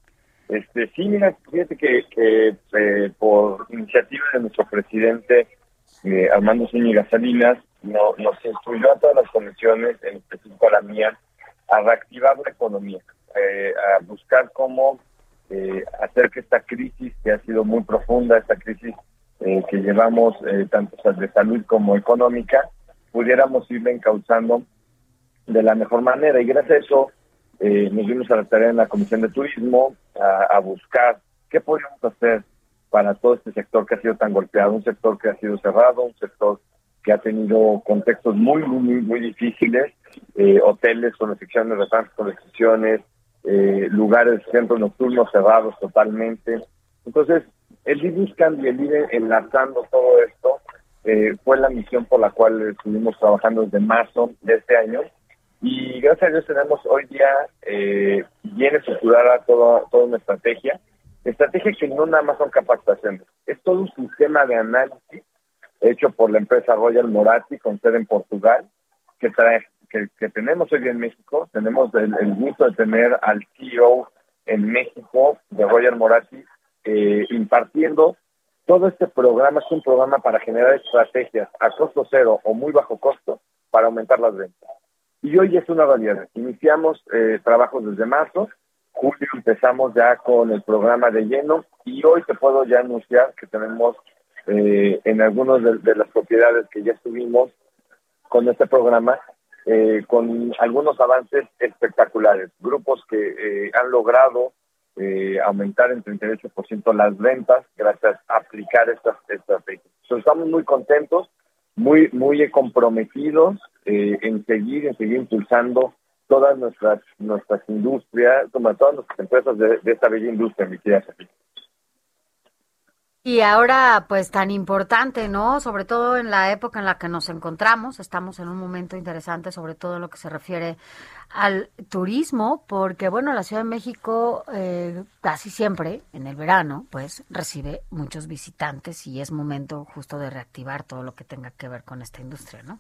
Este, sí, mira, fíjate que, que eh, por iniciativa de nuestro presidente eh, Armando Zúñiga Salinas no, nos instruyó a todas las comisiones, en específico a la mía, a reactivar la economía, eh, a buscar cómo eh, hacer que esta crisis, que ha sido muy profunda, esta crisis eh, que llevamos eh, tanto de salud como económica, pudiéramos irla encauzando de la mejor manera. Y gracias a eso nos dimos a la tarea en la Comisión de Turismo a, a buscar qué podríamos hacer para todo este sector que ha sido tan golpeado, un sector que ha sido cerrado, un sector que ha tenido contextos muy, muy, muy, difíciles, eh, hoteles con restricciones, restaurantes con restricciones, eh, lugares, centros nocturnos cerrados totalmente. Entonces, el ir buscando y el ir enlazando todo esto eh, fue la misión por la cual estuvimos trabajando desde marzo de este año. Y gracias a Dios tenemos hoy día eh, bien estructurada toda, toda una estrategia Estrategia que no nada más son capacitaciones, es todo un sistema de análisis hecho por la empresa Royal Moratti con sede en Portugal, que trae que, que tenemos hoy en México. Tenemos el, el, gusto de tener al CEO en México de Royal Moratti eh, impartiendo todo este programa. Es un programa para generar estrategias a costo cero o muy bajo costo para aumentar las ventas. Y hoy es una realidad. Iniciamos eh, trabajos desde marzo julio empezamos ya con el programa de lleno y hoy te puedo ya anunciar que tenemos eh, en algunas de, las propiedades que ya estuvimos con este programa, eh, con algunos avances espectaculares, grupos que eh, han logrado eh, aumentar en 38% las ventas gracias a aplicar estas estrategias. Entonces, estamos muy contentos, muy, muy comprometidos eh, en seguir, en seguir impulsando todas nuestras nuestras industrias, como todas nuestras empresas de, de esta bella industria, mi querida Sofía. Y ahora, pues tan importante, ¿no? Sobre todo en la época en la que nos encontramos, estamos en un momento interesante, sobre todo lo que se refiere al turismo, porque, bueno, la Ciudad de México eh, casi siempre, en el verano, pues recibe muchos visitantes y es momento justo de reactivar todo lo que tenga que ver con esta industria, ¿no?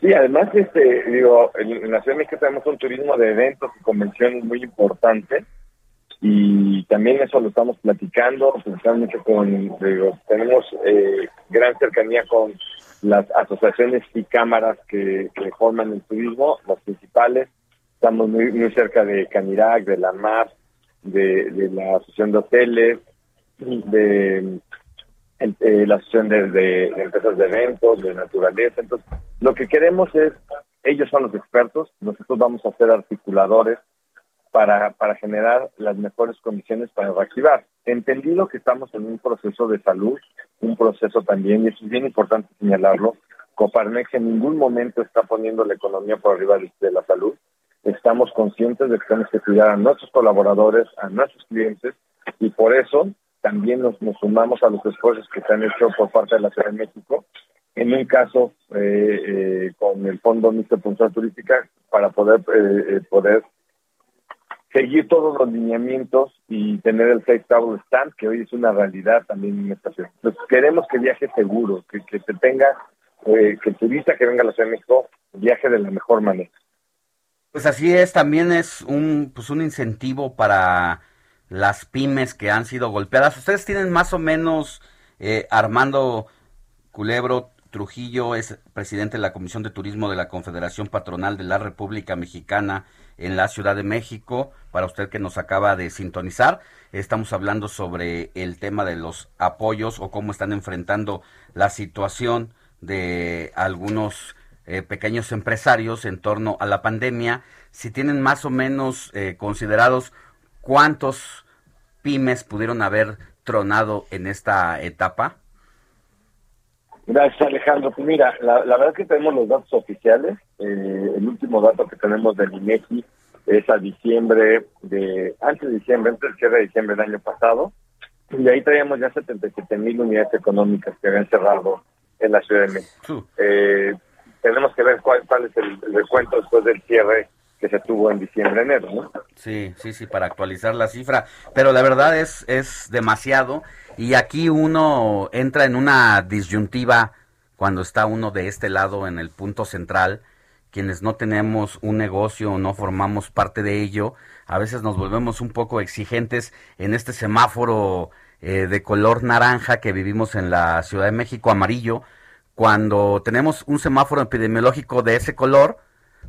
Sí, además, este, digo, en la Ciudad de México tenemos un turismo de eventos y convenciones muy importante y también eso lo estamos platicando, platicamos mucho con, digo, tenemos eh, gran cercanía con las asociaciones y cámaras que, que, forman el turismo, las principales, estamos muy, muy cerca de Canirac, de la MAP, de la Asociación de Hoteles, de eh, la Asociación de, de, Empresas de Eventos, de Naturaleza, entonces lo que queremos es, ellos son los expertos, nosotros vamos a ser articuladores para, para generar las mejores condiciones para reactivar. Entendido que estamos en un proceso de salud, un proceso también, y es bien importante señalarlo, Coparmex en ningún momento está poniendo la economía por arriba de, de la salud. Estamos conscientes de que tenemos que cuidar a nuestros colaboradores, a nuestros clientes, y por eso también nos, nos sumamos a los esfuerzos que se han hecho por parte de la Ciudad de México en un caso eh, eh, con el Fondo Mixto de Función Turística para poder eh, eh, poder seguir todos los lineamientos y tener el Safe Travel Stand, que hoy es una realidad también en esta ciudad. Entonces, queremos que viaje seguro, que, que se tenga, eh, que el turista que venga a la Ciudad de México viaje de la mejor manera. Pues así es, también es un, pues un incentivo para las pymes que han sido golpeadas. Ustedes tienen más o menos, eh, Armando Culebro, Trujillo es presidente de la Comisión de Turismo de la Confederación Patronal de la República Mexicana en la Ciudad de México. Para usted que nos acaba de sintonizar, estamos hablando sobre el tema de los apoyos o cómo están enfrentando la situación de algunos eh, pequeños empresarios en torno a la pandemia. Si tienen más o menos eh, considerados cuántos pymes pudieron haber tronado en esta etapa. Gracias, Alejandro. Pues mira, la, la, verdad es que tenemos los datos oficiales. Eh, el último dato que tenemos del INEGI es a diciembre de, antes de diciembre, antes del cierre de diciembre del año pasado. y ahí traíamos ya 77 mil unidades económicas que habían cerrado en la Ciudad de México. Eh, tenemos que ver cuál, cuál es el, el recuento después del cierre que se tuvo en diciembre, enero, ¿no? Sí, sí, sí, para actualizar la cifra. Pero la verdad es, es demasiado. Y aquí uno entra en una disyuntiva cuando está uno de este lado en el punto central. Quienes no tenemos un negocio o no formamos parte de ello, a veces nos volvemos un poco exigentes en este semáforo eh, de color naranja que vivimos en la Ciudad de México, amarillo, cuando tenemos un semáforo epidemiológico de ese color,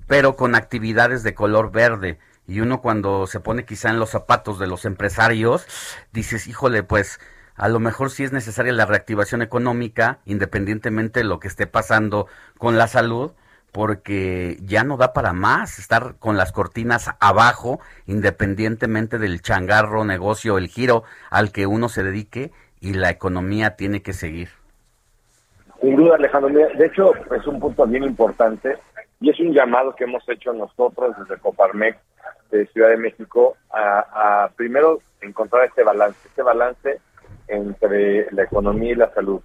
pero con actividades de color verde. Y uno cuando se pone quizá en los zapatos de los empresarios, dices, híjole, pues a lo mejor sí es necesaria la reactivación económica, independientemente de lo que esté pasando con la salud, porque ya no da para más estar con las cortinas abajo, independientemente del changarro, negocio, el giro al que uno se dedique, y la economía tiene que seguir. Sin duda, Alejandro. De hecho, es un punto bien importante y es un llamado que hemos hecho nosotros desde Coparmex de Ciudad de México a, a primero encontrar este balance, este balance entre la economía y la salud.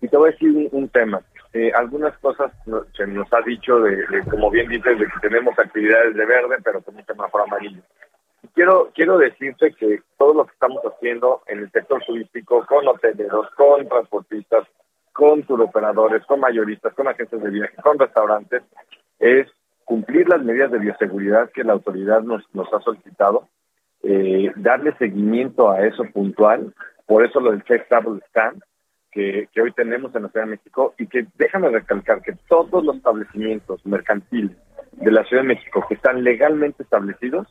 Y te voy a decir un, un tema. Eh, algunas cosas se nos ha dicho, de, de, como bien dices, de que tenemos actividades de verde, pero con un semáforo amarillo. Quiero, quiero decirte que todo lo que estamos haciendo en el sector turístico, con hoteleros, con transportistas, con turoperadores, con mayoristas, con agencias de viaje, con restaurantes, es cumplir las medidas de bioseguridad que la autoridad nos, nos ha solicitado, eh, darle seguimiento a eso puntual, por eso lo del Check Travel Stand, que, que hoy tenemos en la Ciudad de México, y que déjame recalcar que todos los establecimientos mercantiles de la Ciudad de México que están legalmente establecidos,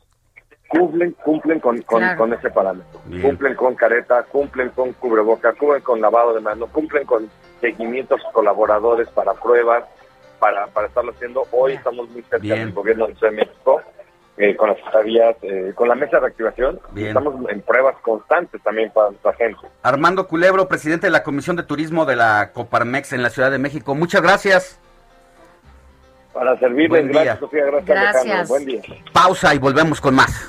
cumplen cumplen con, con, Claro. con ese parámetro. Bien. Cumplen con careta, cumplen con cubreboca, cumplen con lavado de manos, cumplen con seguimientos colaboradores para pruebas, para, para estarlo haciendo. Hoy estamos muy cerca Bien. del gobierno de la Ciudad de México, eh, con las estarías, eh, con la mesa de reactivación. Bien. Estamos en pruebas constantes también para nuestra gente. Armando Culebro, presidente de la Comisión de Turismo de la Coparmex en la Ciudad de México. Muchas gracias. Para servirles, Buen día. gracias Sofía, gracias, Gracias. Alejandro. Buen día. Pausa y volvemos con más.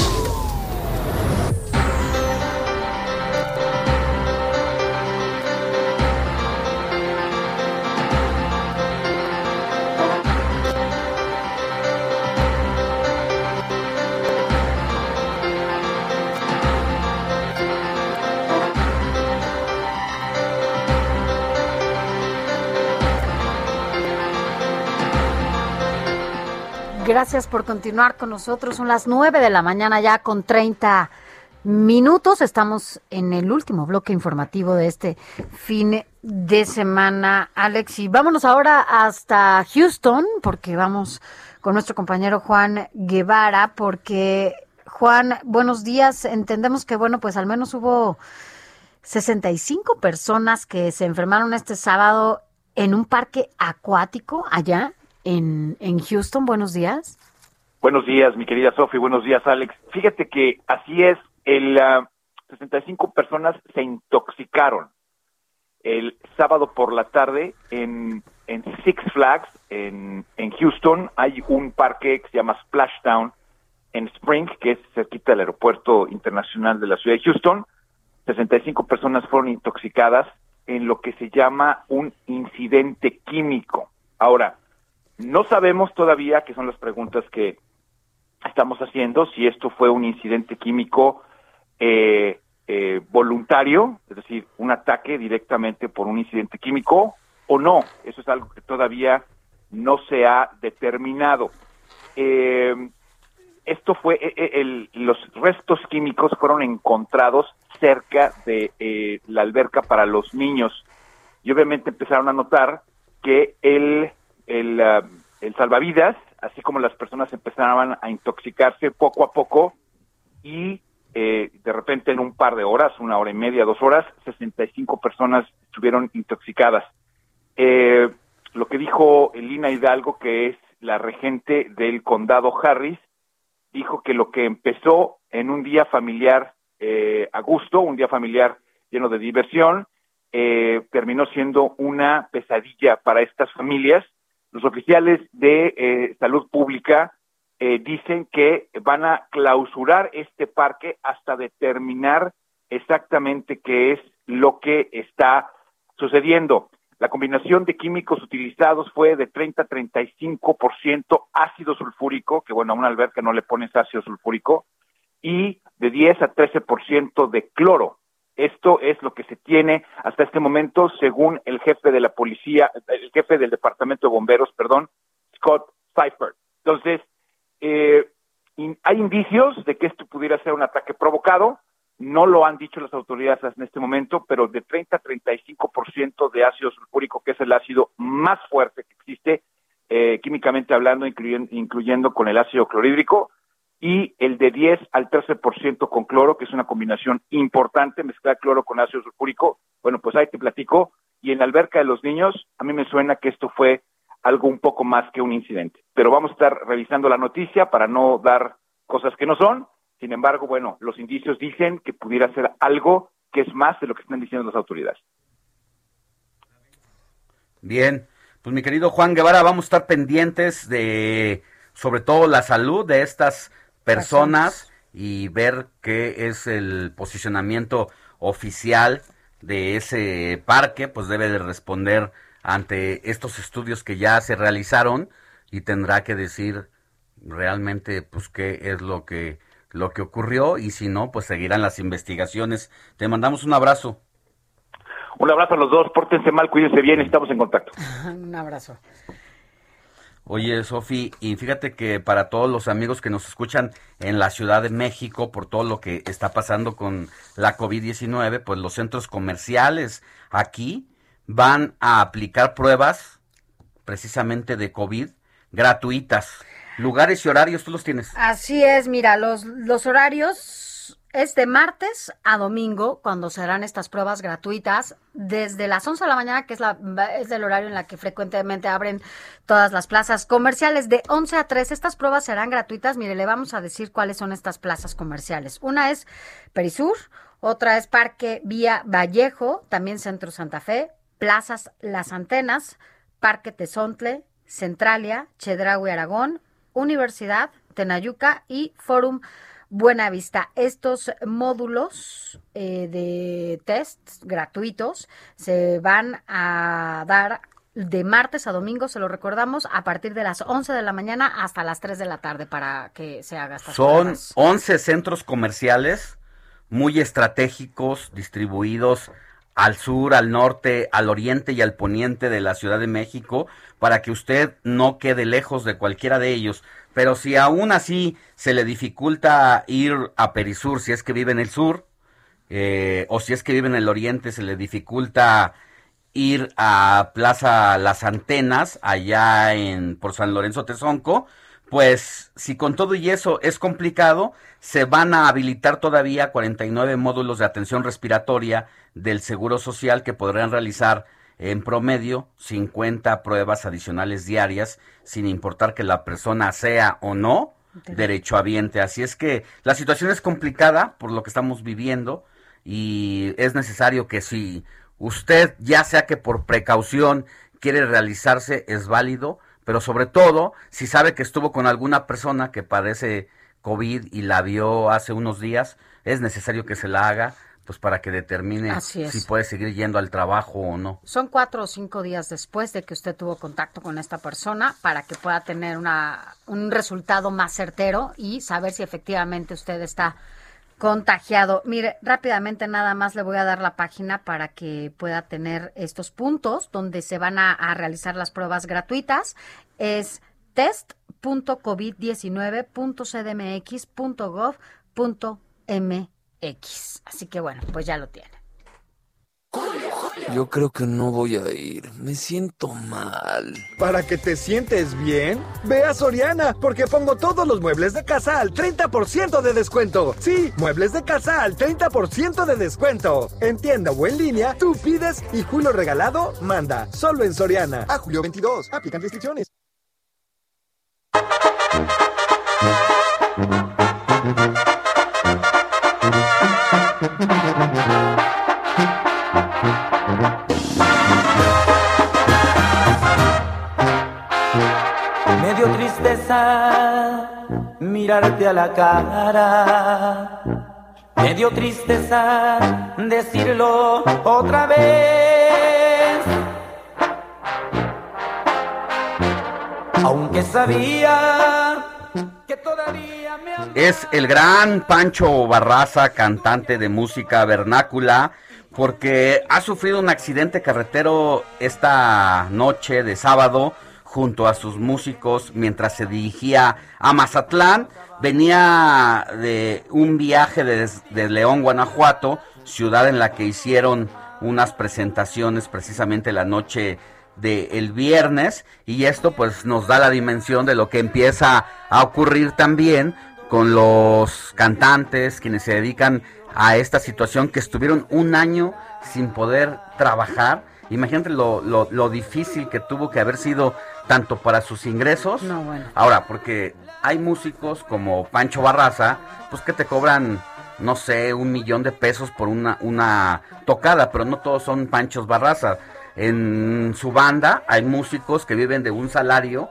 Gracias por continuar con nosotros. Son las 9 de la mañana ya con 30 minutos. Estamos en el último bloque informativo de este fin de semana, Alex. Y vámonos ahora hasta Houston, porque vamos con nuestro compañero Juan Guevara, porque Juan, buenos días. Entendemos que, bueno, pues al menos hubo 65 personas que se enfermaron este sábado en un parque acuático allá en, en Houston. Buenos días. Buenos días, mi querida Sofi. Buenos días, Alex. Fíjate que así es. El ah, 65 personas se intoxicaron el sábado por la tarde en, en Six Flags en, en Houston. Hay un parque que se llama Splashdown en Spring, que es cerquita del aeropuerto internacional de la ciudad de Houston. 65 personas fueron intoxicadas en lo que se llama un incidente químico. Ahora, no sabemos todavía, que son las preguntas que estamos haciendo, si esto fue un incidente químico eh, eh, voluntario, es decir, un ataque directamente por un incidente químico o no. Eso es algo que todavía no se ha determinado. Eh, esto fue, eh, eh, el- los restos químicos fueron encontrados cerca de eh, la alberca para los niños y obviamente empezaron a notar que el, el, ah, el salvavidas, así como las personas empezaban a intoxicarse poco a poco y eh, de repente en un par de horas, una hora y media, dos horas, 65 personas estuvieron intoxicadas. Eh, lo que dijo Elina Hidalgo, que es la regente del condado Harris, dijo que lo que empezó en un día familiar eh, a gusto, un día familiar lleno de diversión, eh, terminó siendo una pesadilla para estas familias. Los oficiales de eh, salud pública eh, dicen que van a clausurar este parque hasta determinar exactamente qué es lo que está sucediendo. La combinación de químicos utilizados fue de 30 a 35% ácido sulfúrico, que bueno, a una alberca no le pones ácido sulfúrico, y de 10 a 13% de cloro. Esto es lo que se tiene hasta este momento, según el jefe de la policía, el jefe del departamento de bomberos, perdón, Scott Seifert. Entonces, eh, hay indicios de que esto pudiera ser un ataque provocado. No lo han dicho las autoridades en este momento, pero de 30 a 35% de ácido sulfúrico, que es el ácido más fuerte que existe, eh, químicamente hablando, incluyen- incluyendo con el ácido clorhídrico, y el de 10 al 13% con cloro, que es una combinación importante, mezclar cloro con ácido sulfúrico. Bueno, pues ahí te platico. Y en la alberca de los niños, a mí me suena que esto fue algo un poco más que un incidente. Pero vamos a estar revisando la noticia para no dar cosas que no son. Sin embargo, bueno, los indicios dicen que pudiera ser algo que es más de lo que están diciendo las autoridades. Bien, pues mi querido Juan Guevara, vamos a estar pendientes de sobre todo la salud de estas personas y ver qué es el posicionamiento oficial de ese parque, pues debe de responder ante estos estudios que ya se realizaron y tendrá que decir realmente pues qué es lo que lo que ocurrió y si no pues seguirán las investigaciones. Te mandamos un abrazo. Un abrazo a los dos, pórtense mal, cuídense bien, estamos en contacto. Un abrazo. Oye, Sofi, y fíjate que para todos los amigos que nos escuchan en la Ciudad de México, por todo lo que está pasando con la COVID-19, pues los centros comerciales aquí van a aplicar pruebas precisamente de COVID gratuitas. Lugares y horarios, tú los tienes. Así es, mira, los, los horarios es de martes a domingo cuando serán estas pruebas gratuitas desde las 11 de la mañana, que es, la, es el horario en la que frecuentemente abren todas las plazas comerciales, de 11 a 3. Estas pruebas serán gratuitas. Mire, le vamos a decir cuáles son estas plazas comerciales. Una es Perisur, otra es Parque Vía Vallejo, también Centro Santa Fe, Plazas Las Antenas, Parque Tezontle, Centralia, Chedraui Aragón, Universidad, Tenayuca y Forum Buenavista. Estos módulos eh, de test gratuitos se van a dar de martes a domingo, se lo recordamos, a partir de las 11 de la mañana hasta las 3 de la tarde para que se haga estas Son pruebas. 11 centros comerciales muy estratégicos, distribuidos al sur, al norte, al oriente y al poniente de la Ciudad de México, para que usted no quede lejos de cualquiera de ellos. Pero si aún así se le dificulta ir a Perisur, si es que vive en el sur, eh, o si es que vive en el oriente, se le dificulta ir a Plaza Las Antenas, allá en por San Lorenzo Tezonco, pues si con todo y eso es complicado, se van a habilitar todavía 49 módulos de atención respiratoria del Seguro Social que podrán realizar en promedio 50 pruebas adicionales diarias, sin importar que la persona sea o no derechohabiente. Así es que la situación es complicada por lo que estamos viviendo y es necesario que si usted, ya sea que por precaución quiere realizarse, es válido, pero sobre todo si sabe que estuvo con alguna persona que padece COVID y la vio hace unos días, es necesario que se la haga pues para que determine si puede seguir yendo al trabajo o no. Son cuatro o cinco días después de que usted tuvo contacto con esta persona para que pueda tener una, un resultado más certero y saber si efectivamente usted está contagiado. Mire, rápidamente nada más le voy a dar la página para que pueda tener estos puntos donde se van a, a realizar las pruebas gratuitas. Es test.covid19.cdmx.gov.mx. Así que bueno, pues ya lo tiene. Yo creo que no voy a ir. Me siento mal. Para que te sientes bien, ve a Soriana, porque pongo todos los muebles de casa al 30% de descuento. Sí, muebles de casa al 30% de descuento. En tienda o en línea, tú pides y Julio Regalado manda. Solo en Soriana. A julio 22. Aplican restricciones. Mirarte a la cara. Me dio tristeza decirlo otra vez. Aunque sabía que todavía me Es el gran Pancho Barraza, cantante de música vernácula, porque ha sufrido un accidente carretero esta noche de sábado junto a sus músicos mientras se dirigía a Mazatlán. Venía de un viaje desde León, Guanajuato, ciudad en la que hicieron unas presentaciones precisamente la noche del viernes y esto pues nos da la dimensión de lo que empieza a ocurrir también con los cantantes quienes se dedican a esta situación que estuvieron un año sin poder trabajar. Imagínate lo, lo, lo difícil que tuvo que haber sido tanto para sus ingresos. No, bueno. Ahora, porque hay músicos como Pancho Barraza, pues que te cobran, no sé, un millón de pesos por una, una tocada, pero no todos son Panchos Barraza. En su banda hay músicos que viven de un salario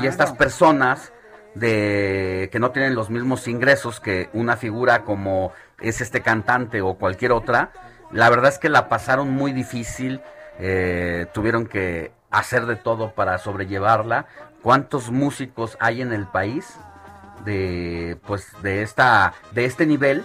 y estas personas de que no tienen los mismos ingresos que una figura como es este cantante o cualquier otra, la verdad es que la pasaron muy difícil, eh, tuvieron que hacer de todo para sobrellevarla. ¿Cuántos músicos hay en el país de pues de esta de este nivel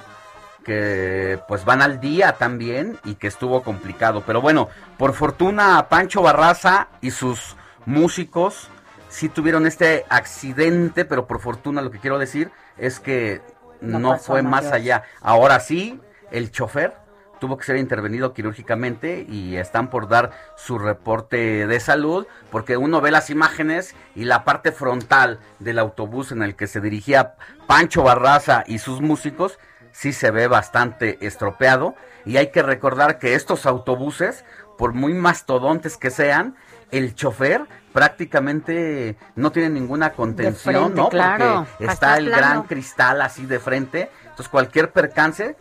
que pues van al día también y que estuvo complicado. Pero bueno, por fortuna Pancho Barraza y sus músicos sí tuvieron este accidente, pero por fortuna lo que quiero decir es que No no, fue más allá. Ahora sí, el chofer tuvo que ser intervenido quirúrgicamente y están por dar su reporte de salud porque uno ve las imágenes y la parte frontal del autobús en el que se dirigía Pancho Barraza y sus músicos sí se ve bastante estropeado y hay que recordar que estos autobuses por muy mastodontes que sean el chofer prácticamente no tiene ninguna contención, frente, ¿no? claro. Porque está el plano. gran cristal así de frente. Entonces cualquier percance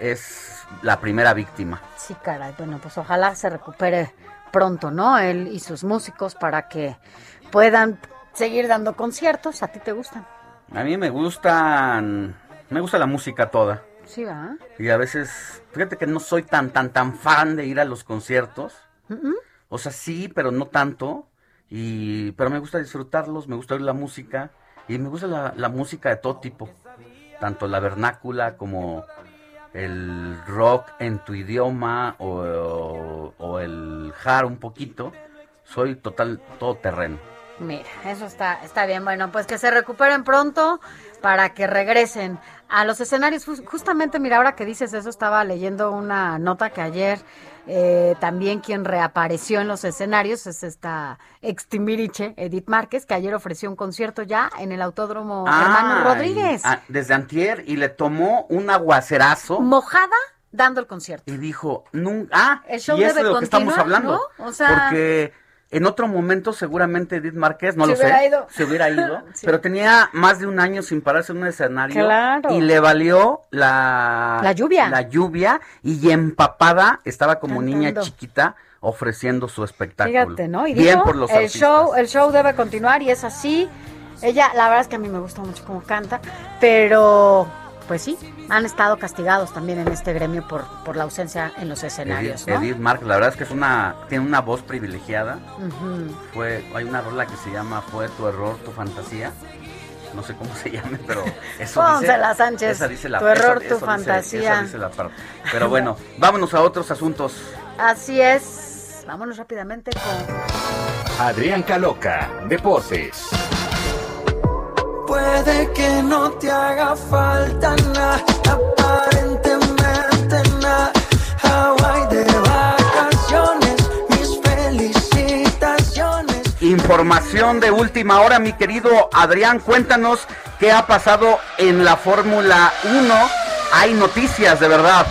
es la primera víctima. Sí, caray. Bueno, pues ojalá se recupere pronto, ¿no? Él y sus músicos para que puedan seguir dando conciertos. ¿A ti te gustan? A mí me gustan, me gusta la música toda. Sí, ¿va? Y a veces, fíjate que no soy tan, tan, tan fan de ir a los conciertos. O sea, sí, pero no tanto. Y, pero me gusta disfrutarlos, me gusta oír la música. Y me gusta la, la música de todo tipo. Tanto la vernácula como el rock en tu idioma o, o- el hard un poquito. Soy total, todo terreno. Mira, eso está, está bien. Bueno, pues que se recuperen pronto para que regresen a los escenarios. Jus- Justamente, mira, ahora que dices eso, estaba leyendo una nota que ayer eh, también quien reapareció en los escenarios es esta ex Timbiriche, Edith Márquez, que ayer ofreció un concierto ya en el Autódromo Hermano Ay, Rodríguez. ah, desde antier y le tomó un aguacerazo Mojada dando el concierto. y dijo, nunca, ah, El show y es debe de lo que estamos hablando. ¿no? O sea- porque en otro momento seguramente Edith Márquez, no Se lo sé, ido. se hubiera ido, Sí. pero tenía más de un año sin pararse en un escenario Claro. y le valió la La lluvia. la lluvia y empapada estaba como niña Cantando. chiquita ofreciendo su espectáculo. Fíjate, ¿no? Y Bien dijo, por los el artistas. show, el show debe continuar y es así. Ella, la verdad es que a mí me gusta mucho cómo canta, pero pues sí, han estado castigados también en este gremio por, por la ausencia en los escenarios, Edith, ¿no? Edith Márquez, la verdad es que es una tiene una voz privilegiada. Fue, hay una rola que se llama Fue tu error, tu fantasía. No sé cómo se llame, pero eso dice. Sánchez, esa dice la, tu error, eso- tu eso dice- fantasía. esa dice la parte. Pero bueno, vámonos a otros asuntos. Así es. Vámonos rápidamente con Adrián Caloca, Deportes. Puede que no te haga falta nada, aparentemente nada. Hawaii de vacaciones, mis felicitaciones. Información de última hora, mi querido Adrián, cuéntanos qué ha pasado en la Fórmula 1. Hay noticias, de verdad.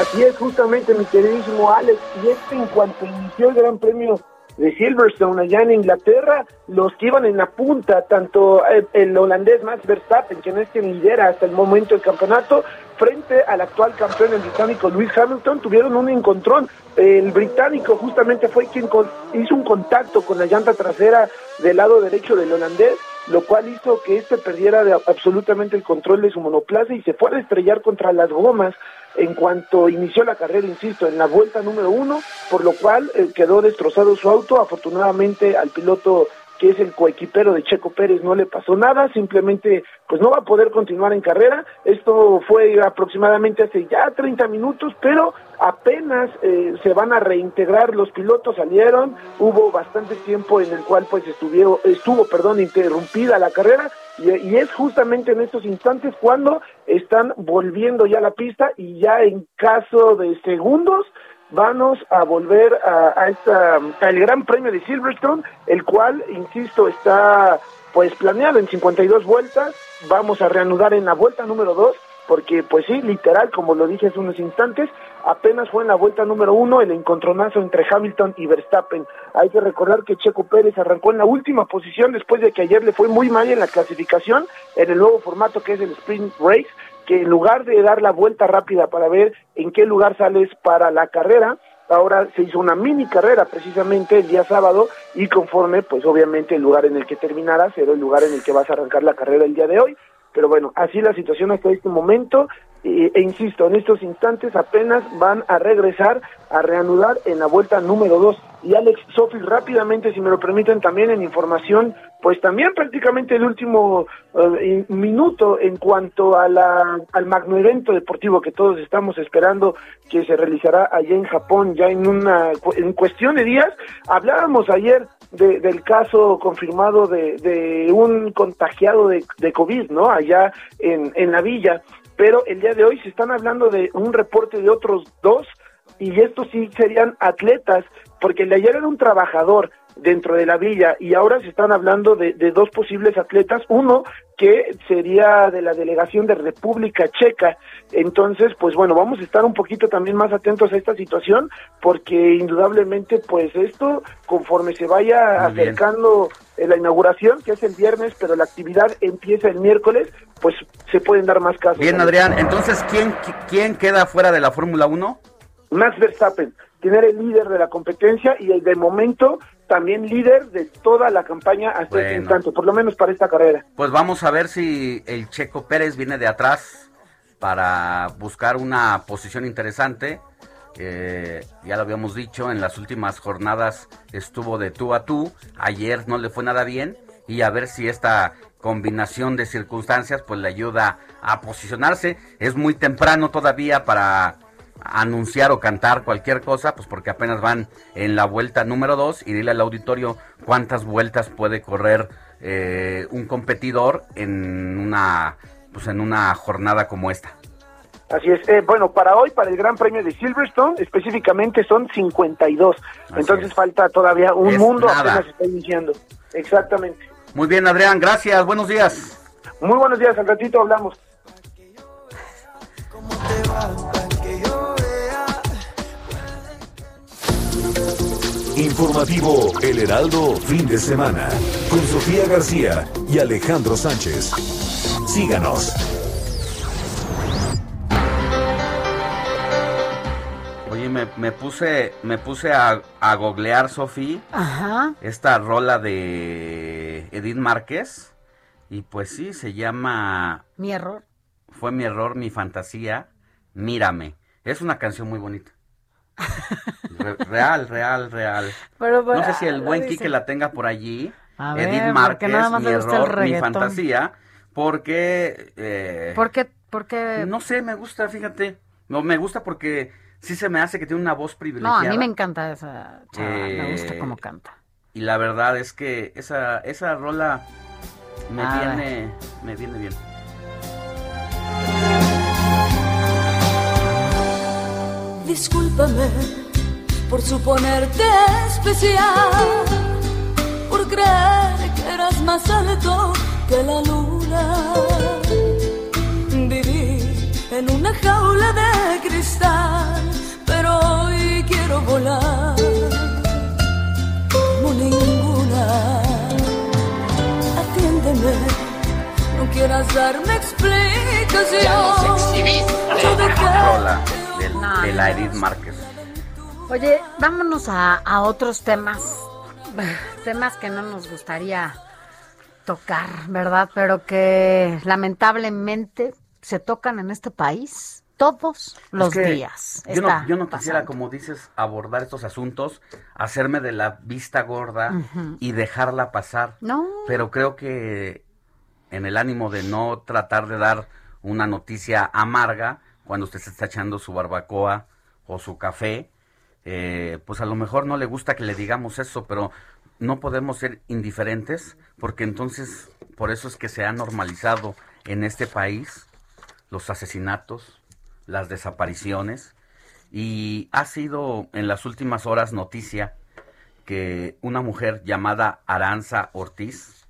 Así es, justamente, mi queridísimo Alex. Y es que en cuanto inició el Gran Premio de Silverstone allá en Inglaterra, los que iban en la punta, tanto el, el holandés Max Verstappen, quien es quien lidera hasta el momento el campeonato, frente al actual campeón, el británico Lewis Hamilton, tuvieron un encontrón. El británico justamente fue quien con- hizo un contacto con la llanta trasera del lado derecho del holandés lo cual hizo que este perdiera de- absolutamente el control de su monoplaza y se fuera a estrellar contra las gomas en cuanto inició la carrera, insisto, en la vuelta número uno, por lo cual eh, quedó destrozado su auto. Afortunadamente al piloto que es el coequipero de Checo Pérez no le pasó nada, simplemente pues no va a poder continuar en carrera. Esto fue aproximadamente hace ya 30 minutos, pero apenas eh, se van a reintegrar los pilotos salieron, hubo bastante tiempo en el cual pues estuvieron, estuvo, perdón, interrumpida la carrera y, es justamente en estos instantes cuando están volviendo ya a la pista y ya en caso de segundos vamos a volver a, a esta, al Gran Premio de Silverstone, el cual, insisto, está pues planeado en 52 vueltas, vamos a reanudar en la vuelta número 2, porque pues sí, literal, como lo dije hace unos instantes, apenas fue en la vuelta número uno el encontronazo entre Hamilton y Verstappen. Hay que recordar que Checo Pérez arrancó en la última posición después de que ayer le fue muy mal en la clasificación en el nuevo formato que es el Sprint Race, que en lugar de dar la vuelta rápida para ver en qué lugar sales para la carrera, ahora se hizo una mini carrera precisamente el día sábado y conforme pues obviamente el lugar en el que terminarás será el lugar en el que vas a arrancar la carrera el día de hoy. Pero bueno, así la situación hasta este momento e, insisto, en estos instantes apenas van a regresar a reanudar en la vuelta número 2. Y Alex Sofi, rápidamente, si me lo permiten, también en información, pues también prácticamente el último eh, minuto en cuanto a la, al magno evento deportivo que todos estamos esperando que se realizará allá en Japón, ya en una en cuestión de días. Hablábamos ayer de- del caso confirmado de, de un contagiado de, de COVID, ¿no? Allá en, en la villa. Pero el día de hoy se están hablando de un reporte de otros dos y estos sí serían atletas, porque el de ayer era un trabajador dentro de la villa y ahora se están hablando de, de dos posibles atletas, uno que sería de la delegación de República Checa. Entonces, pues bueno, vamos a estar un poquito también más atentos a esta situación porque indudablemente pues esto conforme se vaya Muy bien. acercando eh, la inauguración, que es el viernes, pero la actividad empieza el miércoles, pues se pueden dar más casos. Bien, Adrián, entonces, ¿quién, quién queda fuera de la Fórmula 1? Max Verstappen, quien era el líder de la competencia y el de momento también líder de toda la campaña hasta este Bueno. instante, por lo menos para esta carrera. Pues vamos a ver si el Checo Pérez viene de atrás para buscar una posición interesante. Eh, ya lo habíamos dicho, en las últimas jornadas estuvo de tú a tú. Ayer no le fue nada bien. Y a ver si esta combinación de circunstancias pues le ayuda a posicionarse. Es muy temprano todavía para anunciar o cantar cualquier cosa, pues porque apenas van en la vuelta número 2 y dile al auditorio cuántas vueltas puede correr eh, un competidor en una pues en una jornada como esta. Así es. Eh, bueno, para hoy, para el Gran Premio de Silverstone, específicamente son 52. Entonces falta todavía un Es mundo, nada. apenas está iniciando. Exactamente. Muy bien, Adrián, gracias, buenos días. Muy buenos días, al ratito hablamos. Informativo El Heraldo, fin de semana, con Sofía García y Alejandro Sánchez. Síganos. Oye, me, me puse me puse a, a googlear, Sofi, Ajá. esta rola de Edith Márquez y pues sí, se llama Mi error. Fue mi error, mi fantasía, mírame. Es una canción muy bonita. Re- real, real, real. Pero, pero, no sé si el ah, buen Quique la tenga por allí. A ver, Edith porque Márquez, nada más mi gusta error, mi fantasía, porque... eh, ¿Por qué? ¿Por qué? No sé, me gusta, fíjate. No, me gusta porque sí se me hace que tiene una voz No, privilegiada. a mí me encanta esa chava, me gusta Eh, cómo canta. Y la verdad es que esa, esa rola me A viene, me viene bien. Discúlpame por suponerte especial, por creer que eras más alto que la luna. Viví en una jaula de cristal, pero hoy quiero volar como ninguna. Atiéndeme, no quieras darme explicación. Ya nos exhibiste. Yo de del- No, de la Edith Márquez. Oye, vámonos a, a otros temas. Temas que no nos gustaría tocar, ¿verdad? Pero que lamentablemente se tocan en este país todos los Es que días. Yo no, yo no quisiera, como dices, abordar estos asuntos, hacerme de la vista gorda y dejarla pasar. No. Pero creo que en el ánimo de no tratar de dar una noticia amarga cuando usted se está echando su barbacoa o su café, eh, pues a lo mejor no le gusta que le digamos eso, pero no podemos ser indiferentes porque entonces por eso es que se ha normalizado en este país los asesinatos, las desapariciones y ha sido en las últimas horas noticia que una mujer llamada Aranza Ortiz,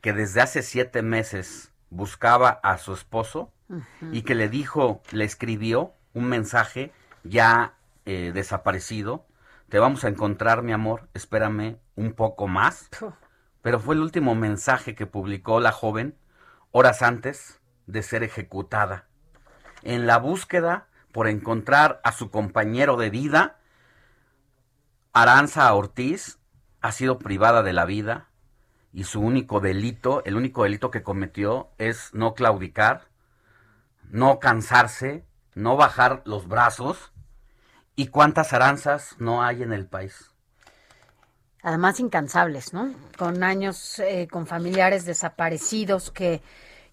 que desde hace siete meses buscaba a su esposo y que le dijo, le escribió un mensaje ya eh, desaparecido, te vamos a encontrar mi amor, espérame un poco más. Pero fue el último mensaje que publicó la joven horas antes de ser ejecutada. En la búsqueda por encontrar a su compañero de vida, Aranza Ortiz ha sido privada de la vida y su único delito, el único delito que cometió es no claudicar, no cansarse, no bajar los brazos. ¿Y cuántas aranzas no hay en el país? Además, incansables, ¿no? Con años, eh, con familiares desaparecidos que,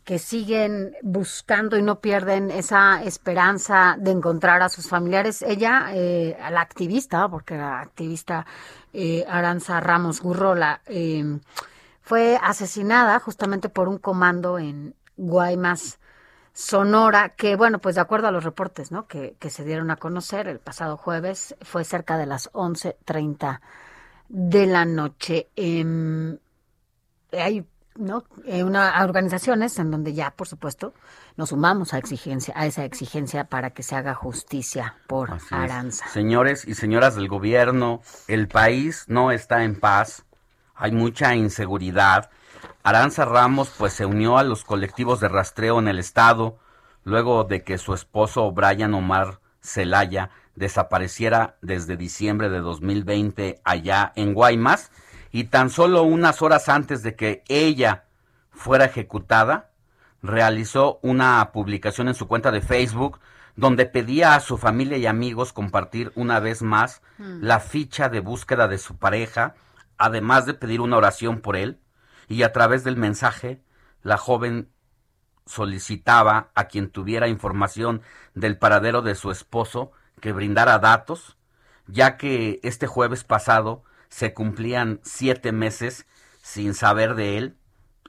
que siguen buscando y no pierden esa esperanza de encontrar a sus familiares. Ella, eh, la activista, porque la activista eh, Aranza Ramos Gurrola, eh, fue asesinada justamente por un comando en Guaymas, Sonora, que bueno, pues de acuerdo a los reportes, ¿no? Que, que se dieron a conocer el pasado jueves, fue cerca de las 11.30 de la noche. Em, hay ¿no? Eh, una, organizaciones en donde ya, por supuesto, nos sumamos a, exigencia, a esa exigencia para que se haga justicia por Así es. Aranza. Señores y señoras del gobierno, el país no está en paz, hay mucha inseguridad. Aranza Ramos pues se unió a los colectivos de rastreo en el estado luego de que su esposo Brian Omar Celaya desapareciera desde diciembre de 2020 allá en Guaymas y tan solo unas horas antes de que ella fuera ejecutada, realizó una publicación en su cuenta de Facebook donde pedía a su familia y amigos compartir una vez más Mm. la ficha de búsqueda de su pareja, además de pedir una oración por él, y a través del mensaje, la joven solicitaba a quien tuviera información del paradero de su esposo que brindara datos, ya que este jueves pasado se cumplían siete meses sin saber de él.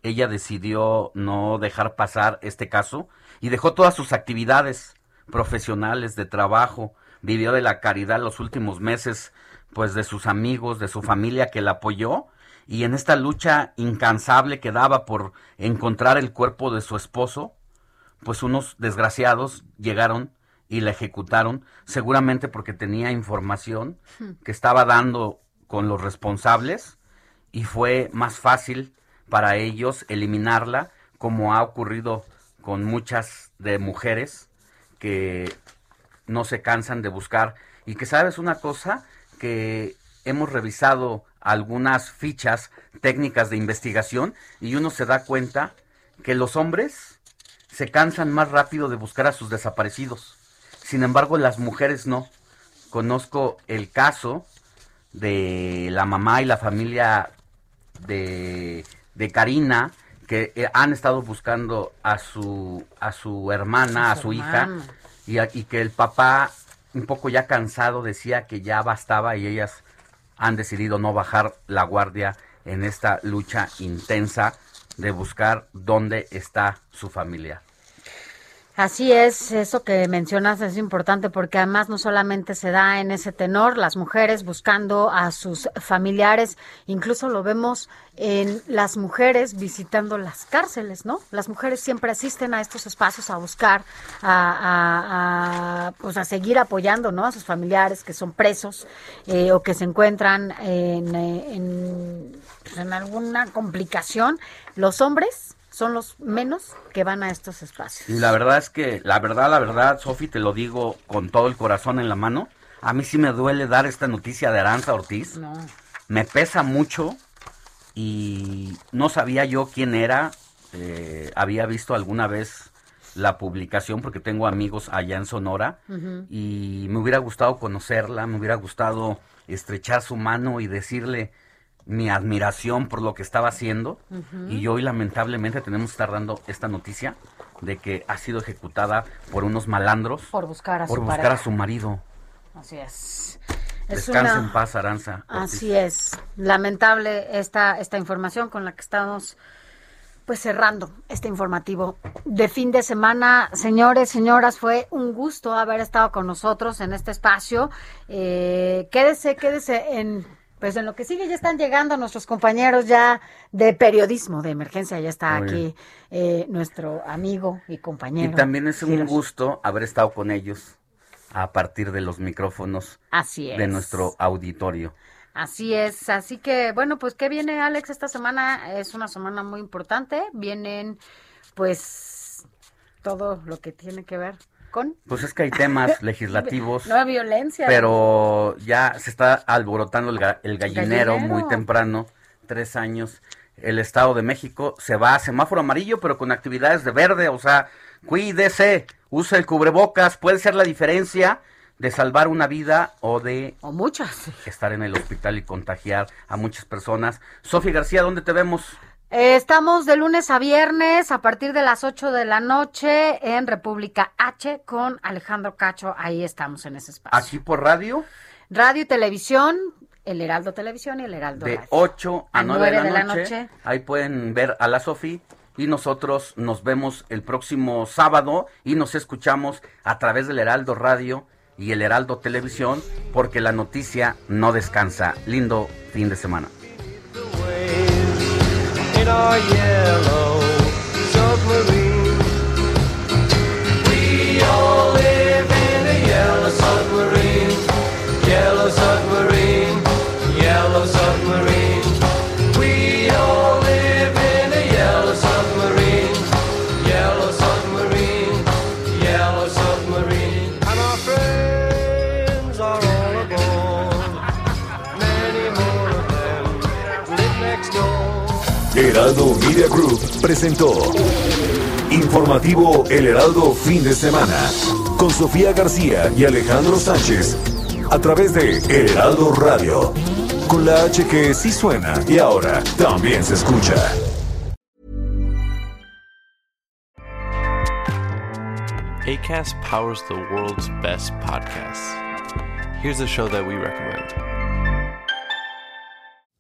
Ella decidió no dejar pasar este caso y dejó todas sus actividades profesionales de trabajo, vivió de la caridad los últimos meses, pues de sus amigos, de su familia que la apoyó y en esta lucha incansable que daba por encontrar el cuerpo de su esposo, pues unos desgraciados llegaron y la ejecutaron, seguramente porque tenía información que estaba dando con los responsables y fue más fácil para ellos eliminarla, como ha ocurrido con muchas de mujeres que no se cansan de buscar. Y que sabes una cosa que hemos revisado algunas fichas técnicas de investigación y uno se da cuenta que los hombres se cansan más rápido de buscar a sus desaparecidos. Sin embargo, las mujeres no. Conozco el caso de la mamá y la familia de, de Karina que eh, han estado buscando a su a su hermana, a su su hija y, a- y que el papá un poco ya cansado decía que ya bastaba y ellas han decidido no bajar la guardia en esta lucha intensa de buscar dónde está su familia. Así es, eso que mencionas es importante porque además no solamente se da en ese tenor, las mujeres buscando a sus familiares, incluso lo vemos en las mujeres visitando las cárceles, ¿no? Las mujeres siempre asisten a estos espacios a buscar, a, a- a, pues a seguir apoyando, ¿no? A sus familiares que son presos eh, o que se encuentran en, eh, en, pues, en alguna complicación. Los hombres son los menos que van a estos espacios. Y la verdad es que, la verdad, la verdad, Sofi, te lo digo con todo el corazón en la mano, a mí sí me duele dar esta noticia de Aranza Ortiz. No. Me pesa mucho y no sabía yo quién era. eh, había visto alguna vez la publicación porque tengo amigos allá en Sonora y me hubiera gustado conocerla, me hubiera gustado estrechar su mano y decirle mi admiración por lo que estaba haciendo. Ujú. Y hoy lamentablemente tenemos que estar dando esta noticia de que ha sido ejecutada por unos malandros Por buscar a por su buscar pareja. a su marido. Así es. Es Descansa una- en paz, Aranza. Así es. Lamentable esta, esta información con la que estamos pues cerrando este informativo de fin de semana. Señores, señoras, fue un gusto haber estado con nosotros en este espacio. Eh, quédese, quédese en pues en lo que sigue ya están llegando nuestros compañeros ya de periodismo de emergencia. Ya está Muy aquí eh, nuestro amigo y compañero. Y también es un gusto haber estado con ellos a partir de los micrófonos Así es. de nuestro auditorio. Así es, así que bueno, pues ¿qué viene Alex esta semana? Es una semana muy importante, vienen pues todo lo que tiene que ver Pues es que hay temas legislativos, nueva violencia. pero ya se está alborotando el, ga- el gallinero, gallinero. muy temprano, tres años. El Estado de México se va a semáforo amarillo, pero con actividades de verde, o sea, cuídese, use el cubrebocas, puede ser la diferencia de salvar una vida o de o muchas estar en el hospital y contagiar a muchas personas. Sofía García, ¿dónde te vemos? Eh, estamos de lunes a viernes a partir de las 8 de la noche en República H con Alejandro Cacho, ahí estamos en ese espacio. Aquí por radio, Radio y televisión, el Heraldo Televisión y el Heraldo de Radio. 8 a A 9 de la, de la noche. noche. Ahí pueden ver a la Sofi y nosotros nos vemos el próximo sábado y nos escuchamos a través del Heraldo Radio y el Heraldo Televisión porque la noticia no descansa. Lindo fin de semana. Yellow submarine. We all live in a yellow submarine, yellow submarine, Media Group presentó Informativo El Heraldo Fin de Semana con Sofía García y Alejandro Sánchez a través de El Heraldo Radio con la H que sí suena y ahora también se escucha. ACAST powers the world's best podcasts. Here's a show that we recommend.